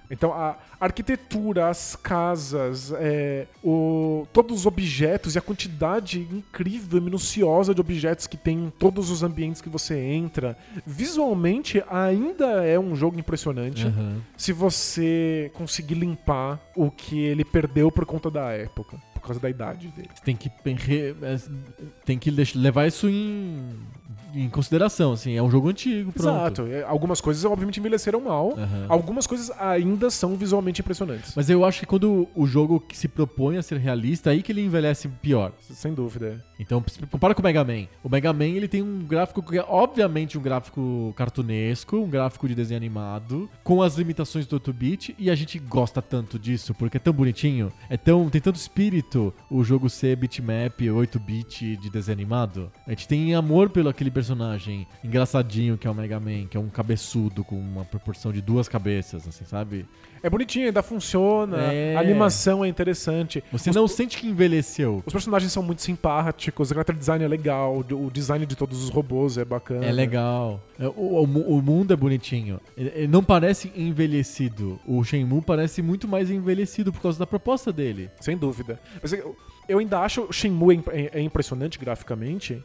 Então, a arquitetura, as casas, é, o, todos os objetos e a quantidade incrível e minuciosa de objetos que tem em todos os ambientes que você entra. Visualmente, ainda é um jogo impressionante. Aham. Se você conseguir limpar o que ele perdeu por conta da época, por causa da idade dele. Você tem que, é, tem que levar isso em, em consideração, assim. É um jogo antigo, pronto. Exato. É, Algumas coisas, obviamente, envelheceram mal. Aham. Algumas coisas ainda são visualmente impressionantes. Mas eu acho que quando o jogo que se propõe a ser realista, aí que ele envelhece pior. Sem dúvida. Então, se compara com o Mega Man. O Mega Man, ele tem um gráfico que é, obviamente, um gráfico cartunesco, um gráfico de desenho animado, com as limitações do 8-bit, e a gente gosta tanto disso, porque é tão bonitinho, é tão, tem tanto espírito o jogo ser bitmap, 8-bit de desenho animado. A gente tem amor pelo aquele personagem engraçadinho que é o Mega Man, que é um cabeçudo com uma proporção de duas cabeças, assim, sabe? É bonitinho, ainda funciona. É. A animação é interessante. Você Os- não sente que envelheceu. Os personagens são muito simpáticos, o character design é legal, o design de todos os robôs é bacana. É legal. É, O, o o mundo é bonitinho. Ele, não parece envelhecido. O Shenmue parece muito mais envelhecido por causa da proposta dele. Sem dúvida. Mas eu, eu ainda acho o Shenmue é- é impressionante graficamente.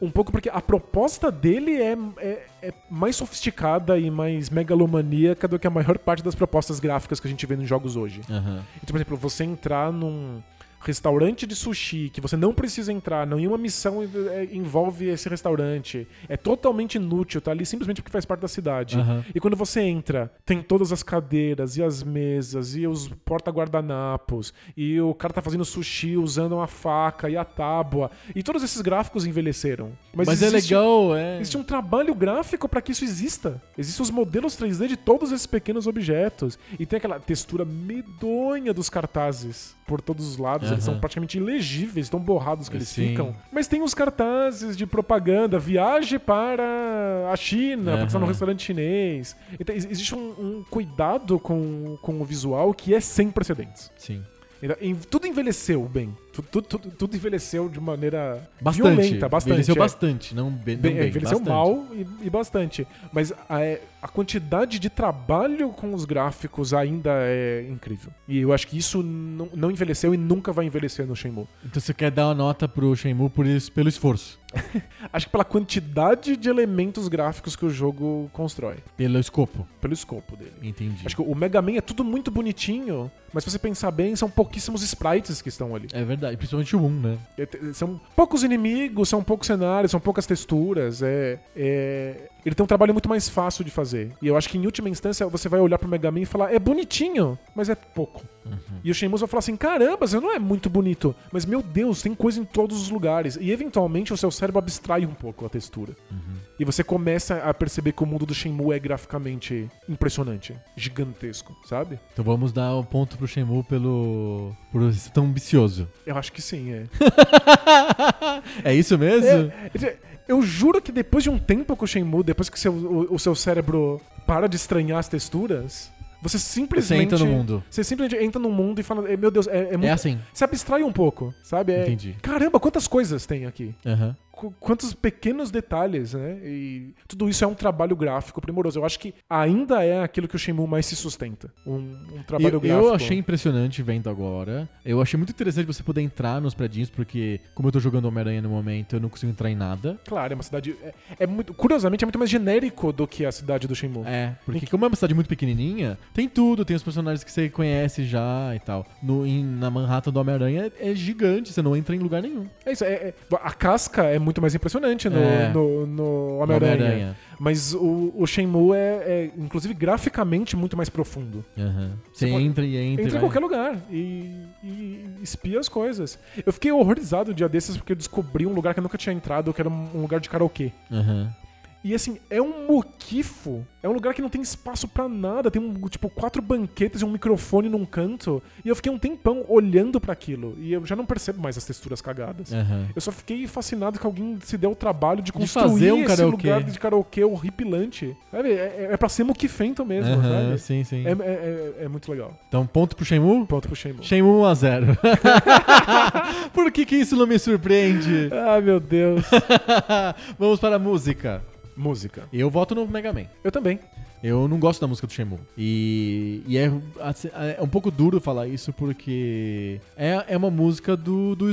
Um pouco porque a proposta dele é, é, é mais sofisticada e mais megalomaníaca do que a maior parte das propostas gráficas que a gente vê nos jogos hoje. Aham. Então, por exemplo, você entrar num, restaurante de sushi que você não precisa entrar, nenhuma missão é, envolve esse restaurante. É totalmente inútil, tá ali simplesmente porque faz parte da cidade. Aham. E quando você entra, tem todas as cadeiras e as mesas e os porta-guardanapos e o cara tá fazendo sushi usando uma faca e a tábua. E todos esses gráficos envelheceram. Mas, Mas, é existe- legal, é. Existe um trabalho gráfico para que isso exista. Existem os modelos 3D de todos esses pequenos objetos. E tem aquela textura medonha dos cartazes por todos os lados. Eles Aham. são praticamente ilegíveis, tão borrados que eles Sim. ficam. Mas tem os cartazes de propaganda, viaje para a China, porque está Aham. restaurante chinês. Então, ex- existe um, um cuidado com, com o visual que é sem precedentes. Sim. Então, tudo envelheceu bem. Tu- tu- Tudo, tudo envelheceu de maneira Bastante. violenta, bastante. Envelheceu é. bastante, não bem. Bem, não é, bem, envelheceu bastante. mal e, e bastante. Mas a, é, a quantidade de trabalho com os gráficos ainda é incrível. E eu acho que isso não, não envelheceu e nunca vai envelhecer no Shenmue. Então você quer dar uma nota pro Shenmue por isso, pelo esforço, <laughs> Acho que pela quantidade de elementos gráficos que o jogo constrói. pelo escopo. Pelo escopo dele. Entendi. Acho que o Mega Man é tudo muito bonitinho, mas se você pensar bem, são pouquíssimos sprites que estão ali. É verdade, principalmente o 1, né? É, São poucos inimigos, são poucos cenários, são poucas texturas. É, é- Ele tem um trabalho muito mais fácil de fazer. E eu acho que em última instância você vai olhar pro Mega Man e falar, é bonitinho, mas é pouco. E o Shenmue vai falar assim, caramba, isso não é muito bonito. Mas meu Deus, tem coisa em todos os lugares. E eventualmente o seu cérebro abstrai um pouco a textura. E você começa a perceber que o mundo do Shenmue é graficamente impressionante. Gigantesco, sabe? Então vamos dar um ponto pro Shenmue pelo. por ser tão ambicioso. Eu acho que sim, é. <laughs> é isso mesmo? É, é, Eu juro que depois de um tempo com o Shenmue, depois que seu- o, o seu cérebro para de estranhar as texturas, você Você simplesmente. entra no mundo. Você simplesmente entra no mundo e fala, "Eh, meu Deus, é, é muito. É assim. Você abstrai um pouco, sabe? É, Entendi. Caramba, quantas coisas tem aqui? Aham. Qu- Quantos pequenos detalhes, né? E tudo isso é um trabalho gráfico primoroso. Eu acho que ainda é aquilo que o Shenmue mais se sustenta. Um, um trabalho Eu, gráfico. eu achei impressionante vendo agora. Eu achei muito interessante você poder entrar nos predinhos, porque, como eu tô jogando Homem-Aranha no momento, eu não consigo entrar em nada. Claro, é uma cidade. É, é muito. Curiosamente, é muito mais genérico do que a cidade do Shenmue. É, porque como é uma cidade muito pequenininha, tem tudo, tem os personagens que você conhece já e tal. No, em- na Manhattan do Homem-Aranha é, é gigante, você não entra em lugar nenhum. É isso, é- é- a casca é muito mais impressionante no, É. no, no Homem-Aranha. Homem-Aranha. mas o, o Shenmue é, é, inclusive, graficamente muito mais profundo. Aham. Você Você pode- entra e entra. Entra em vai. qualquer lugar e, e espia as coisas. Eu fiquei horrorizado um dia desses porque eu descobri um lugar que eu nunca tinha entrado, que era um lugar de karaokê. Aham. E assim, é um muquifo. É um lugar que não tem espaço pra nada. Tem um, tipo quatro banquetes e um microfone num canto. E eu fiquei um tempão olhando pra aquilo. E eu já não percebo mais as texturas cagadas. Aham. Eu só fiquei fascinado que alguém se deu o trabalho de De construir fazer um esse karaokê. lugar de karaokê horripilante. Sabe? É, é, é pra ser muquifento mesmo, Aham, sabe? sim, sim. É, é- é- é muito legal. Então, ponto pro Shenmue? Ponto pro Shenmue. Shenmue 1 a 0. <laughs> Por que que isso não me surpreende? Ah, meu Deus. <laughs> Vamos para a música. Música. Eu voto no Mega Man. Eu também. Eu não gosto da música do Shenmue. E, e é, assim, é um pouco duro falar isso porque é, é uma música do, do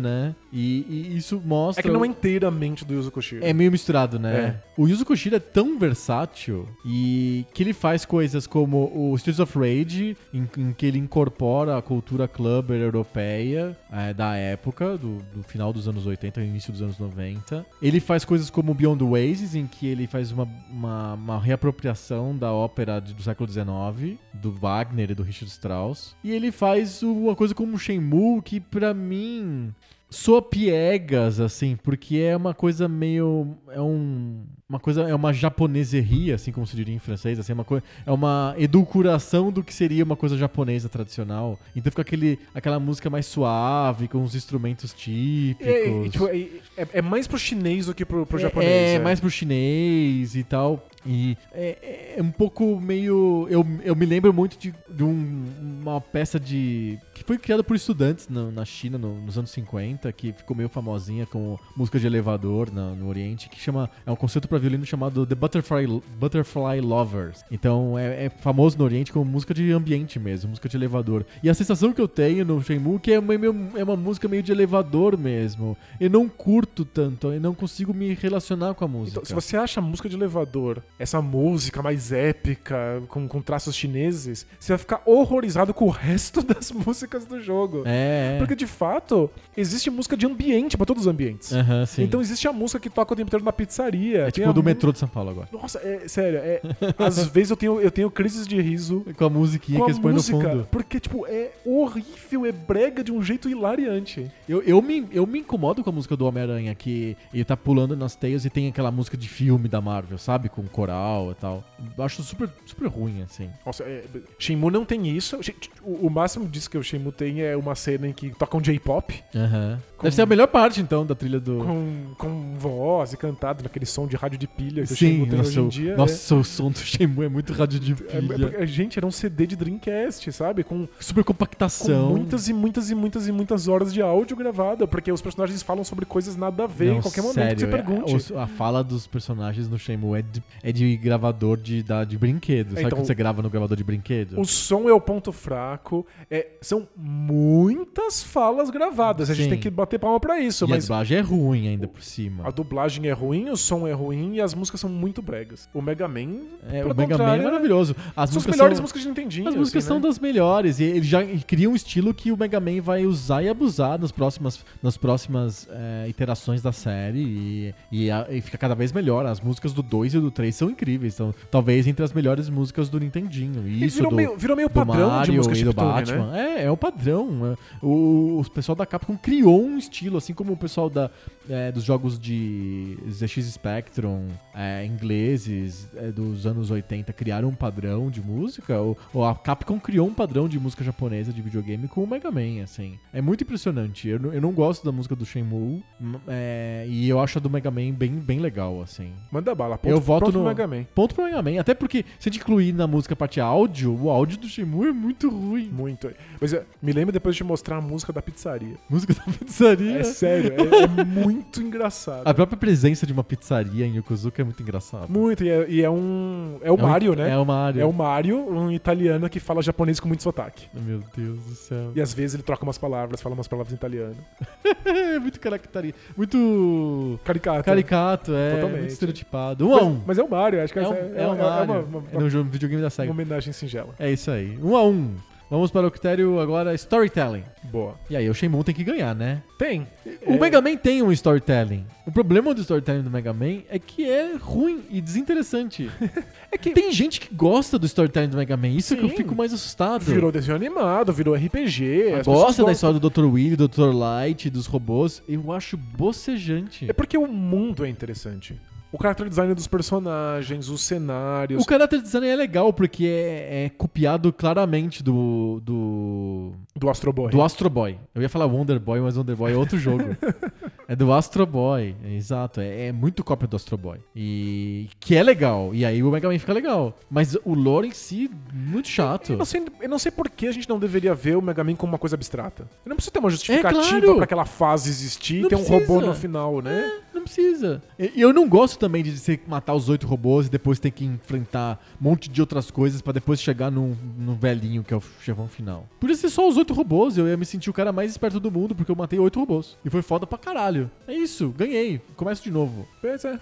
né? E, e isso mostra... É que não é inteiramente do Yuzo Koshiro. É meio misturado, né? O Yuzo Koshiro é tão versátil e que ele faz coisas como o Streets of Rage, em, em que ele incorpora a cultura clubber europeia é, da época, do, do final dos anos 80 e início dos anos 90. Ele faz coisas como Beyond the Oasis, em que ele faz uma, uma, uma reapropriação da ópera de- do século XIX, do Wagner e do Richard Strauss. E ele faz uma coisa como Shenmue, que pra mim soa piegas, assim, porque é uma coisa meio. É um. Uma coisa. É uma japoneseria, assim como se diria em francês, assim, é uma coisa. É uma edulcuração do que seria uma coisa japonesa tradicional. Então fica aquele, aquela música mais suave, com os instrumentos típicos. É, é, tipo, é, é- é mais pro chinês do que pro, pro japonês. É, é. mais pro chinês e tal. E é, é um pouco meio. Eu, eu me lembro muito de, de um- uma peça de. que foi criada por estudantes na, na China no- nos anos 50, que ficou meio famosinha com música de elevador na- no Oriente, que chama. É um concerto pra pra violino chamado The Butterfly, Butterfly Lovers. Então é, é famoso no Oriente como música de ambiente mesmo, música de elevador. E a sensação que eu tenho no Shenmue é que é uma, é uma música meio de elevador mesmo. Eu não curto tanto, eu não consigo me relacionar com a música. Então, se você acha a música de elevador, essa música mais épica, com, com traços chineses, você vai ficar horrorizado com o resto <laughs> das músicas do jogo. É, é. Porque de fato, existe música de ambiente pra todos os ambientes. Sim. Então existe a música que toca o tempo inteiro na pizzaria. é tem tipo do metrô de São Paulo agora. Nossa, é sério, é, às <laughs> vezes eu tenho, eu tenho crises de riso Com a musiquinha com que eles põem no fundo. porque, tipo, é horrível, é brega de um jeito hilariante. Eu, eu, me, eu me incomodo com a música do Homem-Aranha, que ele tá pulando nas teias e tem aquela música de filme da Marvel, sabe? Com coral e tal. Eu acho super, super ruim, assim. Nossa, é, Shenmue não tem isso. O, o máximo disso que o Shenmue tem é uma cena em que tocam J-pop, Aham. Com- Deve ser a melhor parte, então, da trilha do. com, com voz e cantado naquele som de rádio de pilha que o Sim, Shenmue tem nossa, hoje em o- dia. nossa, o som do Shenmue é muito rádio de É, é, pilha. é- gente, era um CD de Dreamcast, sabe? Com, Super com compactação. muitas e muitas e muitas e muitas horas de áudio gravada, porque os personagens falam sobre coisas nada a ver Não, em qualquer momento que você sério, é- pergunte. os- a fala dos personagens no Shenmue é de, é de gravador de, da, de brinquedo. Sabe Então, quando você grava no gravador de brinquedo? O som é o ponto fraco. é- são muitas falas gravadas. A gente Sim. tem que bater palma pra isso. e a mas dublagem é ruim ainda por cima. a dublagem é ruim, o som é ruim e as músicas são muito bregas. O Mega Man, É, o Mega Man é contrário, maravilhoso. As são as melhores são- músicas de Nintendinho. As músicas assim, são né? das melhores. E ele já cria um estilo que o Mega Man vai usar e abusar nas próximas, nas próximas é, iterações da série. E, e, a- e fica cada vez melhor. As músicas do 2 e do 3 são incríveis. São talvez entre as melhores músicas do Nintendinho. E isso virou, do, meio, virou meio padrão Mario de música e do chiptune, Batman. né? É, é o padrão. é. O, o pessoal da Capcom criou um estilo, assim como o pessoal da, é, dos jogos de ZX Spectrum, é, ingleses é, dos anos 80, criaram um padrão de música. Ou, ou a Capcom criou um padrão de música japonesa de videogame com o Mega Man, assim. É muito impressionante. Eu, não- eu não gosto da música do Shenmue, é, e eu acho a do Mega Man bem, bem legal, assim. Manda bala. Ponto, Eu voto no- Mega Man. Ponto pro Mega Man. Até porque, se a gente incluir na música a parte áudio, o áudio do Shenmue é muito ruim. Muito. Mas me lembra depois de te mostrar a música da pizzaria. Música da pizzaria. É sério, é, é muito engraçado. A própria presença de uma pizzaria em Yokozuka é muito engraçada. Muito, e é, e é um. É o É um- Mario, né? É o Mario. É o Mario, um italiano que fala japonês com muito sotaque. Meu Deus do céu. E às vezes ele troca umas palavras, fala umas palavras em italiano. <laughs> é muito caracteri... Muito Caricato. caricato, é. Totalmente. Muito estereotipado. Um a um. Mas, mas é o Mario, acho que É, um, essa é, o Mario. uma, uma- É no jogo- videogame da uma SEGA. homenagem singela. É isso aí. Um a um. Vamos para o critério agora storytelling. Boa. E aí, o Shenmue tem que ganhar, né? Tem. O É, Mega Man tem um storytelling. O problema do storytelling do Mega Man é que é ruim e desinteressante. <laughs> É que Tem gente que gosta do storytelling do Mega Man, isso que eu Sim. fico mais assustado. virou desenho animado, virou RPG. Gosta da história do Dr. Willy, do Dr. Light, dos robôs. Eu acho bocejante. É porque o mundo é interessante. O character design dos personagens, os cenários. O character design é legal porque é, é copiado claramente do, do, Do Astro Boy. do Astro Boy. Eu ia falar Wonder Boy, mas Wonder Boy é outro jogo. <laughs> é do Astro Boy, é, exato. É, é muito cópia do Astro Boy. E que é legal. E aí o Mega Man fica legal. Mas o lore em si, muito chato. Eu não, sei, eu não sei por que a gente não deveria ver o Mega Man como uma coisa abstrata. Eu não precisa ter uma justificativa É claro. pra aquela fase existir e ter um robô no final, né? Não precisa. E eu não gosto também de você matar os oito robôs e depois ter que enfrentar um monte de outras coisas pra depois chegar no, velhinho que é o chefão final. Podia ser só os oito robôs, eu ia me sentir o cara mais esperto do mundo porque eu matei oito robôs. E foi foda pra caralho. É isso, ganhei. Começo de novo. Pois é.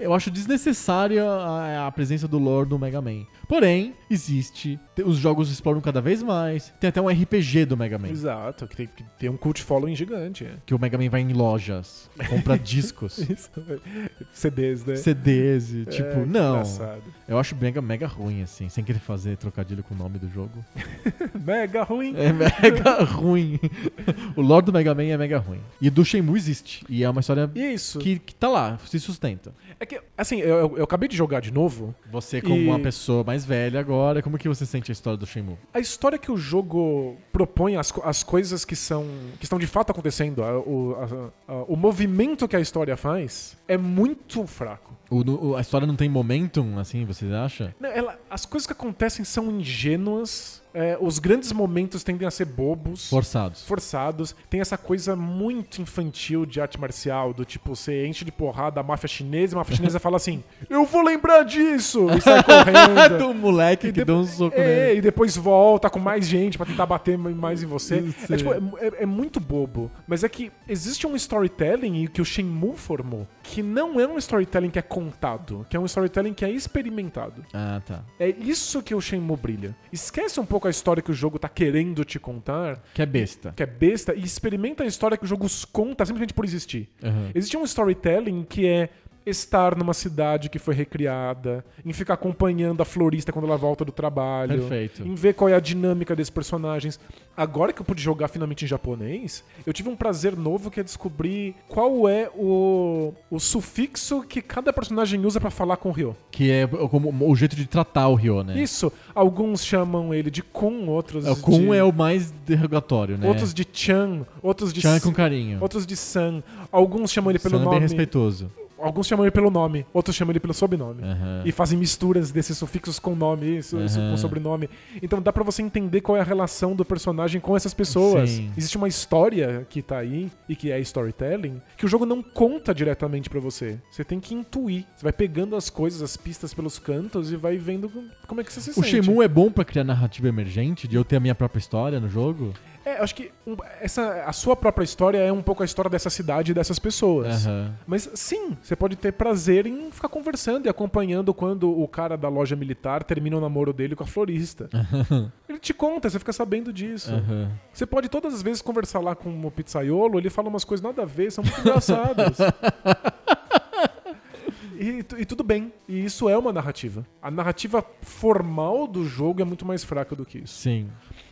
Eu acho desnecessária a, a presença do lore do Mega Man. Porém, existe. Te- Os jogos exploram cada vez mais. Tem até um RPG do Mega Man. Exato, que tem, que tem um cult following gigante. é. Que o Mega Man vai em lojas, compra <laughs> discos, Isso. CDs, né? CDs e É, tipo, que não. engraçado. Eu acho mega, mega ruim, assim, sem querer fazer trocadilho com o nome do jogo. <laughs> Mega ruim. É mega <laughs> ruim. O lore do Mega Man é mega ruim. E do Shenmue existe. E é uma história Isso. que, que tá lá, se sustenta. É que, assim, eu, eu- eu acabei de jogar de novo. Você, como E- uma pessoa mais velha agora, como que você sente a história do Shenmue? A história que o jogo propõe, as, as coisas que são que estão de fato acontecendo, a- o, a- a- o movimento que a história faz, é muito fraco. O- o- a história não tem momentum, assim, você acha? Não, ela- as coisas que acontecem são ingênuas. É, os grandes momentos tendem a ser bobos. Forçados. forçados. Tem essa coisa muito infantil de arte marcial, do tipo, você enche de porrada a máfia chinesa e a máfia chinesa fala assim: Eu vou lembrar disso! E sai <laughs> correndo. do moleque E que deu um soco é, nele. e depois volta com mais gente pra tentar bater mais em você. É, tipo, é, é- é muito bobo. Mas é que existe um storytelling que o Shenmue formou, que não é um storytelling que é contado, que é um storytelling que é experimentado. Ah, tá. É isso que o Shenmue brilha. Esquece um pouco a história que o jogo tá querendo te contar, Que é besta. que é besta, e experimenta a história que o jogo conta simplesmente por existir. Aham. Existe um storytelling que é estar numa cidade que foi recriada, em ficar acompanhando a florista quando ela volta do trabalho, Perfeito. em ver qual é a dinâmica desses personagens. Agora que eu pude jogar finalmente em japonês, eu tive um prazer novo que é descobrir qual é o, o sufixo que cada personagem usa pra falar com o Ryo. Que é como o jeito de tratar o Ryo, né? Isso, alguns chamam ele de Kun, outros É, O Kun de... é o mais derrogatório, né? Outros de Chan, outros de Chan S- com carinho. outros de San. Alguns chamam ele pelo San é nome. bem respeitoso. Alguns chamam ele pelo nome, outros chamam ele pelo sobrenome. Aham. E fazem misturas desses sufixos com nome, isso, Aham. com sobrenome. Então dá pra você entender qual é a relação do personagem com essas pessoas. Sim. Existe uma história que tá aí, e que é storytelling, que o jogo não conta diretamente pra você. Você tem que intuir. Você vai pegando as coisas, as pistas pelos cantos e vai vendo como é que você se O sente. Shenmue é bom pra criar narrativa emergente, de eu ter a minha própria história no jogo? É, acho que essa, a sua própria história é um pouco a história dessa cidade e dessas pessoas. Aham. Mas sim, você pode ter prazer em ficar conversando e acompanhando quando o cara da loja militar termina o namoro dele com a florista. <laughs> ele te conta, você fica sabendo disso. Aham. Você pode todas as vezes conversar lá com o pizzaiolo, ele fala umas coisas nada a ver, são muito engraçadas. <laughs> E, e tudo bem. E isso é uma narrativa. A narrativa formal do jogo é muito mais fraca do que isso. Sim.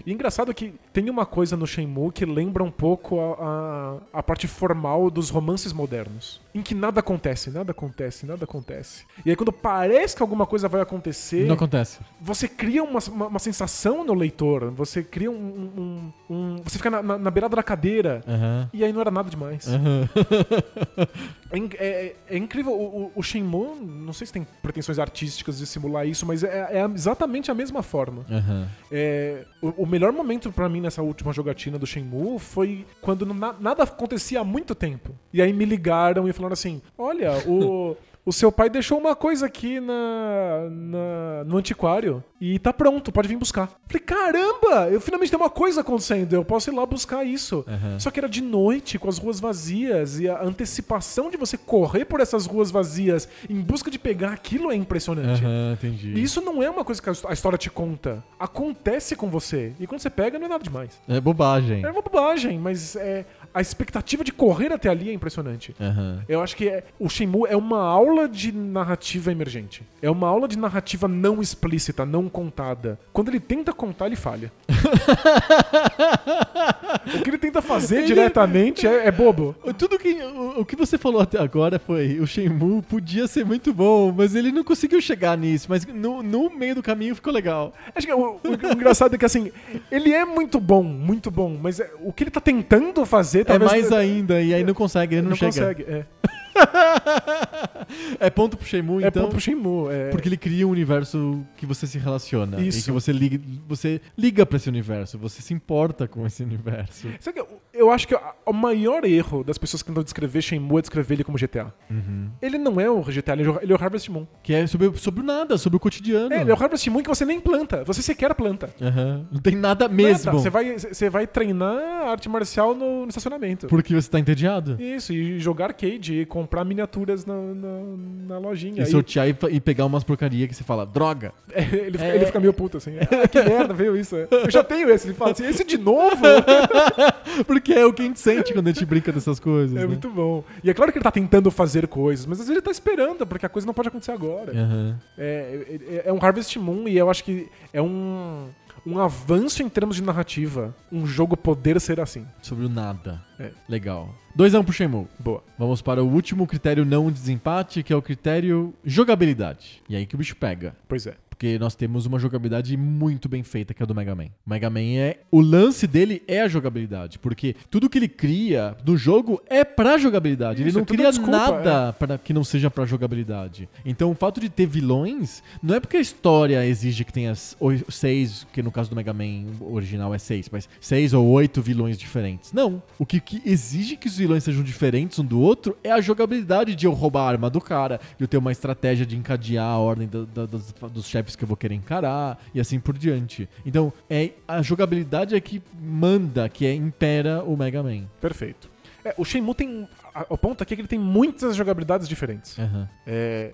E engraçado que tem uma coisa no Shenmue que lembra um pouco a, a, a parte formal dos romances modernos. Em que nada acontece, nada acontece, nada acontece. E aí quando parece que alguma coisa vai acontecer, Não acontece. você cria uma, uma, uma sensação no leitor. Você cria um... um- um- você fica na, na, na beirada da cadeira. Aham. E aí não era nada demais. Aham. <laughs> É, é- é incrível, o, o- o Shenmue, não sei se tem pretensões artísticas de simular isso, mas é, é exatamente a mesma forma. É, o, o melhor momento pra mim nessa última jogatina do Shenmue foi quando na- nada acontecia há muito tempo. E aí me ligaram e falaram assim: Olha, o, <laughs> o seu pai deixou uma coisa aqui na, na- no antiquário e tá pronto, pode vir buscar. Falei: Caramba, eu finalmente tenho uma coisa acontecendo, eu posso ir lá buscar isso. Aham. Só que era de noite, com as ruas vazias, e a antecipação de você correr por essas ruas vazias em busca de pegar aquilo é impressionante. Aham, entendi. E isso não é uma coisa que a história te conta. Acontece com você. E quando você pega, não é nada demais. É bobagem. É uma bobagem, mas é, a expectativa de correr até ali é impressionante. Aham. Eu acho que é- o Shenmue é uma aula de narrativa emergente. É uma aula de narrativa não explícita, não contada. Quando ele tenta contar, ele falha. <laughs> o que ele tenta fazer Ele- diretamente é, é bobo. Tudo que o, o que você falou até agora foi o Shenmue podia ser muito bom, mas ele não conseguiu chegar nisso, mas no, no meio do caminho ficou legal. Acho que o, o- o engraçado é que assim, ele é muito bom, muito bom, mas é- o que ele tá tentando fazer É talvez mais ainda, e aí não consegue, ele não, não chega. consegue. É, <laughs> É ponto pro Shenmue, é então. ponto pro Shenmue. É, Porque ele cria um universo que você se relaciona. E Isso. que você liga, você liga pra esse universo, você se importa com esse universo. Sabe que eu, acho que o maior erro das pessoas que tentam descrever Shenmue é descrever ele como GTA. Uhum. Ele não é o GTA, ele é o- ele é o Harvest Moon. Que é sobre, sobre o nada, sobre o cotidiano. É, ele é o Harvest Moon que você nem planta, você sequer planta. Aham. Não tem nada mesmo. Nada. Você vai, você vai treinar arte marcial no, no estacionamento. Porque você tá entediado. Isso, e jogar arcade, e comprar miniaturas na, na, na lojinha. E sortear e, e pegar umas porcaria que você fala, droga. <laughs> É, ele, fica, É. ele fica meio puto assim. Ah, que merda, veio isso. Eu já tenho esse. Ele fala assim: esse de novo? <laughs> <laughs> Porque é o que a gente sente quando a gente brinca dessas coisas. É né? muito bom. E é claro que ele tá tentando fazer coisas, mas às vezes ele tá esperando, porque a coisa não pode acontecer agora. Aham. É, é, é um Harvest Moon e eu acho que é um, um avanço em termos de narrativa. Um jogo poder ser assim. Sobre o nada. É. Legal. 2 a 1 um pro Shenmue. Boa. Vamos para o último critério não de desempate, que é o critério jogabilidade. E aí que o bicho pega. Pois é. Porque nós temos uma jogabilidade muito bem feita, que é a do Mega Man. O Mega Man é. O lance dele é a jogabilidade. Porque tudo que ele cria no jogo é pra jogabilidade. ele Isso, não é cria desculpa, nada para que não seja pra jogabilidade. Então o fato de ter vilões não é porque a história exige que tenha seis, que no caso do Mega Man original é seis, mas seis ou oito vilões diferentes. Não. O que, que exige que os vilões sejam diferentes um do outro é a jogabilidade de eu roubar a arma do cara, de eu ter uma estratégia de encadear a ordem da- das- dos chefes que eu vou querer encarar e assim por diante. Então, é a jogabilidade é que manda, que é impera o Mega Man. Perfeito. É, o Shenmue tem. a- O ponto aqui é que ele tem muitas jogabilidades diferentes. Aham. É,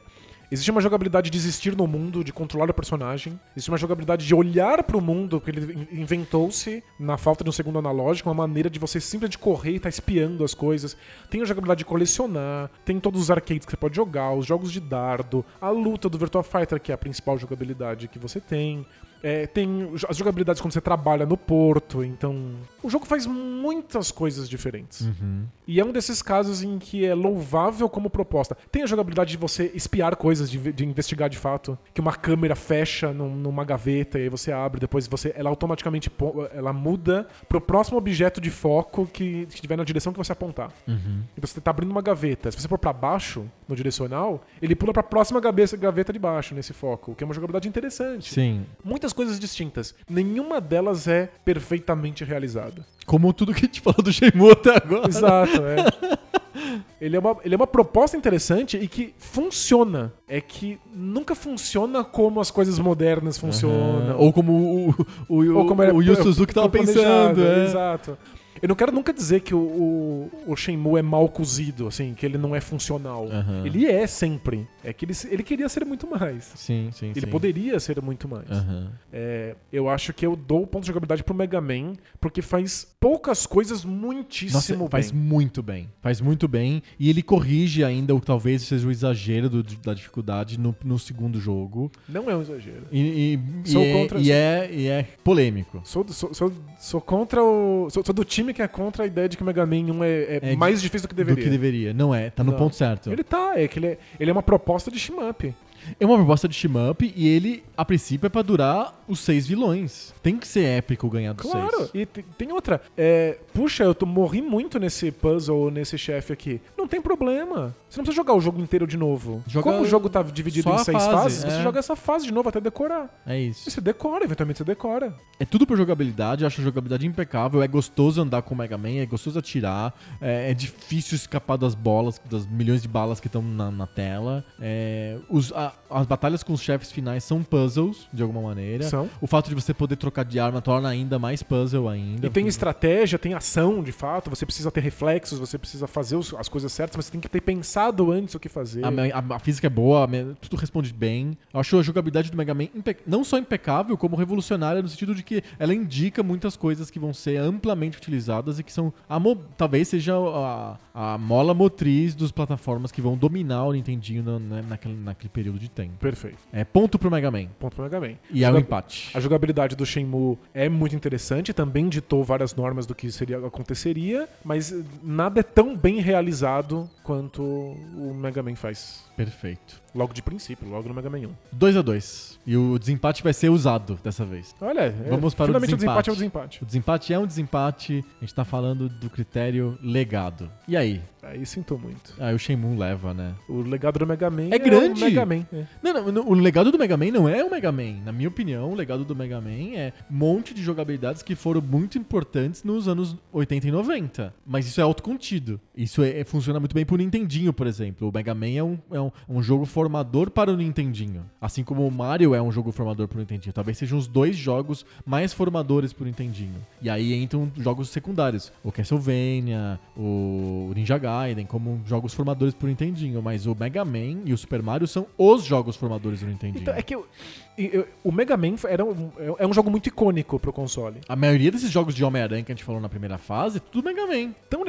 existe uma jogabilidade de existir no mundo, de controlar o personagem. Existe uma jogabilidade de olhar pro mundo, que ele in- inventou-se, na falta de um segundo analógico, uma maneira de você simplesmente correr e estar espiando as coisas. Tem a jogabilidade de colecionar, tem todos os arcades que você pode jogar, os jogos de dardo, a luta do Virtua Fighter, que é a principal jogabilidade que você tem. É, tem as jogabilidades quando você trabalha no porto, então. O jogo faz muitas coisas diferentes. Uhum. E é um desses casos em que é louvável como proposta. Tem a jogabilidade de você espiar coisas, de, de investigar de fato. Que uma câmera fecha num- numa gaveta e aí você abre, depois você, ela automaticamente ela muda pro próximo objeto de foco que estiver na direção que você apontar. Uhum. Então você tá abrindo uma gaveta. Se você for pra baixo, no direcional, ele pula pra próxima gaveta, gaveta de baixo, nesse foco. O que é uma jogabilidade interessante. Sim. Muitas coisas distintas. Nenhuma delas é perfeitamente realizada. Como tudo que a gente falou do Shenmue até agora. Exato, é. Ele é, uma, ele é uma proposta interessante e que funciona. É que nunca funciona como as coisas modernas funcionam. Aham. Ou como o, o, o, Ou como era o Yu <laughs> Suzuki tava planejado, pensando. É. Exato. Eu não quero nunca dizer que o, o, o Shenmue é mal cozido, assim, que ele não é funcional. Aham. Ele é sempre. É que ele, ele queria ser muito mais. Sim, sim, Ele sim. poderia ser muito mais. Aham. É, eu acho que eu dou o ponto de jogabilidade pro Mega Man, porque faz poucas coisas muitíssimo Nossa, bem. faz muito bem. Faz muito bem. E ele corrige ainda o que talvez seja o exagero do- da dificuldade no, no segundo jogo. Não é um exagero. E, e- Sou e é, contra- e, é, e é polêmico. Sou, sou, sou, sou contra o. Sou, sou do time que é contra a ideia de que o Mega Man 1 é, é É mais difícil do que Do deveria. que deveria. Não é, tá no Não. ponto certo. Ele tá, é que ele é, ele é uma proposta de shmup. É uma proposta de shmup e ele, a princípio, é pra durar os seis vilões. Tem que ser épico ganhar dos Claro, seis. e te- tem outra. É, puxa, eu tô, morri muito nesse puzzle, nesse chefe aqui. Não tem problema. Você não precisa jogar o jogo inteiro de novo. Joga Como o jogo tá dividido em seis fase, fases, é. você joga essa fase de novo até decorar. É E isso. você decora, eventualmente você decora. É tudo por jogabilidade, eu acho a jogabilidade impecável, é gostoso andar com o Mega Man, é gostoso atirar, é, é difícil escapar das bolas, das milhões de balas que estão na, na tela. É, os- a- as batalhas com os chefes finais são puzzles, de alguma maneira. São. O fato de você poder trocar de arma torna ainda mais puzzle ainda. E tem estratégia, tem ação, de fato. Você precisa ter reflexos, você precisa fazer as coisas certas, mas você tem que ter pensado antes o que fazer. A, a- a física é boa, tudo responde bem. Eu acho a jogabilidade do Mega Man não só impecável, como revolucionária, no sentido de que ela indica muitas coisas que vão ser amplamente utilizadas e que são. talvez seja a, a mola motriz dos plataformas que vão dominar o Nintendinho na- na- naquele, naquele período tempo. Perfeito. É ponto pro Mega Man. Ponto pro Mega Man. E é o Joga- empate. A jogabilidade do Shenmue é muito interessante, também ditou várias normas do que seria, aconteceria, mas nada é tão bem realizado quanto o Mega Man faz. Perfeito. Logo de princípio, logo no Mega Man 1. 2 a 2 E o desempate vai ser usado dessa vez. Olha, é, Vamos para o desempate. o desempate O desempate é um desempate, a gente tá falando do critério legado. E aí? é desempate. Aí sinto muito. Aí o Shenmue leva, né? O legado do Mega Man É grande. o Mega Man. é. Não, não, não, o legado do Mega Man não é o Mega Man. Na minha opinião, o legado do Mega Man é um monte de jogabilidades que foram muito importantes nos anos 80 e 90. Mas isso é autocontido. Isso é, é- funciona muito bem pro Nintendinho, por exemplo. O Mega Man é um, é um, um jogo formador para o Nintendinho. Assim como o Mario é um jogo formador pro Nintendinho. Talvez sejam os dois jogos mais formadores pro Nintendinho. E aí entram jogos secundários. O Castlevania, o Ninja Gaiden, como jogos formadores pro Nintendinho. Mas o Mega Man e o Super Mario são os jogos formadores do Nintendinho. Então, é que eu- eu- o Mega Man era um, é um jogo muito icônico pro console. A maioria desses jogos de Homem-Aranha que a gente falou na primeira fase, é tudo Mega Man. Então,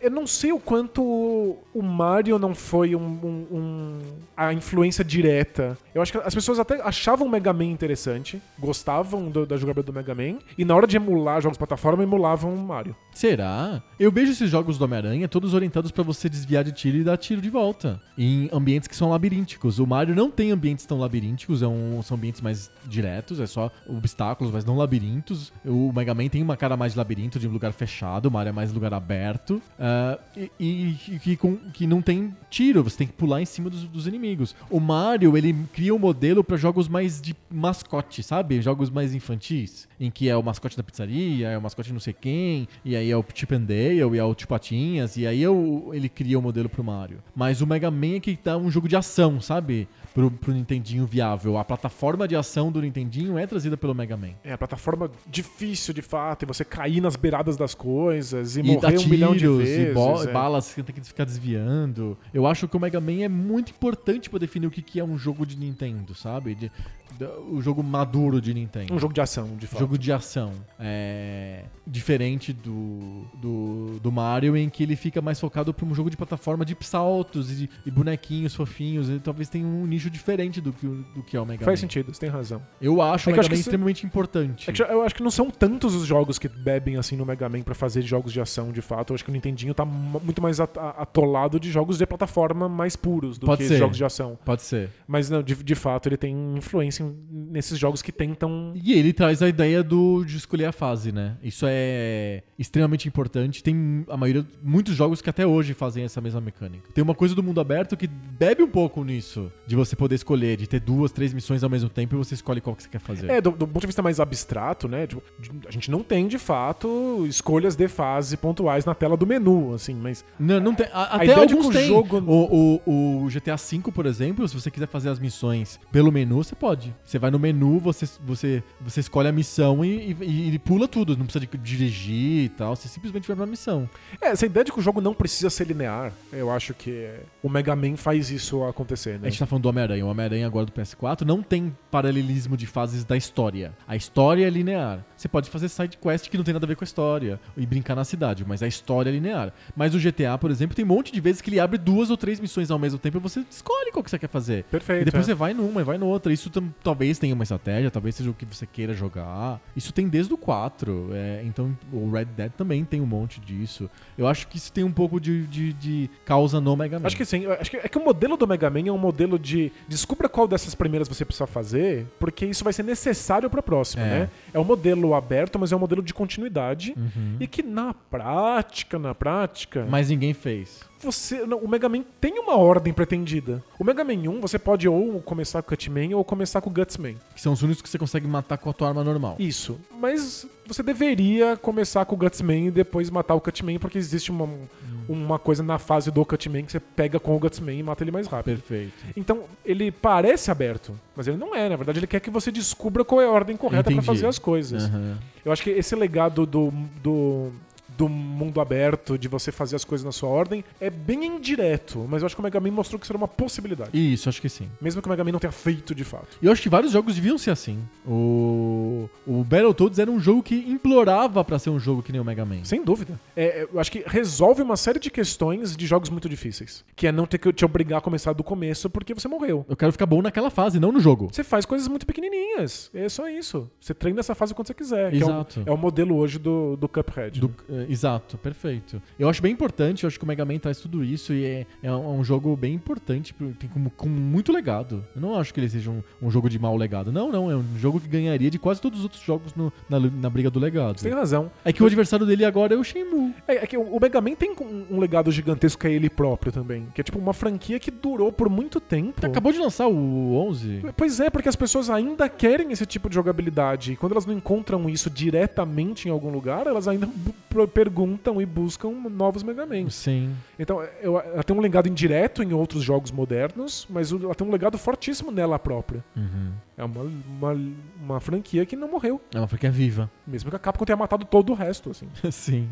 eu não sei o quanto o Mario não foi um, um- um- a influência direta. Eu acho que as pessoas até achavam o Mega Man interessante, gostavam do- da jogabilidade do Mega Man, e na hora de emular jogos de plataforma, emulavam o Mario. Será? Eu vejo esses jogos do Homem-Aranha, todos todos orientados pra você desviar de tiro e dar tiro de volta. Em ambientes que são labirínticos. O Mario não tem ambientes tão labirínticos, é um- são ambientes mais diretos, é só obstáculos, mas não labirintos. O Mega Man tem uma cara mais de labirinto, de um lugar fechado, Mario é mais lugar aberto. ah, e e- e que, com- que não tem tiro, você tem que pular em cima dos, dos inimigos. O Mario, ele cria um modelo pra jogos mais de mascote, sabe? Jogos mais infantis, em que é o mascote da pizzaria, é o mascote não sei quem, e aí é o Chip and Dale, e é o Tio Patinhas, e aí é o- ele cria o modelo pro Mario. Mas o Mega Man é que dá um jogo de ação, sabe? Pro, pro Nintendinho viável. A plataforma de ação do Nintendinho é trazida pelo Mega Man. É, a plataforma difícil de fato, e você cair nas beiradas das coisas e, E morrer um tiros, milhão de e vezes. bo- é. balas que tem que ficar desviando. Eu acho que o Mega Man é muito importante pra definir o que, que é um jogo de Nintendo, sabe? De- da- o jogo maduro de Nintendo. Um jogo de ação, de fato. Jogo de ação. É, diferente do, do, do Mario, em que ele fica mais focado pra um jogo de plataforma de saltos e, e bonequinhos fofinhos. Ele talvez tenha um nicho diferente do que, do que é o Mega Faz Man. sentido, você tem razão. Eu acho É o Mega que Man extremamente importante. É que eu acho que não são tantos os jogos que bebem assim no Mega Man pra fazer jogos de ação, de fato. Eu acho que o Nintendinho tá mu- muito mais atolado de jogos de plataforma mais puros do Pode que ser. jogos de ação. Pode ser. Mas não, de, de fato ele tem influência nesses jogos que tentam. E ele traz a ideia do, de escolher a fase, né? Isso é extremamente importante. Tem a maioria, muitos jogos que até hoje fazem essa mesma mecânica. Tem uma coisa do mundo aberto que bebe um pouco nisso, de você poder escolher, de ter duas, três missões ao mesmo tempo e você escolhe qual que você quer fazer. É, do, do ponto de vista mais abstrato, né? tipo, a gente não tem, de fato, escolhas de fase pontuais na tela do menu, assim, mas. Não, não tem. a- até alguns tem. jogo- O, o, o GTA V, por exemplo, se você quiser fazer as missões pelo menu, você pode. Você vai no menu, você, você, você escolhe a missão e, e, e pula tudo. Não precisa de dirigir e tal. Você simplesmente vai pra missão. É, essa ideia de que o jogo não precisa ser linear, eu acho que o Mega Man faz isso acontecer, A né? gente tá falando do Homem-Aranha. O Homem-Aranha agora do PS4 não tem paralelismo de fases da história. A história é linear. Você pode fazer side quest que não tem nada a ver com a história e brincar na cidade, mas a história é linear. Mas o GTA, por exemplo, tem um monte de vezes que ele abre duas ou três missões ao mesmo tempo e você escolhe qual que você quer fazer. Perfeito. E depois é. você vai numa e vai noutra. Isso talvez tenha uma estratégia, talvez seja o que você queira jogar. Isso tem desde o 4. é, então o Red Dead também tem um monte disso. Eu acho que isso tem um pouco de, de, de causa no Mega Man. Acho que sim. Acho que é que o modelo do Mega Man é um modelo de descubra qual dessas primeiras você precisa fazer, porque isso vai ser necessário pra próxima, É. né? É um modelo aberto, mas é um modelo de continuidade Uhum. e que na prática, na prática, Mas ninguém fez. Você, não, o Mega Man tem uma ordem pretendida. O Mega Man 1, você pode ou começar com o Cutman ou começar com o Gutsman. Que são os únicos que você consegue matar com a tua arma normal. Isso. Mas você deveria começar com o Gutsman e depois matar o Cutman, porque existe uma, uma coisa na fase do Cutman que você pega com o Gutsman e mata ele mais rápido. Perfeito. Então, ele parece aberto, mas ele não é. Na verdade, ele quer que você descubra qual é a ordem correta pra Entendi. fazer as coisas. Aham. Eu acho que esse legado do, do, do mundo aberto, de você fazer as coisas na sua ordem, é bem indireto, mas eu acho que o Mega Man mostrou que isso era uma possibilidade. Isso, acho que sim. Mesmo que o Mega Man não tenha feito de fato. E eu acho que vários jogos deviam ser assim. O, o Battletoads era um jogo que implorava pra ser um jogo que nem o Mega Man. Sem dúvida. É, é, eu acho que resolve uma série de questões de jogos muito difíceis. Que é não ter que te obrigar a começar do começo porque você morreu. Eu quero ficar bom naquela fase, não no jogo. Você faz coisas muito pequenininhas. É só isso. Você treina essa fase quando você quiser. que é o- Exato. É o, modelo hoje do, do Cuphead. Do- né? Exato, perfeito. Eu acho bem importante, eu acho que o Mega Man traz tudo isso e é, é um, é jogo bem importante, tem com, com muito legado. Eu não acho que ele seja um, um jogo de mau legado. Não, não, é um jogo que ganharia de quase todos os outros jogos no- na, na briga do legado. Você tem razão. É que o adversário dele agora é o Shenmue. É, é que o Mega Man tem um, um legado gigantesco que é ele próprio também. Que é tipo uma franquia que durou por muito tempo. Acabou de lançar o 11. Pois é, porque as pessoas ainda querem esse tipo de jogabilidade. E quando elas não encontram isso diretamente em algum lugar, elas ainda <laughs> perguntam e buscam novos Mega Man. Sim. Então, eu- ela tem um legado indireto em outros jogos modernos, mas ela tem um legado fortíssimo nela própria. Uhum. É uma, uma, uma franquia que não morreu. É uma franquia viva. Mesmo que a Capcom tenha matado todo o resto, assim. <laughs> Sim.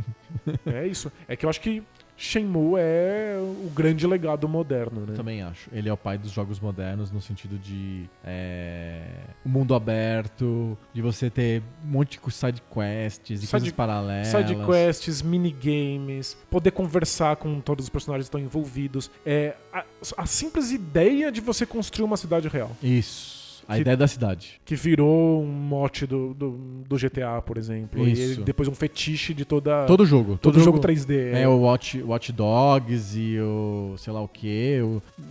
é isso. É que eu acho que Shenmue é o grande legado moderno, né? Também acho. Ele é o pai dos jogos modernos no sentido de é, o mundo aberto, de você ter um monte de side quests e Side- coisas paralelas. Side quests, minigames, poder conversar com todos os personagens que estão envolvidos. É, a, a simples ideia de você construir uma cidade real. Isso. A Que- ideia da cidade. Que virou um mote do, do, do GTA, por exemplo. Isso. E depois um fetiche de toda. Todo jogo. todo jogo 3D. É, o Watch, Watch Dogs e o sei lá o que.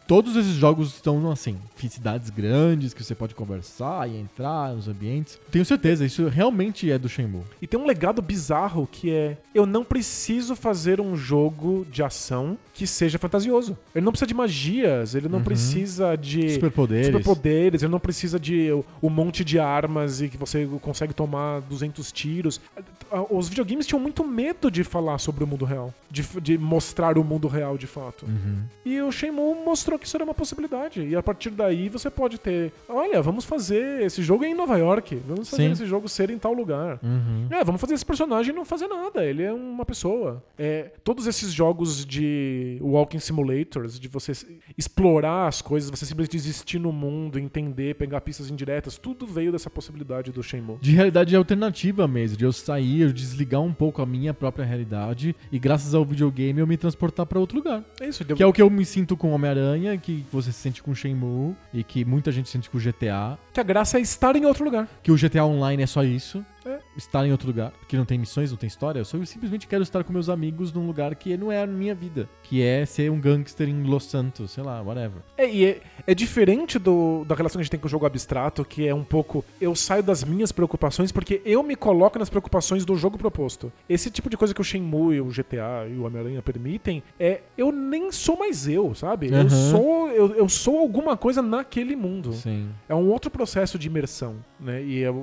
Todos esses jogos estão assim, em cidades grandes que você pode conversar e entrar nos ambientes. Tenho certeza, isso realmente é do Shenmue. E tem um legado bizarro que é: eu não preciso fazer um jogo de ação que seja fantasioso. Ele não precisa de magias, ele não Uhum. precisa de Superpoderes. superpoderes, ele não precisa de um monte de armas e que você consegue tomar 200 tiros. Os videogames tinham muito medo de falar sobre o mundo real, de, de mostrar o mundo real de fato. Uhum. E o Shenmue mostrou que isso era uma possibilidade. E a partir daí você pode ter, olha, vamos fazer esse jogo em Nova York, vamos fazer Sim. esse jogo ser em tal lugar. Uhum. É, vamos fazer esse personagem não fazer nada. Ele é uma pessoa. É, todos esses jogos de walking simulators, de você explorar as coisas, você simplesmente existir no mundo, entender, pegar pistas indiretas, tudo veio dessa possibilidade do Shenmue. De realidade alternativa mesmo, de eu sair, eu desligar um pouco a minha própria realidade e graças ao videogame eu me transportar pra outro lugar. É isso. Que é o que eu me sinto com Homem-Aranha, que você se sente com Shenmue e que muita gente sente com GTA. que a graça é estar em outro lugar. Que o GTA Online é só isso. É. Estar em outro lugar, que não tem missões, não tem história. Eu só simplesmente quero estar com meus amigos num lugar que não é a minha vida. Que é ser um gangster em Los Santos, sei lá, whatever. É, e é, é diferente do, da relação que a gente tem com o jogo abstrato, que é um pouco. Eu saio das minhas preocupações porque eu me coloco nas preocupações do jogo proposto. Esse tipo de coisa que o Shenmue, o GTA e o Homem-Aranha permitem é. Eu nem sou mais eu, sabe? Eu Aham. sou. Eu, eu sou alguma coisa naquele mundo. Sim. É um outro processo de imersão, né? E é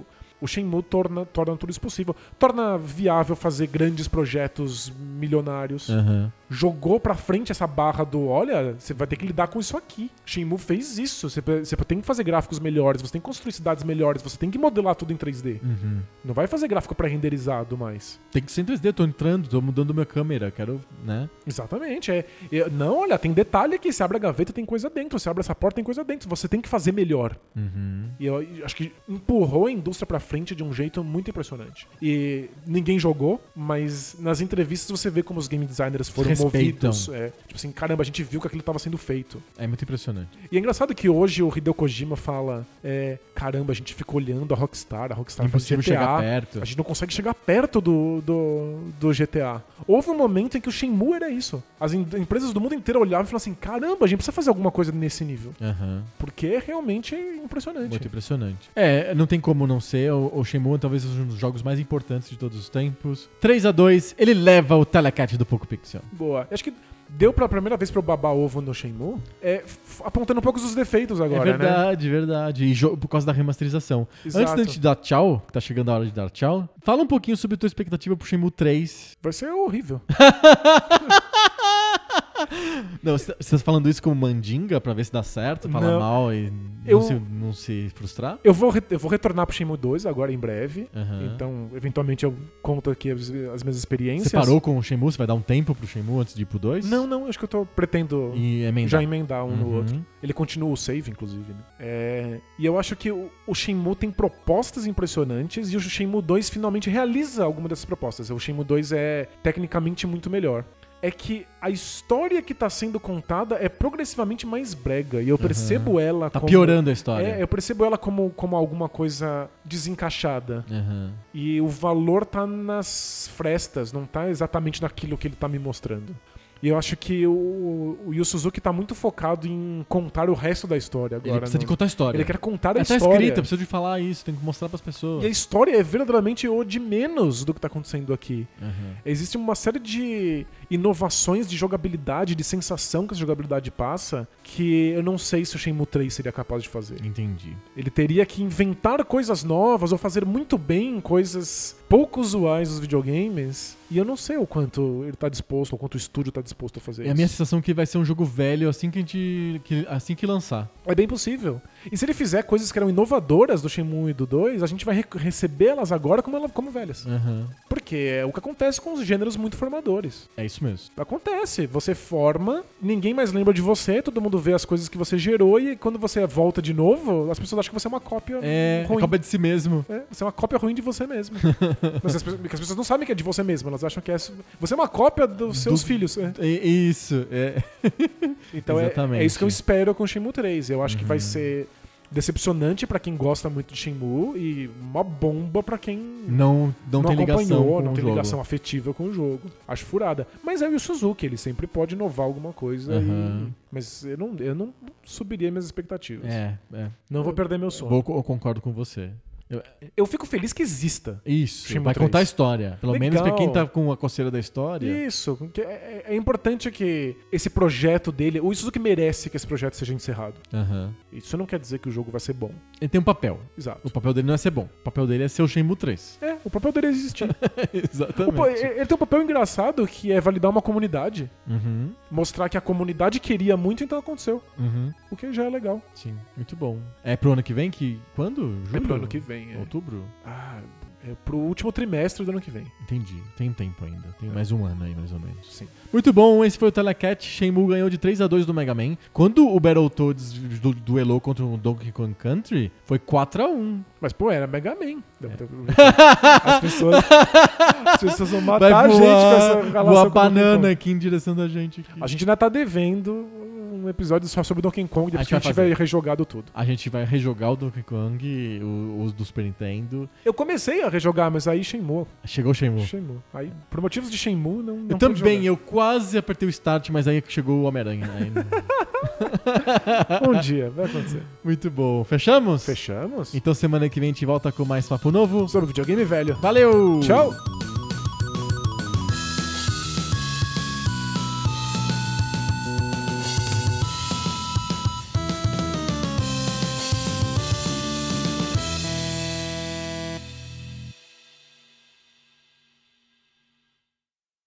o- Shenmue torna, torna tudo isso possível. Torna viável fazer grandes projetos milionários Aham. Jogou pra frente essa barra do olha, você vai ter que lidar com isso aqui. Shenmue fez isso. Você, você tem que fazer gráficos melhores, você tem que construir cidades melhores, você tem que modelar tudo em 3D. Uhum. Não vai fazer gráfico pré-renderizado mais. Tem que ser em 3D, tô entrando, tô mudando minha câmera, quero, né? Exatamente. É, é- não, olha, tem detalhe aqui. Você abre a gaveta, tem coisa dentro. Você abre essa porta, tem coisa dentro. Você tem que fazer melhor. Uhum. E eu acho que empurrou a indústria pra frente de um jeito muito impressionante. E ninguém jogou, mas nas entrevistas você vê como os game designers foram. Movidos. É, tipo assim, caramba, a gente viu que aquilo tava sendo feito. É muito impressionante. E é engraçado que hoje o Hideo Kojima fala: é, caramba, a gente fica olhando a Rockstar, a Rockstar Impossível GTA, chegar perto. a gente não consegue chegar perto do, do, do GTA. Houve um momento em que o Shenmue era isso. As em- empresas do mundo inteiro olhavam e falavam assim: caramba, a gente precisa fazer alguma coisa nesse nível. Aham. Porque é realmente impressionante. Muito impressionante. É, não tem como não ser. O, o Shenmue talvez seja um dos jogos mais importantes de todos os tempos. 3 a 2 ele leva o Telecat do Poco Pixel. Boa. Acho que deu pela primeira vez pra eu babar ovo no Shenmue, é, apontando um pouco dos defeitos agora, é verdade, verdade. E por causa da remasterização. Exato. Antes da gente dar tchau, que tá chegando a hora de dar tchau, fala um pouquinho sobre a tua expectativa pro Shenmue 3. né? Vai ser horrível. <laughs> <laughs> Não, você tá falando isso como mandinga pra ver se dá certo, falar Não. mal e Eu- não, se, não se frustrar? Eu vou, re- eu vou retornar pro Shenmue 2 agora em breve. Aham. Então, eventualmente eu conto aqui as, as minhas experiências. Você parou com o Shenmue? Você vai dar um tempo pro Shenmue antes de ir pro 2? Não, não, acho que eu tô pretendo E emendar. já emendar um no Uhum. outro. Ele continua o save, inclusive. né? É, e eu acho que o, o Shenmue tem propostas impressionantes e o Shenmue 2 finalmente realiza alguma dessas propostas. O Shenmue 2 é tecnicamente muito melhor. É que a história que tá sendo contada é progressivamente mais brega. E eu percebo ela Tá como. piorando a história. É, eu percebo ela como, como alguma coisa desencaixada. Aham. E o valor tá nas frestas, não tá exatamente naquilo que ele tá me mostrando. E eu acho que o, o Yu Suzuki tá muito focado em contar o resto da história agora. Ele precisa de não- contar a história. Ele quer contar a É, tá história. escrita, precisa de falar isso, tem que mostrar pras pessoas. E a história é verdadeiramente o de menos do que tá acontecendo aqui. Aham. Existe uma série de inovações de jogabilidade, de sensação que a jogabilidade passa, que eu não sei se o Shenmue 3 seria capaz de fazer. Entendi. Ele teria que inventar coisas novas ou fazer muito bem coisas pouco usuais dos videogames. E eu não sei o quanto ele tá disposto, ou quanto o estúdio tá disposto a fazer É a isso. minha sensação que vai ser um jogo velho assim que a gente. que- assim que lançar. É bem possível. E se ele fizer coisas que eram inovadoras do Shenmue e do 2, a gente vai re- recebê-las agora como, ela- como velhas. Aham. Porque é o que acontece com os gêneros muito formadores. É isso mesmo. Acontece. Você forma, ninguém mais lembra de você, todo mundo vê as coisas que você gerou e quando você volta de novo, as pessoas acham que você é uma cópia É, ruim. é cópia de si mesmo. É, você é uma cópia ruim de você mesmo. <laughs> Mas as, as pessoas não sabem que é de você mesmo, elas acham que é. Você é uma cópia dos seus Do- filhos. é. É- Isso, é. Então é, é isso que eu espero com o Shenmue 3. Eu acho que vai ser decepcionante pra quem gosta muito de Shenmue e uma bomba pra quem Não, não, tem ligação com não tem jogo. ligação afetiva com o jogo. Acho furada. Mas é o Suzuki, ele sempre pode inovar alguma coisa. Aham. e- Mas eu não, eu não subiria minhas expectativas. É, é. Não vou perder meu sono. Vou- eu concordo com você. Eu fico feliz que exista. Isso, vai 3. contar a história. Pelo menos pra Legal. quem tá com a coceira da história. Isso, que é, é importante que esse projeto dele, o Suzuki merece que esse projeto seja encerrado. Aham. Isso não quer dizer que o jogo vai ser bom. Ele tem um papel. Exato. O papel dele não é ser bom. O papel dele é ser o Shenmue 3. É, o papel dele é existir. <laughs> Exatamente. Ele ele tem um papel engraçado que é validar uma comunidade. Uhum, Mostrar que a comunidade queria muito, então aconteceu. uhum. O que já é legal. Sim, muito bom. É pro ano que vem? Que, quando? Julho? É pro ano que vem. É. Outubro? Ah, é pro último trimestre do ano que vem. Entendi. Tem tempo ainda. Tem mais um ano aí, mais ou menos. Sim. Muito bom, esse foi o Telecat. Shenmue ganhou de 3 a 2 do Mega Man. Quando o Battletoads du duelou contra o Donkey Kong Country, foi 4 a 1 Mas, pô, era Mega Man. É. As pessoas. As pessoas vão matar Vai a gente com essa voar, relação voar banana aqui em direção da gente. Aqui. A gente ainda tá devendo um episódio só sobre Donkey Kong, depois A que a gente vai tiver rejogado tudo. A gente vai rejogar o Donkey Kong, os do Super Nintendo. Eu comecei a rejogar, mas aí Shenmue. Chegou o Shenmue. Shenmue. Aí, por motivos de Shenmue, não, não Eu também, jogar. eu quase apertei o start, mas aí chegou o Homem-Aranha. Não- <laughs> Um dia, vai acontecer. Muito bom. Fechamos? Fechamos? Então semana que vem a gente volta com mais papo novo. Sobre videogame velho. Valeu! Tchau!